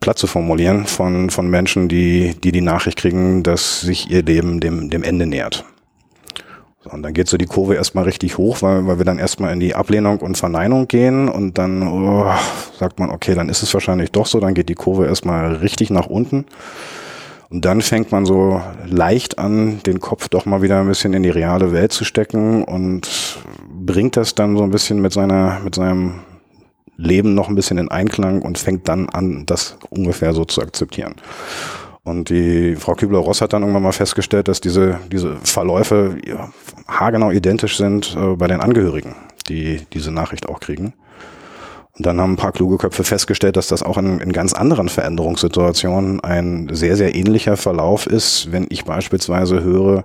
platt zu formulieren, von, von Menschen, die, die die Nachricht kriegen, dass sich ihr Leben dem, dem Ende nähert. Und dann geht so die Kurve erstmal richtig hoch, weil, weil wir dann erstmal in die Ablehnung und Verneinung gehen und dann oh, sagt man, okay, dann ist es wahrscheinlich doch so, dann geht die Kurve erstmal richtig nach unten. Und dann fängt man so leicht an, den Kopf doch mal wieder ein bisschen in die reale Welt zu stecken und bringt das dann so ein bisschen mit seiner, mit seinem Leben noch ein bisschen in Einklang und fängt dann an, das ungefähr so zu akzeptieren. Und die Frau Kübler-Ross hat dann irgendwann mal festgestellt, dass diese, diese Verläufe haargenau identisch sind äh, bei den Angehörigen, die diese Nachricht auch kriegen. Und dann haben ein paar kluge Köpfe festgestellt, dass das auch in, in ganz anderen Veränderungssituationen ein sehr, sehr ähnlicher Verlauf ist, wenn ich beispielsweise höre,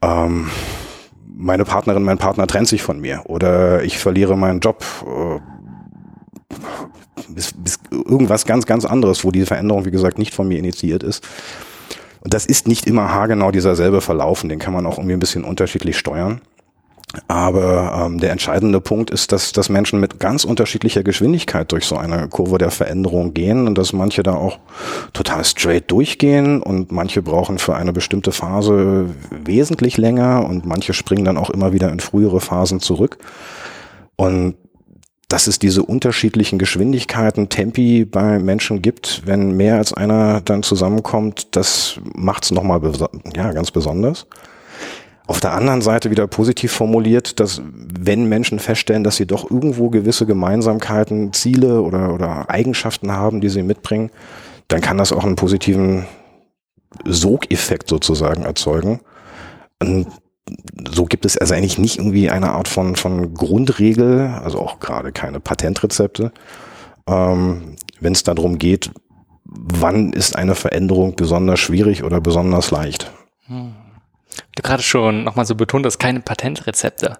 ähm, meine Partnerin, mein Partner trennt sich von mir oder ich verliere meinen Job. Äh, bis, bis irgendwas ganz, ganz anderes, wo diese Veränderung, wie gesagt, nicht von mir initiiert ist. Und das ist nicht immer haargenau dieser selbe Verlaufen, den kann man auch irgendwie ein bisschen unterschiedlich steuern. Aber ähm, der entscheidende Punkt ist, dass, dass Menschen mit ganz unterschiedlicher Geschwindigkeit durch so eine Kurve der Veränderung gehen und dass manche da auch total straight durchgehen und manche brauchen für eine bestimmte Phase wesentlich länger und manche springen dann auch immer wieder in frühere Phasen zurück. Und dass es diese unterschiedlichen Geschwindigkeiten, Tempi bei Menschen gibt, wenn mehr als einer dann zusammenkommt, das macht es nochmal ja, ganz besonders. Auf der anderen Seite wieder positiv formuliert, dass wenn Menschen feststellen, dass sie doch irgendwo gewisse Gemeinsamkeiten, Ziele oder, oder Eigenschaften haben, die sie mitbringen, dann kann das auch einen positiven Sogeffekt sozusagen erzeugen. Und so gibt es also eigentlich nicht irgendwie eine Art von, von Grundregel, also auch gerade keine Patentrezepte, ähm, wenn es darum geht, wann ist eine Veränderung besonders schwierig oder besonders leicht. Hm du gerade schon nochmal so betont hast, keine Patentrezepte.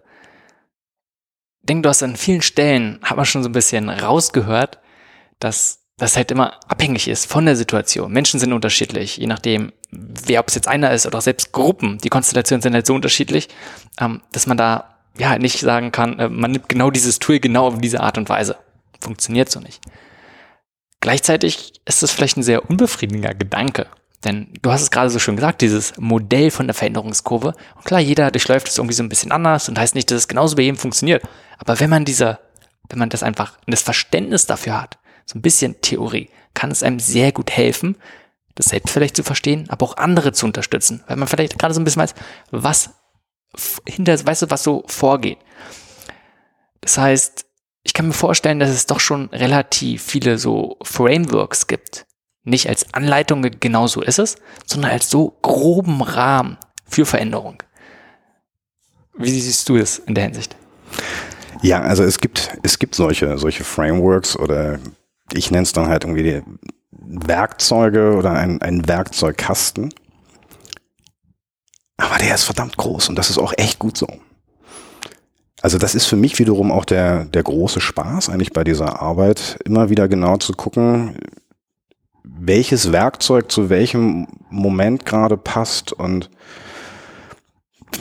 Ich denke, du hast an vielen Stellen, hat man schon so ein bisschen rausgehört, dass das halt immer abhängig ist von der Situation. Menschen sind unterschiedlich, je nachdem, wer, ob es jetzt einer ist oder selbst Gruppen. Die Konstellationen sind halt so unterschiedlich, ähm, dass man da ja nicht sagen kann, äh, man nimmt genau dieses Tool genau auf diese Art und Weise. Funktioniert so nicht. Gleichzeitig ist das vielleicht ein sehr unbefriedigender Gedanke, denn du hast es gerade so schön gesagt, dieses Modell von der Veränderungskurve. Und klar, jeder durchläuft es irgendwie so ein bisschen anders und heißt nicht, dass es genauso bei jedem funktioniert. Aber wenn man dieser, wenn man das einfach, das Verständnis dafür hat, so ein bisschen Theorie, kann es einem sehr gut helfen, das selbst vielleicht zu verstehen, aber auch andere zu unterstützen. Weil man vielleicht gerade so ein bisschen weiß, was hinter, weißt du, was so vorgeht. Das heißt, ich kann mir vorstellen, dass es doch schon relativ viele so Frameworks gibt, nicht als Anleitung, genau so ist es, sondern als so groben Rahmen für Veränderung. Wie siehst du es in der Hinsicht? Ja, also es gibt, es gibt solche, solche Frameworks oder ich nenne es dann halt irgendwie Werkzeuge oder ein, Werkzeugkasten. Aber der ist verdammt groß und das ist auch echt gut so. Also das ist für mich wiederum auch der, der große Spaß eigentlich bei dieser Arbeit, immer wieder genau zu gucken, welches Werkzeug zu welchem Moment gerade passt und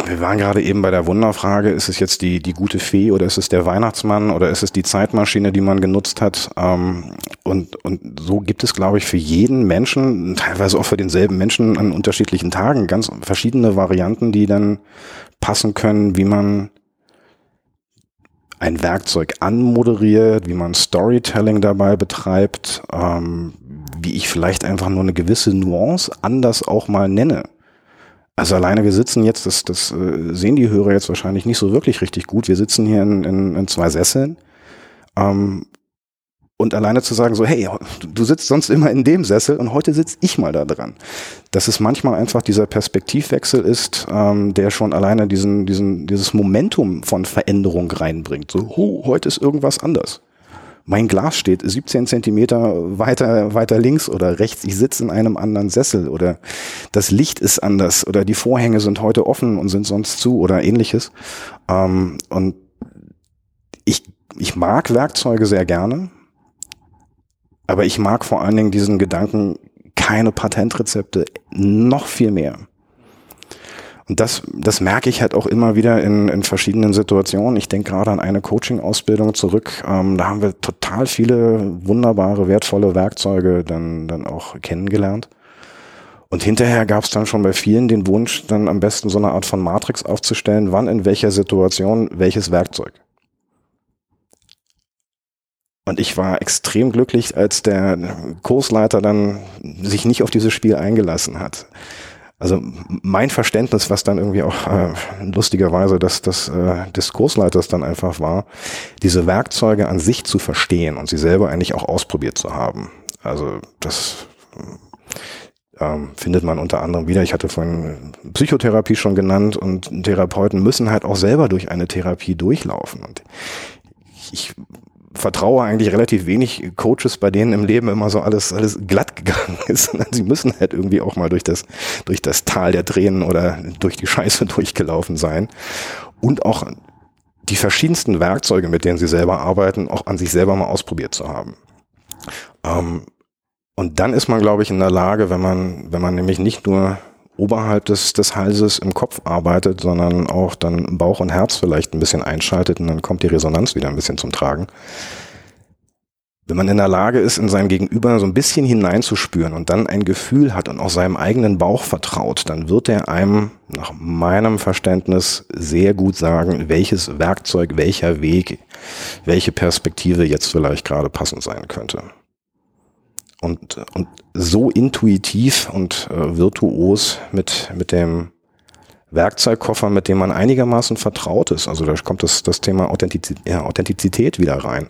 wir waren gerade eben bei der Wunderfrage, ist es jetzt die, die gute Fee oder ist es der Weihnachtsmann oder ist es die Zeitmaschine, die man genutzt hat? Ähm, und, und so gibt es, glaube ich, für jeden Menschen, teilweise auch für denselben Menschen an unterschiedlichen Tagen, ganz verschiedene Varianten, die dann passen können, wie man ein Werkzeug anmoderiert, wie man Storytelling dabei betreibt, ähm, wie ich vielleicht einfach nur eine gewisse Nuance anders auch mal nenne. Also alleine wir sitzen jetzt, das, das äh, sehen die Hörer jetzt wahrscheinlich nicht so wirklich richtig gut. Wir sitzen hier in, in, in zwei Sesseln. Ähm, und alleine zu sagen, so, hey, du sitzt sonst immer in dem Sessel und heute sitze ich mal da dran. Dass es manchmal einfach dieser Perspektivwechsel ist, ähm, der schon alleine diesen, diesen, dieses Momentum von Veränderung reinbringt. So, oh, heute ist irgendwas anders mein Glas steht 17 Zentimeter weiter, weiter links oder rechts, ich sitze in einem anderen Sessel oder das Licht ist anders oder die Vorhänge sind heute offen und sind sonst zu oder ähnliches. Ähm, und ich, ich mag Werkzeuge sehr gerne, aber ich mag vor allen Dingen diesen Gedanken, keine Patentrezepte, noch viel mehr. Und das, das merke ich halt auch immer wieder in, in verschiedenen Situationen. Ich denke gerade an eine Coaching-Ausbildung zurück. Ähm, da haben wir total viele wunderbare, wertvolle Werkzeuge dann, dann auch kennengelernt. Und hinterher gab es dann schon bei vielen den Wunsch, dann am besten so eine Art von Matrix aufzustellen, wann in welcher Situation welches Werkzeug. Und ich war extrem glücklich, als der Kursleiter dann sich nicht auf dieses Spiel eingelassen hat. Also mein Verständnis, was dann irgendwie auch äh, lustigerweise das, das äh, des Kursleiters dann einfach war, diese Werkzeuge an sich zu verstehen und sie selber eigentlich auch ausprobiert zu haben. Also das ähm, findet man unter anderem wieder. Ich hatte vorhin Psychotherapie schon genannt und Therapeuten müssen halt auch selber durch eine Therapie durchlaufen. Und ich vertraue eigentlich relativ wenig Coaches, bei denen im Leben immer so alles, alles glatt gegangen ist. Sie müssen halt irgendwie auch mal durch das, durch das Tal der Tränen oder durch die Scheiße durchgelaufen sein. Und auch die verschiedensten Werkzeuge, mit denen sie selber arbeiten, auch an sich selber mal ausprobiert zu haben. Ähm, und dann ist man, glaube ich, in der Lage, wenn man, wenn man nämlich nicht nur oberhalb des, des Halses im Kopf arbeitet, sondern auch dann Bauch und Herz vielleicht ein bisschen einschaltet und dann kommt die Resonanz wieder ein bisschen zum Tragen. Wenn man in der Lage ist, in sein Gegenüber so ein bisschen hineinzuspüren und dann ein Gefühl hat und auch seinem eigenen Bauch vertraut, dann wird er einem nach meinem Verständnis sehr gut sagen, welches Werkzeug, welcher Weg, welche Perspektive jetzt vielleicht gerade passend sein könnte und, und so intuitiv und äh, virtuos mit, mit dem Werkzeugkoffer, mit dem man einigermaßen vertraut ist. Also da kommt das, das Thema Authentizität, ja, Authentizität wieder rein.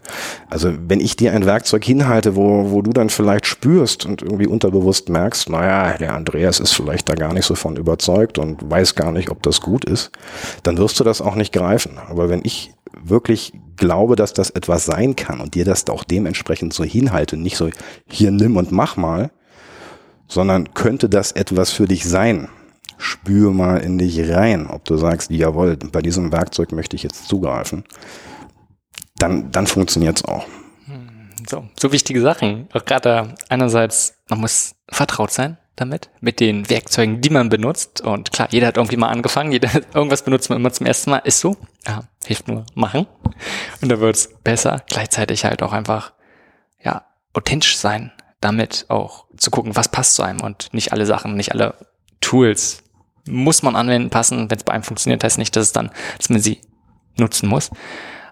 Also wenn ich dir ein Werkzeug hinhalte, wo, wo du dann vielleicht spürst und irgendwie unterbewusst merkst, naja, der Andreas ist vielleicht da gar nicht so von überzeugt und weiß gar nicht, ob das gut ist, dann wirst du das auch nicht greifen. Aber wenn ich wirklich glaube, dass das etwas sein kann und dir das auch dementsprechend so hinhalte, nicht so hier nimm und mach mal, sondern könnte das etwas für dich sein? Spür mal in dich rein, ob du sagst, jawohl, bei diesem Werkzeug möchte ich jetzt zugreifen. Dann, dann funktioniert es auch. Hm, so, so wichtige Sachen. Auch gerade einerseits, man muss vertraut sein damit, mit den Werkzeugen, die man benutzt. Und klar, jeder hat irgendwie mal angefangen, jeder irgendwas benutzt man immer zum ersten Mal, ist so. Ja, hilft nur machen. Und da wird's besser. Gleichzeitig halt auch einfach, ja, authentisch sein, damit auch zu gucken, was passt zu einem und nicht alle Sachen, nicht alle Tools muss man anwenden, passen. Wenn es bei einem funktioniert, heißt nicht, dass es dann, dass man sie nutzen muss.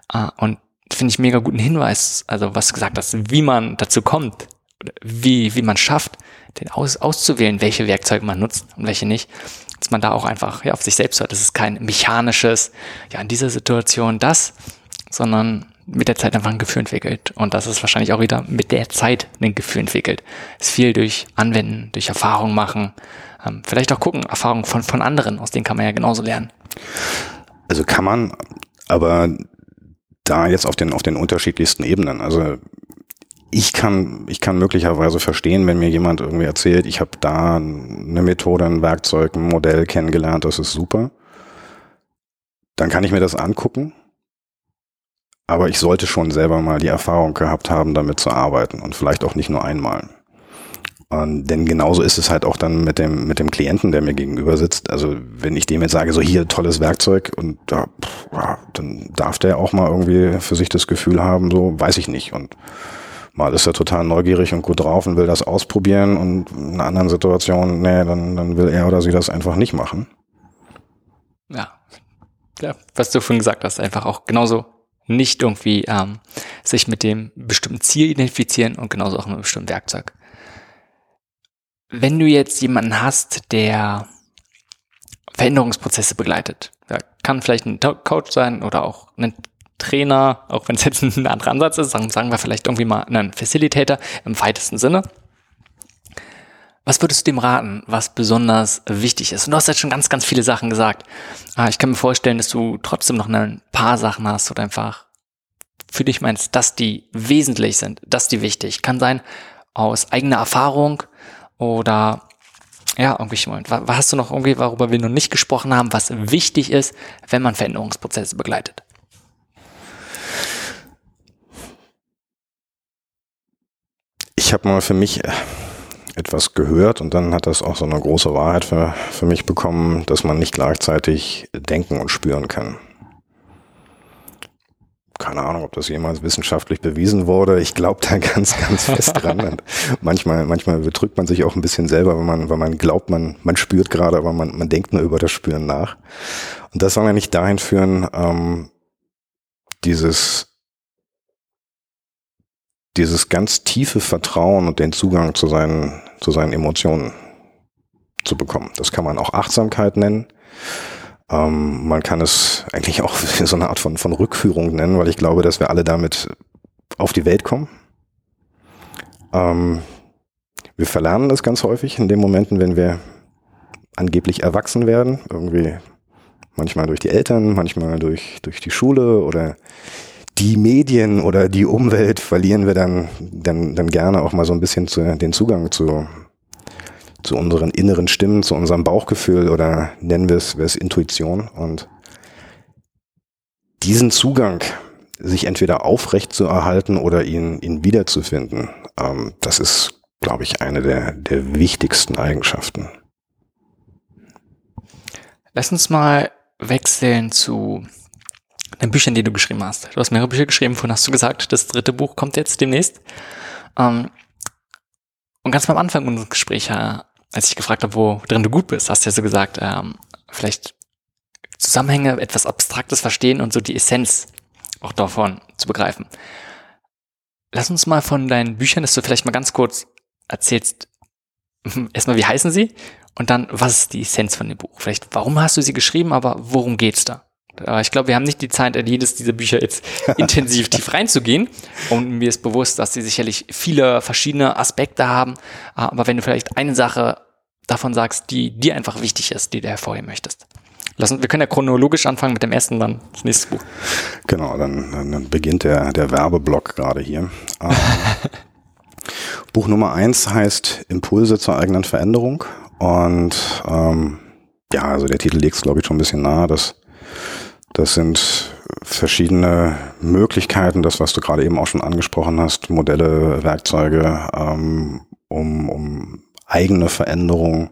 Ah, und finde ich mega guten Hinweis, also was gesagt hast, wie man dazu kommt, wie, wie man schafft, den aus, auszuwählen, welche Werkzeuge man nutzt und welche nicht, dass man da auch einfach ja, auf sich selbst hört. Das ist kein mechanisches, ja, in dieser Situation das, sondern mit der Zeit einfach ein Gefühl entwickelt. Und das ist wahrscheinlich auch wieder mit der Zeit ein Gefühl entwickelt. Es ist viel durch Anwenden, durch Erfahrung machen, ähm, vielleicht auch gucken, Erfahrungen von, von anderen, aus denen kann man ja genauso lernen. Also kann man, aber da jetzt auf den, auf den unterschiedlichsten Ebenen. Also ich kann, ich kann möglicherweise verstehen, wenn mir jemand irgendwie erzählt, ich habe da eine Methode, ein Werkzeug, ein Modell kennengelernt, das ist super. Dann kann ich mir das angucken. Aber ich sollte schon selber mal die Erfahrung gehabt haben, damit zu arbeiten und vielleicht auch nicht nur einmal. Und denn genauso ist es halt auch dann mit dem, mit dem Klienten, der mir gegenüber sitzt. Also wenn ich dem jetzt sage, so hier tolles Werkzeug und da, pff, dann darf der auch mal irgendwie für sich das Gefühl haben, so weiß ich nicht. Und mal ist er total neugierig und gut drauf und will das ausprobieren und in einer anderen Situation, nee, dann, dann will er oder sie das einfach nicht machen. Ja. Ja, was du vorhin gesagt hast, einfach auch genauso nicht irgendwie ähm, sich mit dem bestimmten Ziel identifizieren und genauso auch mit einem bestimmten Werkzeug. Wenn du jetzt jemanden hast, der Veränderungsprozesse begleitet, ja, kann vielleicht ein Coach sein oder auch ein Trainer, auch wenn es jetzt ein anderer Ansatz ist, sagen, sagen wir vielleicht irgendwie mal einen Facilitator im weitesten Sinne. Was würdest du dem raten, was besonders wichtig ist? Und du hast jetzt schon ganz, ganz viele Sachen gesagt. Ah, ich kann mir vorstellen, dass du trotzdem noch ein paar Sachen hast oder einfach für dich meinst, dass die wesentlich sind, dass die wichtig. Kann sein aus eigener Erfahrung oder ja, irgendwie, was hast du noch irgendwie, worüber wir noch nicht gesprochen haben, was wichtig ist, wenn man Veränderungsprozesse begleitet? Ich habe mal für mich äh, etwas gehört und dann hat das auch so eine große Wahrheit für, für mich bekommen, dass man nicht gleichzeitig denken und spüren kann. Keine Ahnung, ob das jemals wissenschaftlich bewiesen wurde. Ich glaube da ganz, ganz fest dran. Und manchmal, manchmal betrügt man sich auch ein bisschen selber, wenn man, wenn man glaubt, man, man spürt gerade, aber man, man denkt nur über das Spüren nach. Und das soll ja nicht dahin führen, ähm, dieses dieses ganz tiefe Vertrauen und den Zugang zu seinen, zu seinen Emotionen zu bekommen. Das kann man auch Achtsamkeit nennen. Ähm, man kann es eigentlich auch so eine Art von, von Rückführung nennen, weil ich glaube, dass wir alle damit auf die Welt kommen. Ähm, wir verlernen das ganz häufig in den Momenten, wenn wir angeblich erwachsen werden. Irgendwie manchmal durch die Eltern, manchmal durch, durch die Schule oder die Medien oder die Umwelt verlieren wir dann, dann, dann gerne auch mal so ein bisschen zu, den Zugang zu, zu unseren inneren Stimmen, zu unserem Bauchgefühl oder nennen wir es, wir es Intuition und diesen Zugang sich entweder aufrecht zu erhalten oder ihn, ihn wiederzufinden, ähm, das ist, glaube ich, eine der, der wichtigsten Eigenschaften. Lass uns mal wechseln zu den Büchern, die du geschrieben hast. Du hast mehrere Bücher geschrieben, vorhin hast du gesagt, das dritte Buch kommt jetzt demnächst. Ähm, und ganz am Anfang unseres Gesprächs, als ich gefragt habe, wo drin du gut bist, hast du ja so gesagt, ähm, vielleicht Zusammenhänge, etwas Abstraktes verstehen und so die Essenz auch davon zu begreifen. Lass uns mal von deinen Büchern, dass du vielleicht mal ganz kurz erzählst, erstmal, wie heißen sie? Und dann, was ist die Essenz von dem Buch? Vielleicht, warum hast du sie geschrieben, aber worum geht's da? Ich glaube, wir haben nicht die Zeit, in jedes dieser Bücher jetzt intensiv tief reinzugehen. Und mir ist bewusst, dass sie sicherlich viele verschiedene Aspekte haben. Aber wenn du vielleicht eine Sache davon sagst, die dir einfach wichtig ist, die du hervorheben möchtest. Lass uns, wir können ja chronologisch anfangen mit dem ersten, dann das nächste Buch. Genau, dann, dann beginnt der, der Werbeblock gerade hier. Ähm, Buch Nummer eins heißt Impulse zur eigenen Veränderung. Und ähm, ja, also der Titel legt es, glaube ich, schon ein bisschen nahe. Das, das sind verschiedene Möglichkeiten, das, was du gerade eben auch schon angesprochen hast, Modelle, Werkzeuge, ähm, um, um eigene Veränderung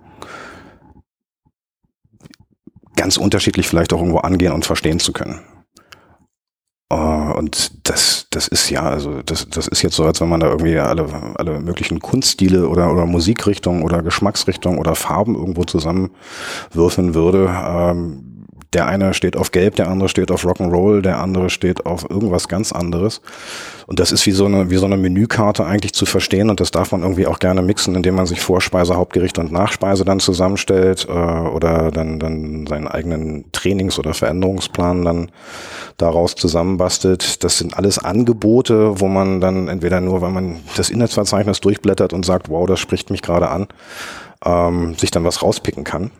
ganz unterschiedlich vielleicht auch irgendwo angehen und verstehen zu können. Uh, und das, das ist ja, also das, das ist jetzt so, als wenn man da irgendwie alle, alle möglichen Kunststile oder, oder Musikrichtungen oder Geschmacksrichtungen oder Farben irgendwo zusammenwürfeln würde. Ähm, der eine steht auf Gelb, der andere steht auf Rock'n'Roll, der andere steht auf irgendwas ganz anderes. Und das ist wie so eine, wie so eine Menükarte eigentlich zu verstehen und das darf man irgendwie auch gerne mixen, indem man sich Vorspeise, Hauptgericht und Nachspeise dann zusammenstellt äh, oder dann, dann seinen eigenen Trainings- oder Veränderungsplan dann daraus zusammenbastelt. Das sind alles Angebote, wo man dann entweder nur, weil man das Inhaltsverzeichnis durchblättert und sagt, wow, das spricht mich gerade an, ähm, sich dann was rauspicken kann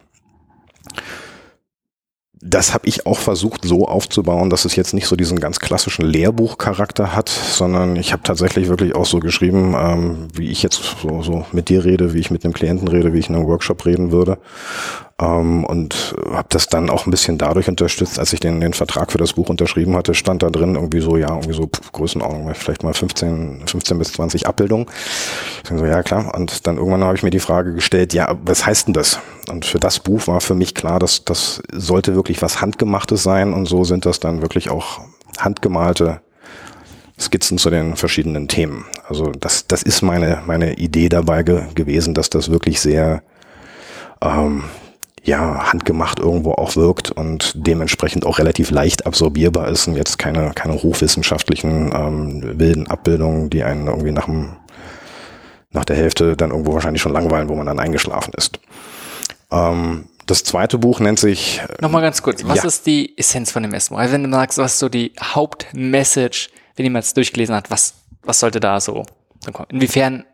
das habe ich auch versucht so aufzubauen, dass es jetzt nicht so diesen ganz klassischen Lehrbuchcharakter hat, sondern ich habe tatsächlich wirklich auch so geschrieben, ähm, wie ich jetzt so, so mit dir rede, wie ich mit einem Klienten rede, wie ich in einem Workshop reden würde. Ähm, und habe das dann auch ein bisschen dadurch unterstützt, als ich den, den Vertrag für das Buch unterschrieben hatte, stand da drin irgendwie so, ja, irgendwie so pff, Größenordnung, vielleicht mal 15, 15 bis 20 Abbildungen. So, ja klar. Und dann irgendwann habe ich mir die Frage gestellt, ja, was heißt denn das? Und für das Buch war für mich klar, dass das sollte wirklich was Handgemachtes sein und so sind das dann wirklich auch handgemalte Skizzen zu den verschiedenen Themen. Also das, das ist meine, meine Idee dabei ge gewesen, dass das wirklich sehr ähm, ja, handgemacht irgendwo auch wirkt und dementsprechend auch relativ leicht absorbierbar ist und jetzt keine, keine hochwissenschaftlichen ähm, wilden Abbildungen, die einen irgendwie nach, dem, nach der Hälfte dann irgendwo wahrscheinlich schon langweilen, wo man dann eingeschlafen ist. Ähm, das zweite Buch nennt sich. Nochmal ganz kurz, was ja. ist die Essenz von dem ersten Buch? Also wenn du sagst, was ist so die Hauptmessage, wenn jemand es durchgelesen hat, was, was sollte da so kommen? Inwiefern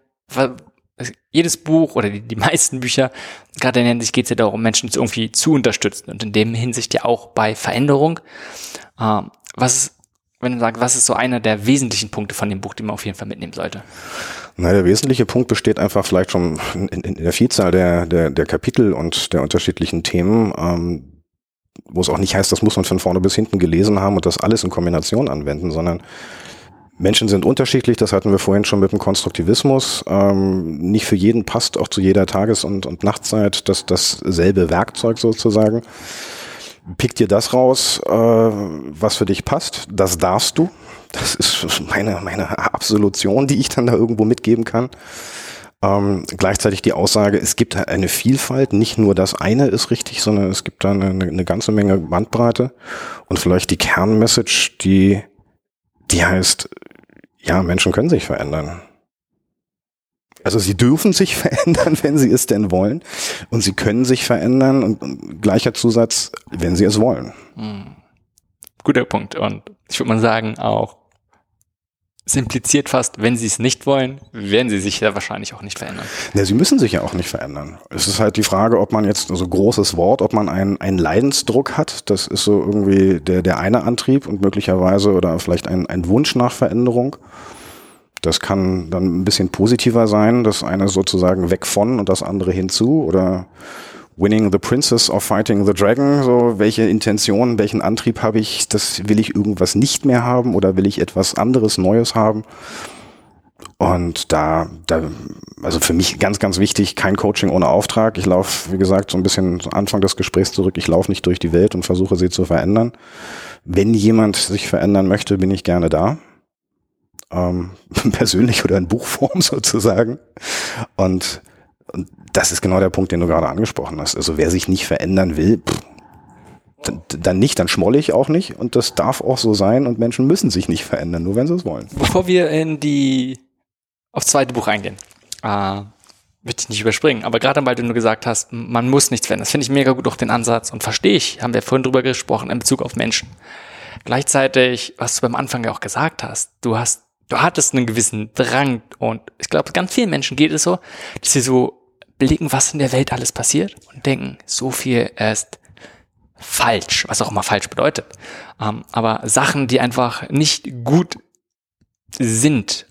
jedes Buch oder die, die meisten Bücher, gerade in der Hinsicht geht es ja darum, Menschen irgendwie zu unterstützen und in dem Hinsicht ja auch bei Veränderung. Ähm, was ist, wenn du sagst, was ist so einer der wesentlichen Punkte von dem Buch, die man auf jeden Fall mitnehmen sollte? Na, der wesentliche Punkt besteht einfach vielleicht schon in, in, in der Vielzahl der, der, der Kapitel und der unterschiedlichen Themen, ähm, wo es auch nicht heißt, das muss man von vorne bis hinten gelesen haben und das alles in Kombination anwenden, sondern Menschen sind unterschiedlich, das hatten wir vorhin schon mit dem Konstruktivismus. Ähm, nicht für jeden passt auch zu jeder Tages- und, und Nachtzeit das, dasselbe Werkzeug sozusagen. Pick dir das raus, äh, was für dich passt. Das darfst du. Das ist meine, meine Absolution, die ich dann da irgendwo mitgeben kann. Ähm, gleichzeitig die Aussage, es gibt eine Vielfalt, nicht nur das eine ist richtig, sondern es gibt da eine, eine ganze Menge Bandbreite. Und vielleicht die Kernmessage, die, die heißt, ja, Menschen können sich verändern. Also sie dürfen sich verändern, wenn sie es denn wollen. Und sie können sich verändern und, und gleicher Zusatz, wenn sie es wollen. Hm. Guter Punkt. Und ich würde mal sagen, auch simpliziert fast, wenn sie es nicht wollen, werden sie sich ja wahrscheinlich auch nicht verändern. Ja, sie müssen sich ja auch nicht verändern. Es ist halt die Frage, ob man jetzt so also großes Wort, ob man einen, einen Leidensdruck hat. Das ist so irgendwie der, der eine Antrieb und möglicherweise oder vielleicht ein, ein Wunsch nach Veränderung. Das kann dann ein bisschen positiver sein, das eine sozusagen weg von und das andere hinzu oder Winning the Princess or Fighting the Dragon, so welche Intention, welchen Antrieb habe ich, das will ich irgendwas nicht mehr haben oder will ich etwas anderes, Neues haben. Und da, da, also für mich ganz, ganz wichtig, kein Coaching ohne Auftrag. Ich laufe, wie gesagt, so ein bisschen Anfang des Gesprächs zurück. Ich laufe nicht durch die Welt und versuche sie zu verändern. Wenn jemand sich verändern möchte, bin ich gerne da. Ähm, persönlich oder in Buchform sozusagen. Und und das ist genau der Punkt, den du gerade angesprochen hast. Also wer sich nicht verändern will, pff, dann nicht, dann schmolle ich auch nicht und das darf auch so sein und Menschen müssen sich nicht verändern, nur wenn sie es wollen. Bevor wir in die aufs zweite Buch eingehen, äh, möchte ich nicht überspringen, aber gerade weil du nur gesagt hast, man muss nichts verändern, das finde ich mega gut auch den Ansatz und verstehe ich, haben wir vorhin drüber gesprochen in Bezug auf Menschen. Gleichzeitig, was du beim Anfang ja auch gesagt hast, du hast, du hattest einen gewissen Drang und ich glaube, ganz vielen Menschen geht es so, dass sie so blicken, was in der Welt alles passiert und denken, so viel ist falsch, was auch immer falsch bedeutet. Ähm, aber Sachen, die einfach nicht gut sind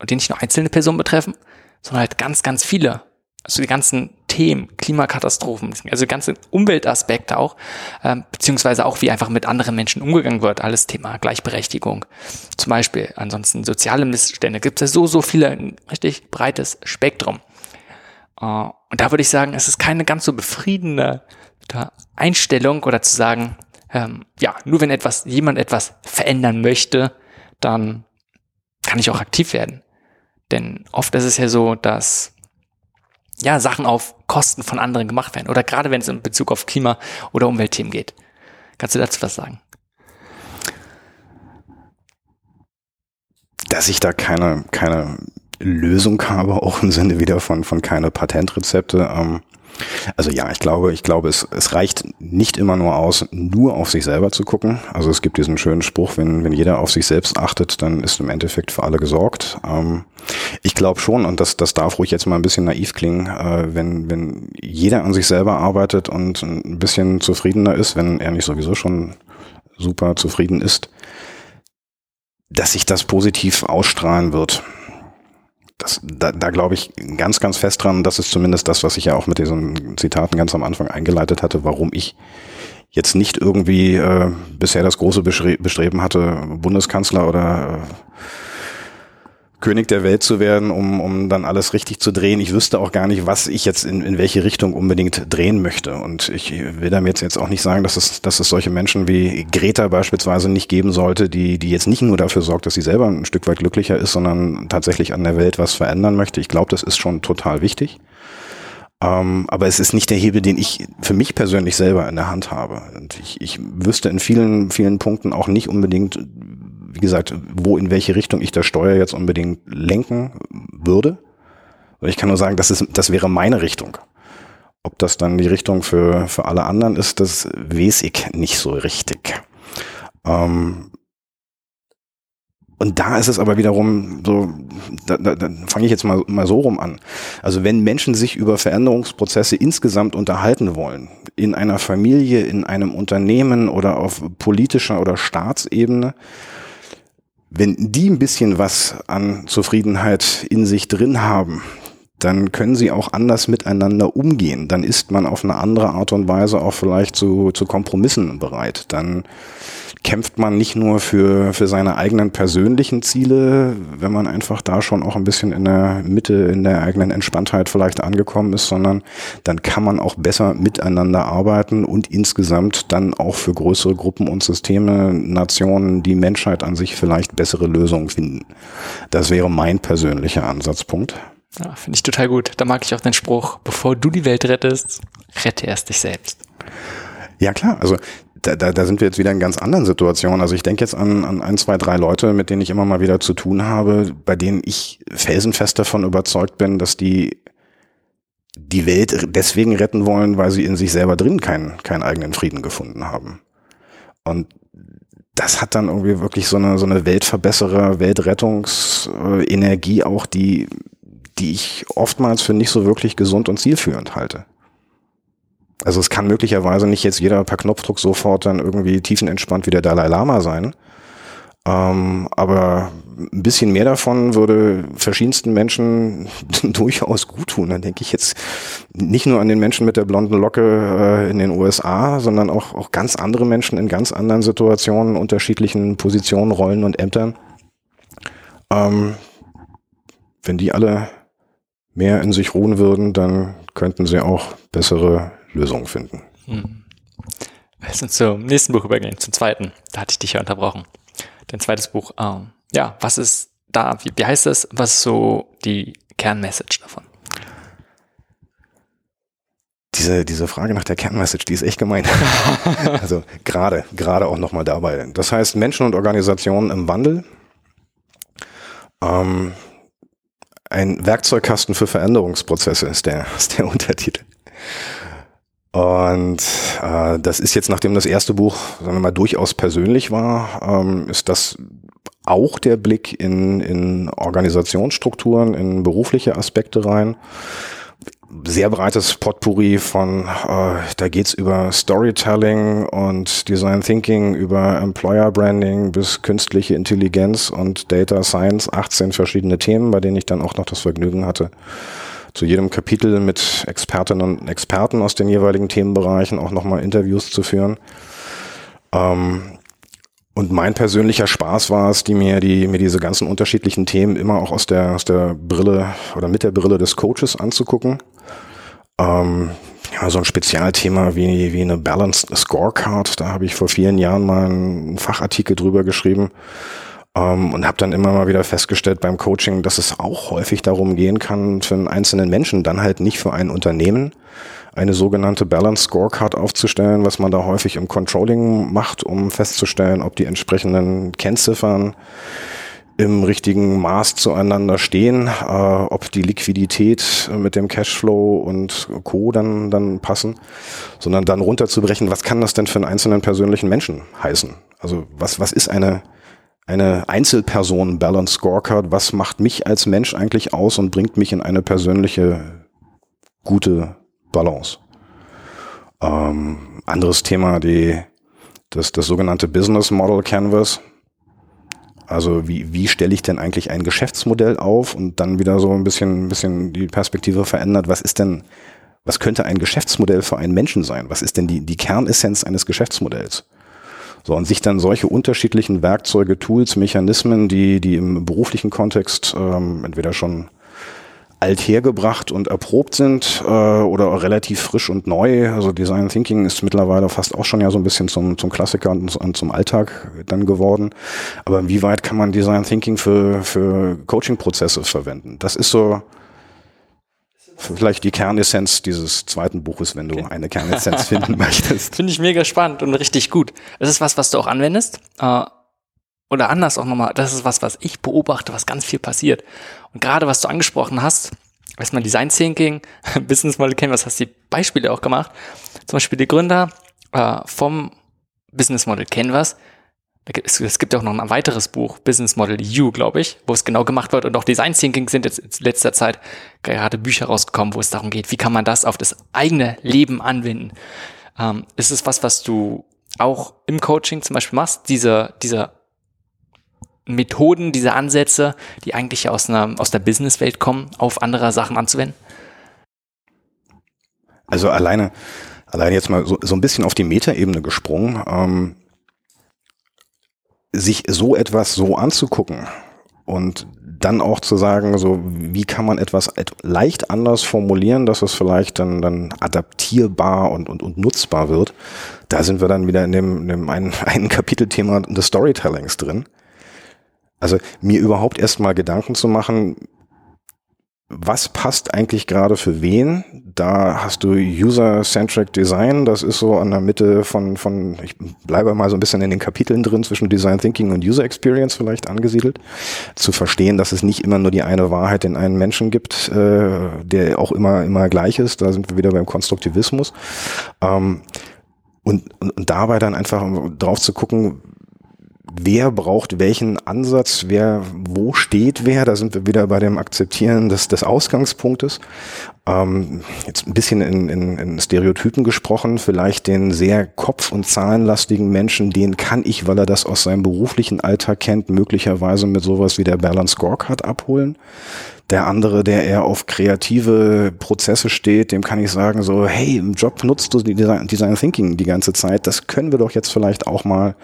und die nicht nur einzelne Personen betreffen, sondern halt ganz, ganz viele. Also die ganzen Themen, Klimakatastrophen, also ganze Umweltaspekte auch, ähm, beziehungsweise auch wie einfach mit anderen Menschen umgegangen wird, alles Thema Gleichberechtigung. Zum Beispiel, ansonsten soziale Missstände, gibt es ja so, so viele, ein richtig breites Spektrum. Äh, und da würde ich sagen, es ist keine ganz so befriedende Einstellung oder zu sagen, ähm, ja, nur wenn etwas, jemand etwas verändern möchte, dann kann ich auch aktiv werden. Denn oft ist es ja so, dass ja, Sachen auf Kosten von anderen gemacht werden. Oder gerade wenn es in Bezug auf Klima- oder Umweltthemen geht. Kannst du dazu was sagen? Dass ich da keine, keine Lösung habe, auch im Sinne wieder von, von keine Patentrezepte. Ähm, also ja, ich glaube, ich glaube, es, es reicht nicht immer nur aus, nur auf sich selber zu gucken. Also es gibt diesen schönen Spruch, wenn, wenn jeder auf sich selbst achtet, dann ist im Endeffekt für alle gesorgt. Ähm, ich glaube schon, und das, das darf ruhig jetzt mal ein bisschen naiv klingen, äh, wenn, wenn jeder an sich selber arbeitet und ein bisschen zufriedener ist, wenn er nicht sowieso schon super zufrieden ist, dass sich das positiv ausstrahlen wird das, da, da glaube ich ganz, ganz fest dran. Das ist zumindest das, was ich ja auch mit diesen Zitaten ganz am Anfang eingeleitet hatte, warum ich jetzt nicht irgendwie äh, bisher das große Bestreben hatte, Bundeskanzler oder äh, König der Welt zu werden, um, um dann alles richtig zu drehen. Ich wüsste auch gar nicht, was ich jetzt in, in welche Richtung unbedingt drehen möchte. Und ich will damit jetzt auch nicht sagen, dass es, dass es solche Menschen wie Greta beispielsweise nicht geben sollte, die, die jetzt nicht nur dafür sorgt, dass sie selber ein Stück weit glücklicher ist, sondern tatsächlich an der Welt was verändern möchte. Ich glaube, das ist schon total wichtig. Ähm, aber es ist nicht der Hebel, den ich für mich persönlich selber in der Hand habe. Und ich, ich wüsste in vielen, vielen Punkten auch nicht unbedingt, gesagt, wo in welche Richtung ich der Steuer jetzt unbedingt lenken würde. Ich kann nur sagen, das ist, das wäre meine Richtung. Ob das dann die Richtung für, für alle anderen ist, das weiß ich nicht so richtig. Ähm, und da ist es aber wiederum so, da, da, da fange ich jetzt mal, mal so rum an. Also wenn Menschen sich über Veränderungsprozesse insgesamt unterhalten wollen, in einer Familie, in einem Unternehmen oder auf politischer oder Staatsebene, wenn die ein bisschen was an Zufriedenheit in sich drin haben, dann können sie auch anders miteinander umgehen. Dann ist man auf eine andere Art und Weise auch vielleicht zu, zu Kompromissen bereit. Dann kämpft man nicht nur für, für seine eigenen persönlichen Ziele, wenn man einfach da schon auch ein bisschen in der Mitte, in der eigenen Entspanntheit vielleicht angekommen ist, sondern dann kann man auch besser miteinander arbeiten und insgesamt dann auch für größere Gruppen und Systeme, Nationen, die Menschheit an sich vielleicht bessere Lösungen finden. Das wäre mein persönlicher Ansatzpunkt. Ja, finde ich total gut. Da mag ich auch den Spruch, bevor du die Welt rettest, rette erst dich selbst. Ja klar, also da, da, da sind wir jetzt wieder in ganz anderen Situationen. Also ich denke jetzt an, an ein, zwei, drei Leute, mit denen ich immer mal wieder zu tun habe, bei denen ich felsenfest davon überzeugt bin, dass die die Welt deswegen retten wollen, weil sie in sich selber drin keinen, keinen eigenen Frieden gefunden haben. Und das hat dann irgendwie wirklich so eine, so eine Weltverbesserer, Weltrettungsenergie auch, die, die ich oftmals für nicht so wirklich gesund und zielführend halte. Also es kann möglicherweise nicht jetzt jeder per Knopfdruck sofort dann irgendwie tiefenentspannt wie der Dalai Lama sein. Ähm, aber ein bisschen mehr davon würde verschiedensten Menschen durchaus gut tun. Dann denke ich jetzt nicht nur an den Menschen mit der blonden Locke äh, in den USA, sondern auch, auch ganz andere Menschen in ganz anderen Situationen, unterschiedlichen Positionen, Rollen und Ämtern. Ähm, wenn die alle mehr in sich ruhen würden, dann könnten sie auch bessere Lösungen finden. Hm. Wir sind zum nächsten Buch übergehen, zum zweiten. Da hatte ich dich ja unterbrochen. Dein zweites Buch. Ähm, ja, was ist da, wie, wie heißt das? Was ist so die Kernmessage davon? Diese, diese Frage nach der Kernmessage, die ist echt gemein. also gerade, gerade auch nochmal dabei. Das heißt, Menschen und Organisationen im Wandel. Ähm, ein Werkzeugkasten für Veränderungsprozesse ist der, ist der Untertitel. Und äh, das ist jetzt, nachdem das erste Buch, sagen wir mal, durchaus persönlich war, ähm, ist das auch der Blick in, in Organisationsstrukturen, in berufliche Aspekte rein. Sehr breites Potpourri von, äh, da geht's über Storytelling und Design Thinking, über Employer Branding bis künstliche Intelligenz und Data Science, 18 verschiedene Themen, bei denen ich dann auch noch das Vergnügen hatte, zu jedem Kapitel mit Expertinnen und Experten aus den jeweiligen Themenbereichen auch nochmal Interviews zu führen. Ähm, und mein persönlicher Spaß war es, die mir, die, mir diese ganzen unterschiedlichen Themen immer auch aus der, aus der Brille oder mit der Brille des Coaches anzugucken. Ähm, ja, so ein Spezialthema wie, wie eine Balanced Scorecard, da habe ich vor vielen Jahren mal einen Fachartikel drüber geschrieben, ähm, und habe dann immer mal wieder festgestellt beim Coaching, dass es auch häufig darum gehen kann, für einen einzelnen Menschen, dann halt nicht für ein Unternehmen, eine sogenannte Balance Scorecard aufzustellen, was man da häufig im Controlling macht, um festzustellen, ob die entsprechenden Kennziffern im richtigen Maß zueinander stehen, äh, ob die Liquidität mit dem Cashflow und Co. dann, dann passen, sondern dann runterzubrechen, was kann das denn für einen einzelnen persönlichen Menschen heißen? Also was, was ist eine eine Einzelperson Balance Scorecard, was macht mich als Mensch eigentlich aus und bringt mich in eine persönliche gute Balance. Ähm, anderes Thema, die, das, das sogenannte Business Model Canvas. Also wie, wie stelle ich denn eigentlich ein Geschäftsmodell auf und dann wieder so ein bisschen, bisschen die Perspektive verändert. Was ist denn, was könnte ein Geschäftsmodell für einen Menschen sein? Was ist denn die, die Kernessenz eines Geschäftsmodells? So, und sich dann solche unterschiedlichen Werkzeuge, Tools, Mechanismen, die, die im beruflichen Kontext ähm, entweder schon alt hergebracht und erprobt sind äh, oder relativ frisch und neu. Also Design Thinking ist mittlerweile fast auch schon ja so ein bisschen zum, zum Klassiker und, und zum Alltag dann geworden. Aber inwieweit kann man Design Thinking für, für Coaching-Prozesse verwenden? Das ist so, vielleicht die Kernessenz dieses zweiten Buches, wenn du okay. eine Kernessenz finden möchtest. Finde ich mega spannend und richtig gut. Das ist was, was du auch anwendest. Äh, oder anders auch nochmal, das ist was, was ich beobachte, was ganz viel passiert. Und gerade was du angesprochen hast, erstmal Design Thinking, Business Model Canvas, hast die Beispiele auch gemacht. Zum Beispiel die Gründer äh, vom Business Model Canvas es gibt auch noch ein weiteres Buch, Business Model U, glaube ich, wo es genau gemacht wird und auch Design Thinking sind jetzt in letzter Zeit gerade Bücher rausgekommen, wo es darum geht, wie kann man das auf das eigene Leben anwenden. Ähm, ist es was, was du auch im Coaching zum Beispiel machst, diese, diese Methoden, diese Ansätze, die eigentlich aus, einer, aus der Businesswelt kommen, auf andere Sachen anzuwenden? Also alleine, alleine jetzt mal so, so ein bisschen auf die Metaebene gesprungen. Ähm, sich so etwas so anzugucken und dann auch zu sagen, so wie kann man etwas leicht anders formulieren, dass es vielleicht dann, dann adaptierbar und, und, und nutzbar wird. Da sind wir dann wieder in dem, in dem einen, einen Kapitelthema des Storytellings drin. Also mir überhaupt erstmal Gedanken zu machen, was passt eigentlich gerade für wen? Da hast du User-Centric Design, das ist so an der Mitte von, von, ich bleibe mal so ein bisschen in den Kapiteln drin, zwischen Design Thinking und User Experience vielleicht angesiedelt. Zu verstehen, dass es nicht immer nur die eine Wahrheit in einen Menschen gibt, äh, der auch immer, immer gleich ist. Da sind wir wieder beim Konstruktivismus. Ähm, und, und, und dabei dann einfach drauf zu gucken, wer braucht welchen Ansatz, wer, wo steht wer, da sind wir wieder bei dem Akzeptieren des, des Ausgangspunktes. Ähm, jetzt ein bisschen in, in, in Stereotypen gesprochen, vielleicht den sehr kopf- und zahlenlastigen Menschen, den kann ich, weil er das aus seinem beruflichen Alltag kennt, möglicherweise mit sowas wie der Balance Scorecard abholen. Der andere, der eher auf kreative Prozesse steht, dem kann ich sagen so, hey, im Job nutzt du Design, Thinking die ganze Zeit. Das können wir doch jetzt vielleicht auch mal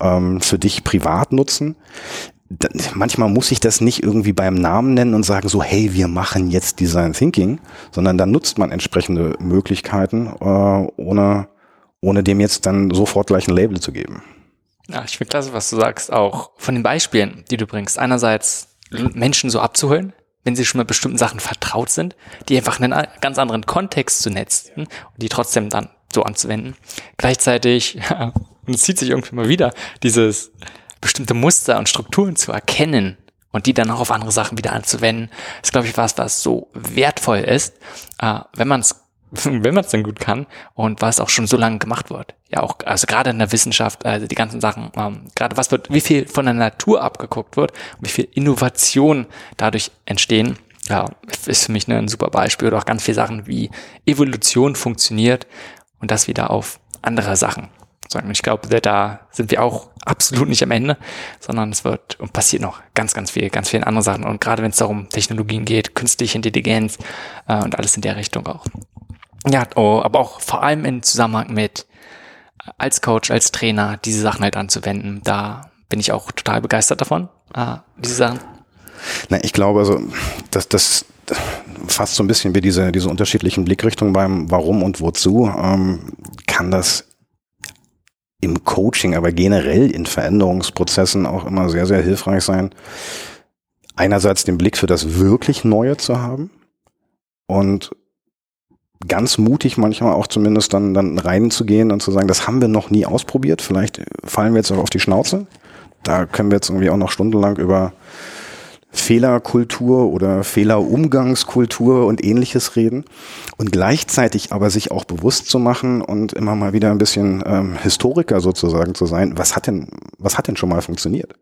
ähm, für dich privat nutzen. Manchmal muss ich das nicht irgendwie beim Namen nennen und sagen so, hey, wir machen jetzt Design Thinking, sondern dann nutzt man entsprechende Möglichkeiten, äh, ohne, ohne dem jetzt dann sofort gleich ein Label zu geben. Ja, ich finde klasse, was du sagst, auch von den Beispielen, die du bringst. Einerseits Menschen so abzuholen, wenn sie schon mit bestimmten Sachen vertraut sind, die einfach in einen ganz anderen Kontext zu netzen und die trotzdem dann so anzuwenden. Gleichzeitig, ja, und es zieht sich irgendwie mal wieder, dieses bestimmte Muster und Strukturen zu erkennen und die dann auch auf andere Sachen wieder anzuwenden, ist, glaube ich, was, was so wertvoll ist, äh, wenn man es wenn man es dann gut kann und was auch schon so lange gemacht wird. Ja, auch, also gerade in der Wissenschaft, also die ganzen Sachen, ähm, gerade was wird, wie viel von der Natur abgeguckt wird und wie viel Innovation dadurch entstehen, ja, ist für mich ein super Beispiel oder auch ganz viele Sachen, wie Evolution funktioniert und das wieder auf andere Sachen. Ich glaube, da sind wir auch absolut nicht am Ende, sondern es wird und passiert noch ganz, ganz viel, ganz viele andere Sachen. Und gerade wenn es darum Technologien geht, künstliche Intelligenz äh, und alles in der Richtung auch. Ja, oh, aber auch vor allem in Zusammenhang mit äh, als Coach, als Trainer diese Sachen halt anzuwenden. Da bin ich auch total begeistert davon, äh, diese Sachen. Na, ich glaube, also, dass das fast so ein bisschen wie diese, diese unterschiedlichen Blickrichtungen beim Warum und Wozu, ähm, kann das im Coaching, aber generell in Veränderungsprozessen auch immer sehr, sehr hilfreich sein. Einerseits den Blick für das wirklich Neue zu haben und ganz mutig manchmal auch zumindest dann, dann reinzugehen und zu sagen, das haben wir noch nie ausprobiert. Vielleicht fallen wir jetzt auch auf die Schnauze. Da können wir jetzt irgendwie auch noch stundenlang über Fehlerkultur oder Fehlerumgangskultur und ähnliches reden und gleichzeitig aber sich auch bewusst zu machen und immer mal wieder ein bisschen ähm, Historiker sozusagen zu sein, was hat denn, was hat denn schon mal funktioniert?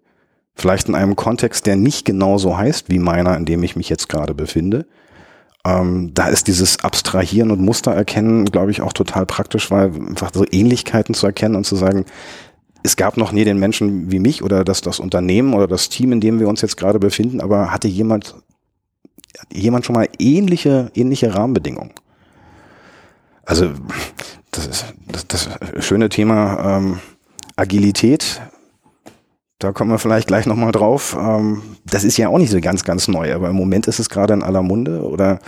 Vielleicht in einem Kontext, der nicht genauso heißt wie meiner, in dem ich mich jetzt gerade befinde, ähm, da ist dieses Abstrahieren und Muster erkennen, glaube ich, auch total praktisch, weil einfach so Ähnlichkeiten zu erkennen und zu sagen, es gab noch nie den Menschen wie mich oder das, das Unternehmen oder das Team, in dem wir uns jetzt gerade befinden, aber hatte jemand, jemand schon mal ähnliche, ähnliche Rahmenbedingungen? Also das ist das, das schöne Thema ähm, Agilität da kommen wir vielleicht gleich nochmal drauf. Ähm, das ist ja auch nicht so ganz, ganz neu, aber im Moment ist es gerade in aller Munde. Oder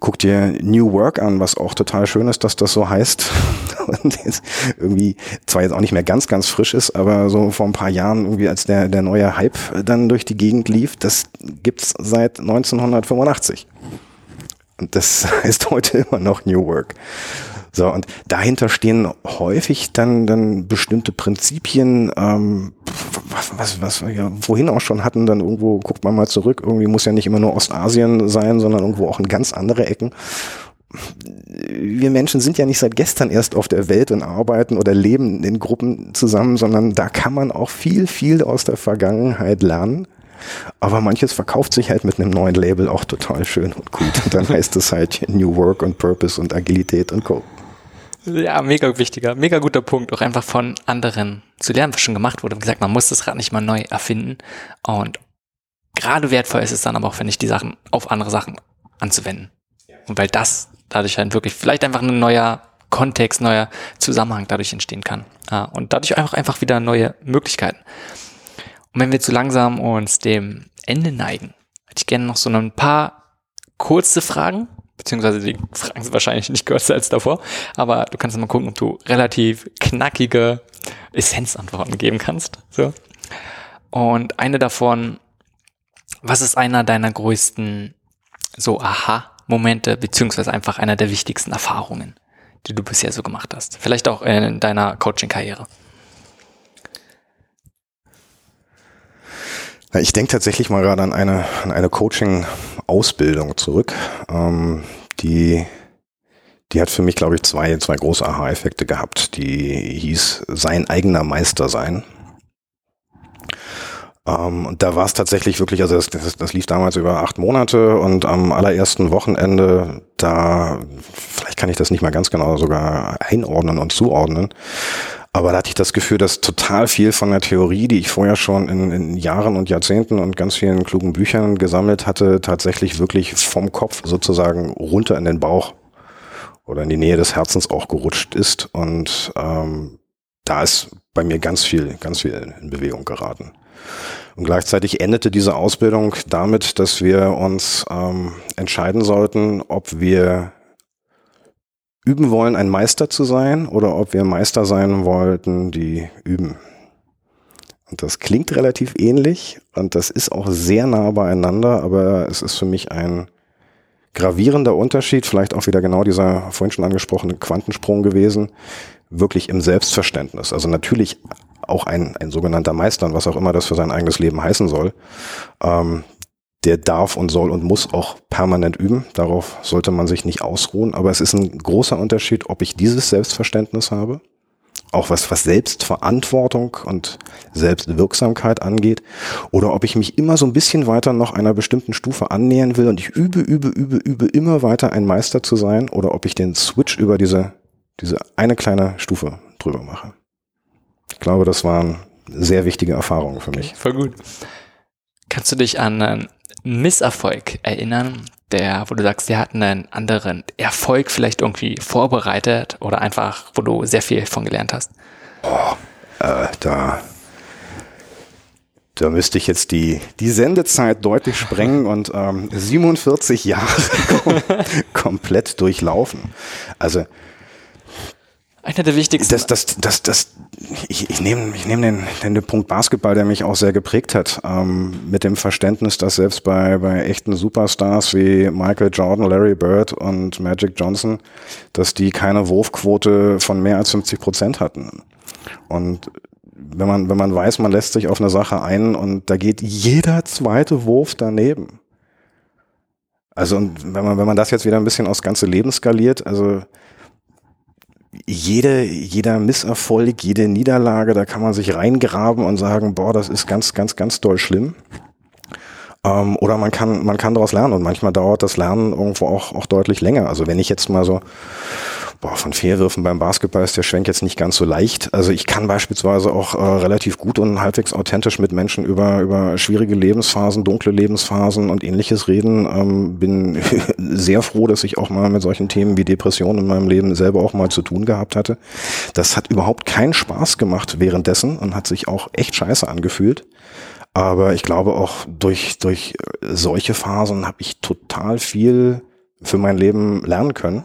guck dir New Work an, was auch total schön ist, dass das so heißt. Und jetzt irgendwie zwar jetzt auch nicht mehr ganz, ganz frisch ist, aber so vor ein paar Jahren irgendwie als der, der neue Hype dann durch die Gegend lief, das gibt's seit 1985. Und das heißt heute immer noch New Work. So, und dahinter stehen häufig dann, dann bestimmte Prinzipien, ähm, was, was, was wir ja vorhin auch schon hatten, dann irgendwo guckt man mal zurück, irgendwie muss ja nicht immer nur Ostasien sein, sondern irgendwo auch in ganz andere Ecken. Wir Menschen sind ja nicht seit gestern erst auf der Welt und arbeiten oder leben in Gruppen zusammen, sondern da kann man auch viel, viel aus der Vergangenheit lernen. Aber manches verkauft sich halt mit einem neuen Label auch total schön und gut. Und dann heißt es halt New Work und Purpose und Agilität und Co. Ja, mega wichtiger, mega guter Punkt, auch einfach von anderen zu lernen, was schon gemacht wurde. Wie gesagt, man muss das Rad nicht mal neu erfinden. Und gerade wertvoll ist es dann aber auch, finde ich, die Sachen auf andere Sachen anzuwenden. Und weil das dadurch halt wirklich vielleicht einfach ein neuer Kontext, neuer Zusammenhang dadurch entstehen kann. Und dadurch einfach, einfach wieder neue Möglichkeiten. Und wenn wir zu langsam uns dem Ende neigen, hätte ich gerne noch so ein paar kurze Fragen, beziehungsweise die Fragen sind wahrscheinlich nicht kürzer als davor, aber du kannst mal gucken, ob du relativ knackige Essenzantworten geben kannst. So. Und eine davon, was ist einer deiner größten so Aha-Momente, beziehungsweise einfach einer der wichtigsten Erfahrungen, die du bisher so gemacht hast? Vielleicht auch in deiner Coaching-Karriere. Ich denke tatsächlich mal gerade an eine, an eine Coaching-Ausbildung zurück. Ähm, die, die hat für mich, glaube ich, zwei, zwei große Aha-Effekte gehabt. Die hieß sein eigener Meister sein. Ähm, und da war es tatsächlich wirklich, also das, das, das lief damals über acht Monate und am allerersten Wochenende, da, vielleicht kann ich das nicht mal ganz genau sogar einordnen und zuordnen, aber da hatte ich das Gefühl, dass total viel von der Theorie, die ich vorher schon in, in, Jahren und Jahrzehnten und ganz vielen klugen Büchern gesammelt hatte, tatsächlich wirklich vom Kopf sozusagen runter in den Bauch oder in die Nähe des Herzens auch gerutscht ist. Und ähm, da ist bei mir ganz viel, ganz viel in Bewegung geraten. Und gleichzeitig endete diese Ausbildung damit, dass wir uns ähm, entscheiden sollten, ob wir üben wollen, ein Meister zu sein oder ob wir Meister sein wollten, die üben. Und das klingt relativ ähnlich und das ist auch sehr nah beieinander, aber es ist für mich ein gravierender Unterschied, vielleicht auch wieder genau dieser vorhin schon angesprochene Quantensprung gewesen, wirklich im Selbstverständnis. Also natürlich auch ein, ein sogenannter Meister, was auch immer das für sein eigenes Leben heißen soll, ähm, der darf und soll und muss auch permanent üben. Darauf sollte man sich nicht ausruhen. Aber es ist ein großer Unterschied, ob ich dieses Selbstverständnis habe, auch was, was Selbstverantwortung und Selbstwirksamkeit angeht, oder ob ich mich immer so ein bisschen weiter noch einer bestimmten Stufe annähern will und ich übe, übe, übe, übe immer weiter ein Meister zu sein, oder ob ich den Switch über diese, diese eine kleine Stufe drüber mache. Ich glaube, das waren sehr wichtige Erfahrungen für mich. Voll gut. Kannst du dich an einen Misserfolg erinnern, der, wo du sagst, der hat einen anderen Erfolg vielleicht irgendwie vorbereitet oder einfach, wo du sehr viel von gelernt hast? Oh, äh, da, da müsste ich jetzt die, die Sendezeit deutlich sprengen und ähm, 47 Jahre kom komplett durchlaufen. Also einer der wichtigsten. Das, das, das, das, ich, ich nehme ich nehm den, den Punkt Basketball, der mich auch sehr geprägt hat, ähm, mit dem Verständnis, dass selbst bei, bei echten Superstars wie Michael Jordan, Larry Bird und Magic Johnson, dass die keine Wurfquote von mehr als 50 Prozent hatten. Und wenn man, wenn man weiß, man lässt sich auf eine Sache ein und da geht jeder zweite Wurf daneben. Also, und wenn man, wenn man das jetzt wieder ein bisschen aufs ganze Leben skaliert, also jede, jeder Misserfolg, jede Niederlage, da kann man sich reingraben und sagen, boah, das ist ganz, ganz, ganz doll schlimm. Ähm, oder man kann, man kann daraus lernen und manchmal dauert das Lernen irgendwo auch, auch deutlich länger. Also wenn ich jetzt mal so boah, von Fehlwürfen beim Basketball ist der Schwenk jetzt nicht ganz so leicht. Also ich kann beispielsweise auch äh, relativ gut und halbwegs authentisch mit Menschen über, über schwierige Lebensphasen, dunkle Lebensphasen und ähnliches reden. Ähm, bin sehr froh, dass ich auch mal mit solchen Themen wie Depressionen in meinem Leben selber auch mal zu tun gehabt hatte. Das hat überhaupt keinen Spaß gemacht währenddessen und hat sich auch echt scheiße angefühlt. Aber ich glaube auch durch, durch solche Phasen habe ich total viel für mein Leben lernen können.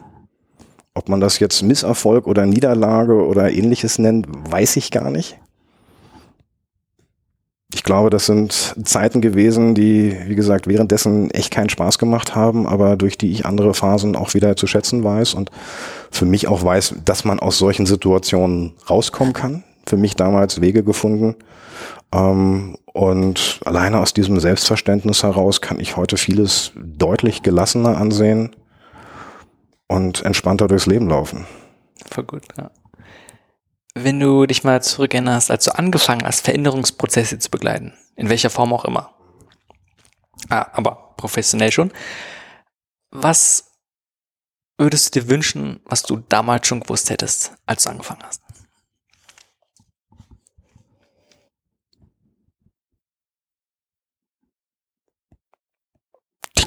Ob man das jetzt Misserfolg oder Niederlage oder ähnliches nennt, weiß ich gar nicht. Ich glaube, das sind Zeiten gewesen, die, wie gesagt, währenddessen echt keinen Spaß gemacht haben, aber durch die ich andere Phasen auch wieder zu schätzen weiß und für mich auch weiß, dass man aus solchen Situationen rauskommen kann. Für mich damals Wege gefunden. Ähm, und alleine aus diesem Selbstverständnis heraus kann ich heute vieles deutlich gelassener ansehen und entspannter durchs Leben laufen. Voll gut, ja. Wenn du dich mal zurückerinnerst, als du angefangen hast, Veränderungsprozesse zu begleiten, in welcher Form auch immer, ah, aber professionell schon, was würdest du dir wünschen, was du damals schon gewusst hättest, als du angefangen hast?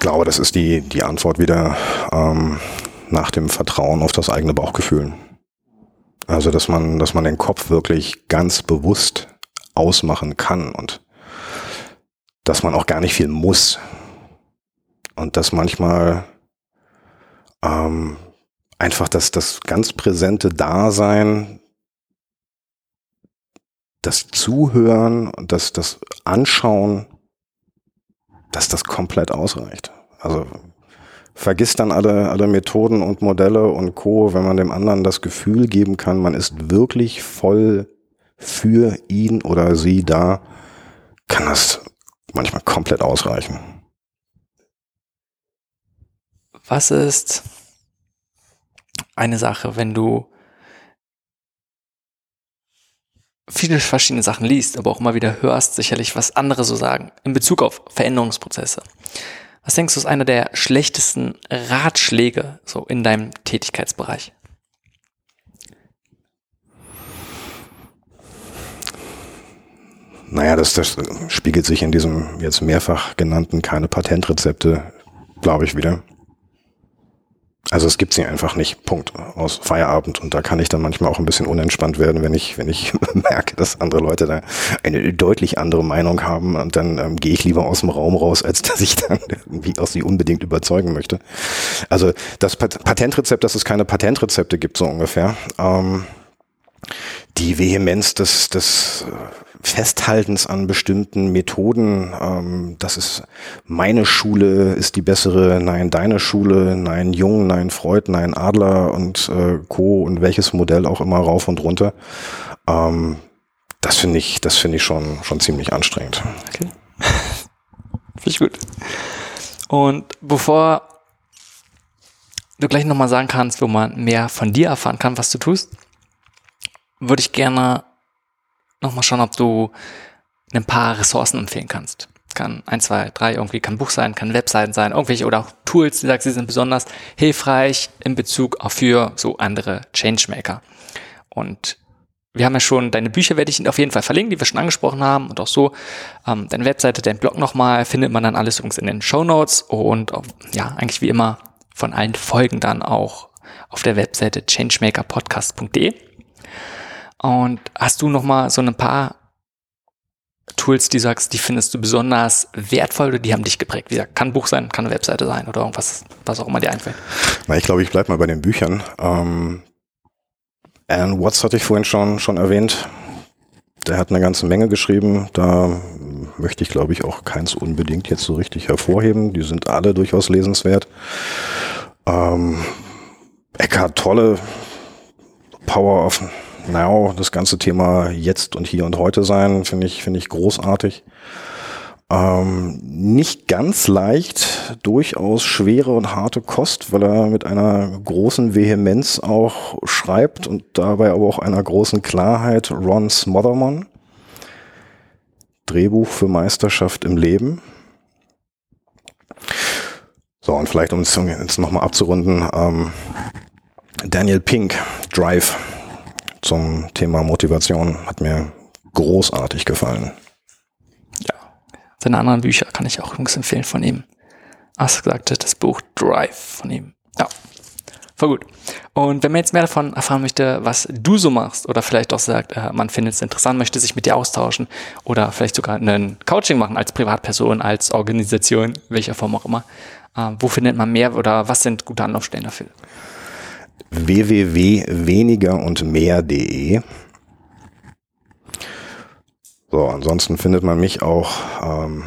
Glaube, das ist die, die Antwort wieder. Ähm, nach dem Vertrauen auf das eigene Bauchgefühl. Also, dass man, dass man den Kopf wirklich ganz bewusst ausmachen kann und dass man auch gar nicht viel muss. Und dass manchmal ähm, einfach das, das ganz präsente Dasein, das Zuhören und das, das Anschauen, dass das komplett ausreicht. Also vergisst dann alle, alle Methoden und Modelle und Co., wenn man dem anderen das Gefühl geben kann, man ist wirklich voll für ihn oder sie da, kann das manchmal komplett ausreichen. Was ist eine Sache, wenn du viele verschiedene Sachen liest, aber auch immer wieder hörst, sicherlich, was andere so sagen in Bezug auf Veränderungsprozesse. Was denkst du, ist einer der schlechtesten Ratschläge so in deinem Tätigkeitsbereich? Naja, das, das spiegelt sich in diesem jetzt mehrfach genannten keine Patentrezepte, glaube ich, wieder. Also es gibt sie einfach nicht. Punkt. Aus Feierabend. Und da kann ich dann manchmal auch ein bisschen unentspannt werden, wenn ich, wenn ich merke, dass andere Leute da eine deutlich andere Meinung haben. Und dann ähm, gehe ich lieber aus dem Raum raus, als dass ich dann irgendwie aus sie unbedingt überzeugen möchte. Also das Pat Patentrezept, dass es keine Patentrezepte gibt, so ungefähr. Ähm, die Vehemenz des, des Festhaltens an bestimmten Methoden, ähm, das ist meine Schule ist die bessere, nein, deine Schule, nein, Jung, nein, Freud, nein, Adler und äh, Co. und welches Modell auch immer rauf und runter. Ähm, das finde ich, das finde ich schon, schon ziemlich anstrengend. Okay. finde ich gut. Und bevor du gleich nochmal sagen kannst, wo man mehr von dir erfahren kann, was du tust, würde ich gerne nochmal schauen, ob du ein paar Ressourcen empfehlen kannst. Kann ein, zwei, drei irgendwie, kann Buch sein, kann Webseiten sein, irgendwelche oder auch Tools, die sagst, sie sind besonders hilfreich in Bezug auf für so andere Changemaker. Und wir haben ja schon, deine Bücher werde ich auf jeden Fall verlinken, die wir schon angesprochen haben und auch so. Ähm, deine Webseite, dein Blog nochmal, findet man dann alles übrigens in den Show Notes und auch, ja, eigentlich wie immer von allen Folgen dann auch auf der Webseite changemakerpodcast.de. Und hast du noch mal so ein paar Tools, die sagst, die findest du besonders wertvoll oder die haben dich geprägt? Wie gesagt, kann ein Buch sein, kann eine Webseite sein oder irgendwas, was auch immer dir einfällt. Na, ich glaube, ich bleibe mal bei den Büchern. Ähm, Alan Watts hatte ich vorhin schon, schon erwähnt. Der hat eine ganze Menge geschrieben. Da möchte ich, glaube ich, auch keins unbedingt jetzt so richtig hervorheben. Die sind alle durchaus lesenswert. Ähm, Eckhart Tolle, Power of Now, das ganze Thema jetzt und hier und heute sein, finde ich, finde ich großartig. Ähm, nicht ganz leicht, durchaus schwere und harte Kost, weil er mit einer großen Vehemenz auch schreibt und dabei aber auch einer großen Klarheit. Ron Smotherman, Drehbuch für Meisterschaft im Leben. So, und vielleicht um es jetzt nochmal abzurunden, ähm, Daniel Pink, Drive, zum Thema Motivation hat mir großartig gefallen. Ja, seine anderen Bücher kann ich auch übrigens empfehlen von ihm. Hast gesagt, das Buch Drive von ihm. Ja, voll gut. Und wenn man jetzt mehr davon erfahren möchte, was du so machst oder vielleicht auch sagt, äh, man findet es interessant, möchte sich mit dir austauschen oder vielleicht sogar ein Coaching machen als Privatperson, als Organisation, welcher Form auch immer, äh, wo findet man mehr oder was sind gute Anlaufstellen dafür? www.wenigerundmehr.de. So, ansonsten findet man mich auch ähm,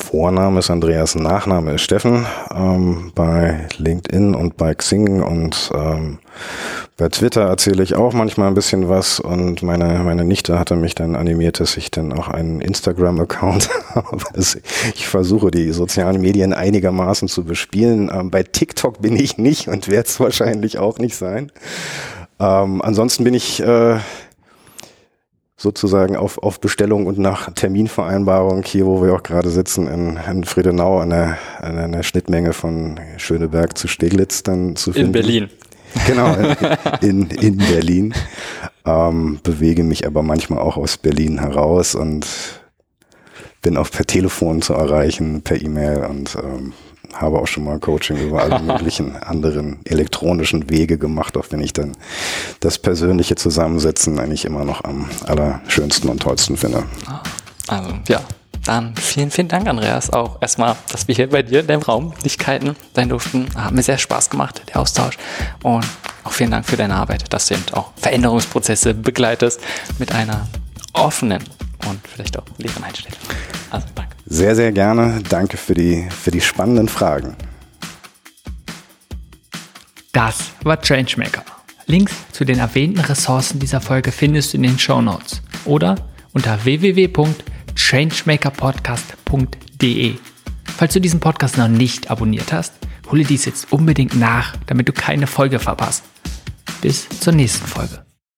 Vorname ist Andreas, Nachname ist Steffen ähm, bei LinkedIn und bei Xing und ähm, bei Twitter erzähle ich auch manchmal ein bisschen was und meine, meine Nichte hatte mich dann animiert, dass ich dann auch einen Instagram-Account habe. ich versuche die sozialen Medien einigermaßen zu bespielen. Ähm, bei TikTok bin ich nicht und werde es wahrscheinlich auch nicht sein. Ähm, ansonsten bin ich äh, sozusagen auf, auf Bestellung und nach Terminvereinbarung hier, wo wir auch gerade sitzen, in, in Friedenau an der, an einer Schnittmenge von Schöneberg zu Steglitz dann zu finden. In Berlin. Genau, in, in Berlin. Ähm, bewege mich aber manchmal auch aus Berlin heraus und bin auch per Telefon zu erreichen, per E-Mail und ähm, habe auch schon mal Coaching über alle möglichen anderen elektronischen Wege gemacht, auch wenn ich dann das persönliche Zusammensetzen eigentlich immer noch am allerschönsten und tollsten finde. Also ja, dann vielen, vielen Dank, Andreas. Auch erstmal, dass wir hier bei dir in deinem Raum Lichkeiten sein durften. Hat mir sehr Spaß gemacht, der Austausch. Und auch vielen Dank für deine Arbeit, dass du eben auch Veränderungsprozesse begleitest mit einer offenen und vielleicht auch leeren Einstellung. Also danke. Sehr, sehr gerne. Danke für die, für die spannenden Fragen. Das war Changemaker. Links zu den erwähnten Ressourcen dieser Folge findest du in den Show Notes oder unter www.changemakerpodcast.de. Falls du diesen Podcast noch nicht abonniert hast, hole dies jetzt unbedingt nach, damit du keine Folge verpasst. Bis zur nächsten Folge.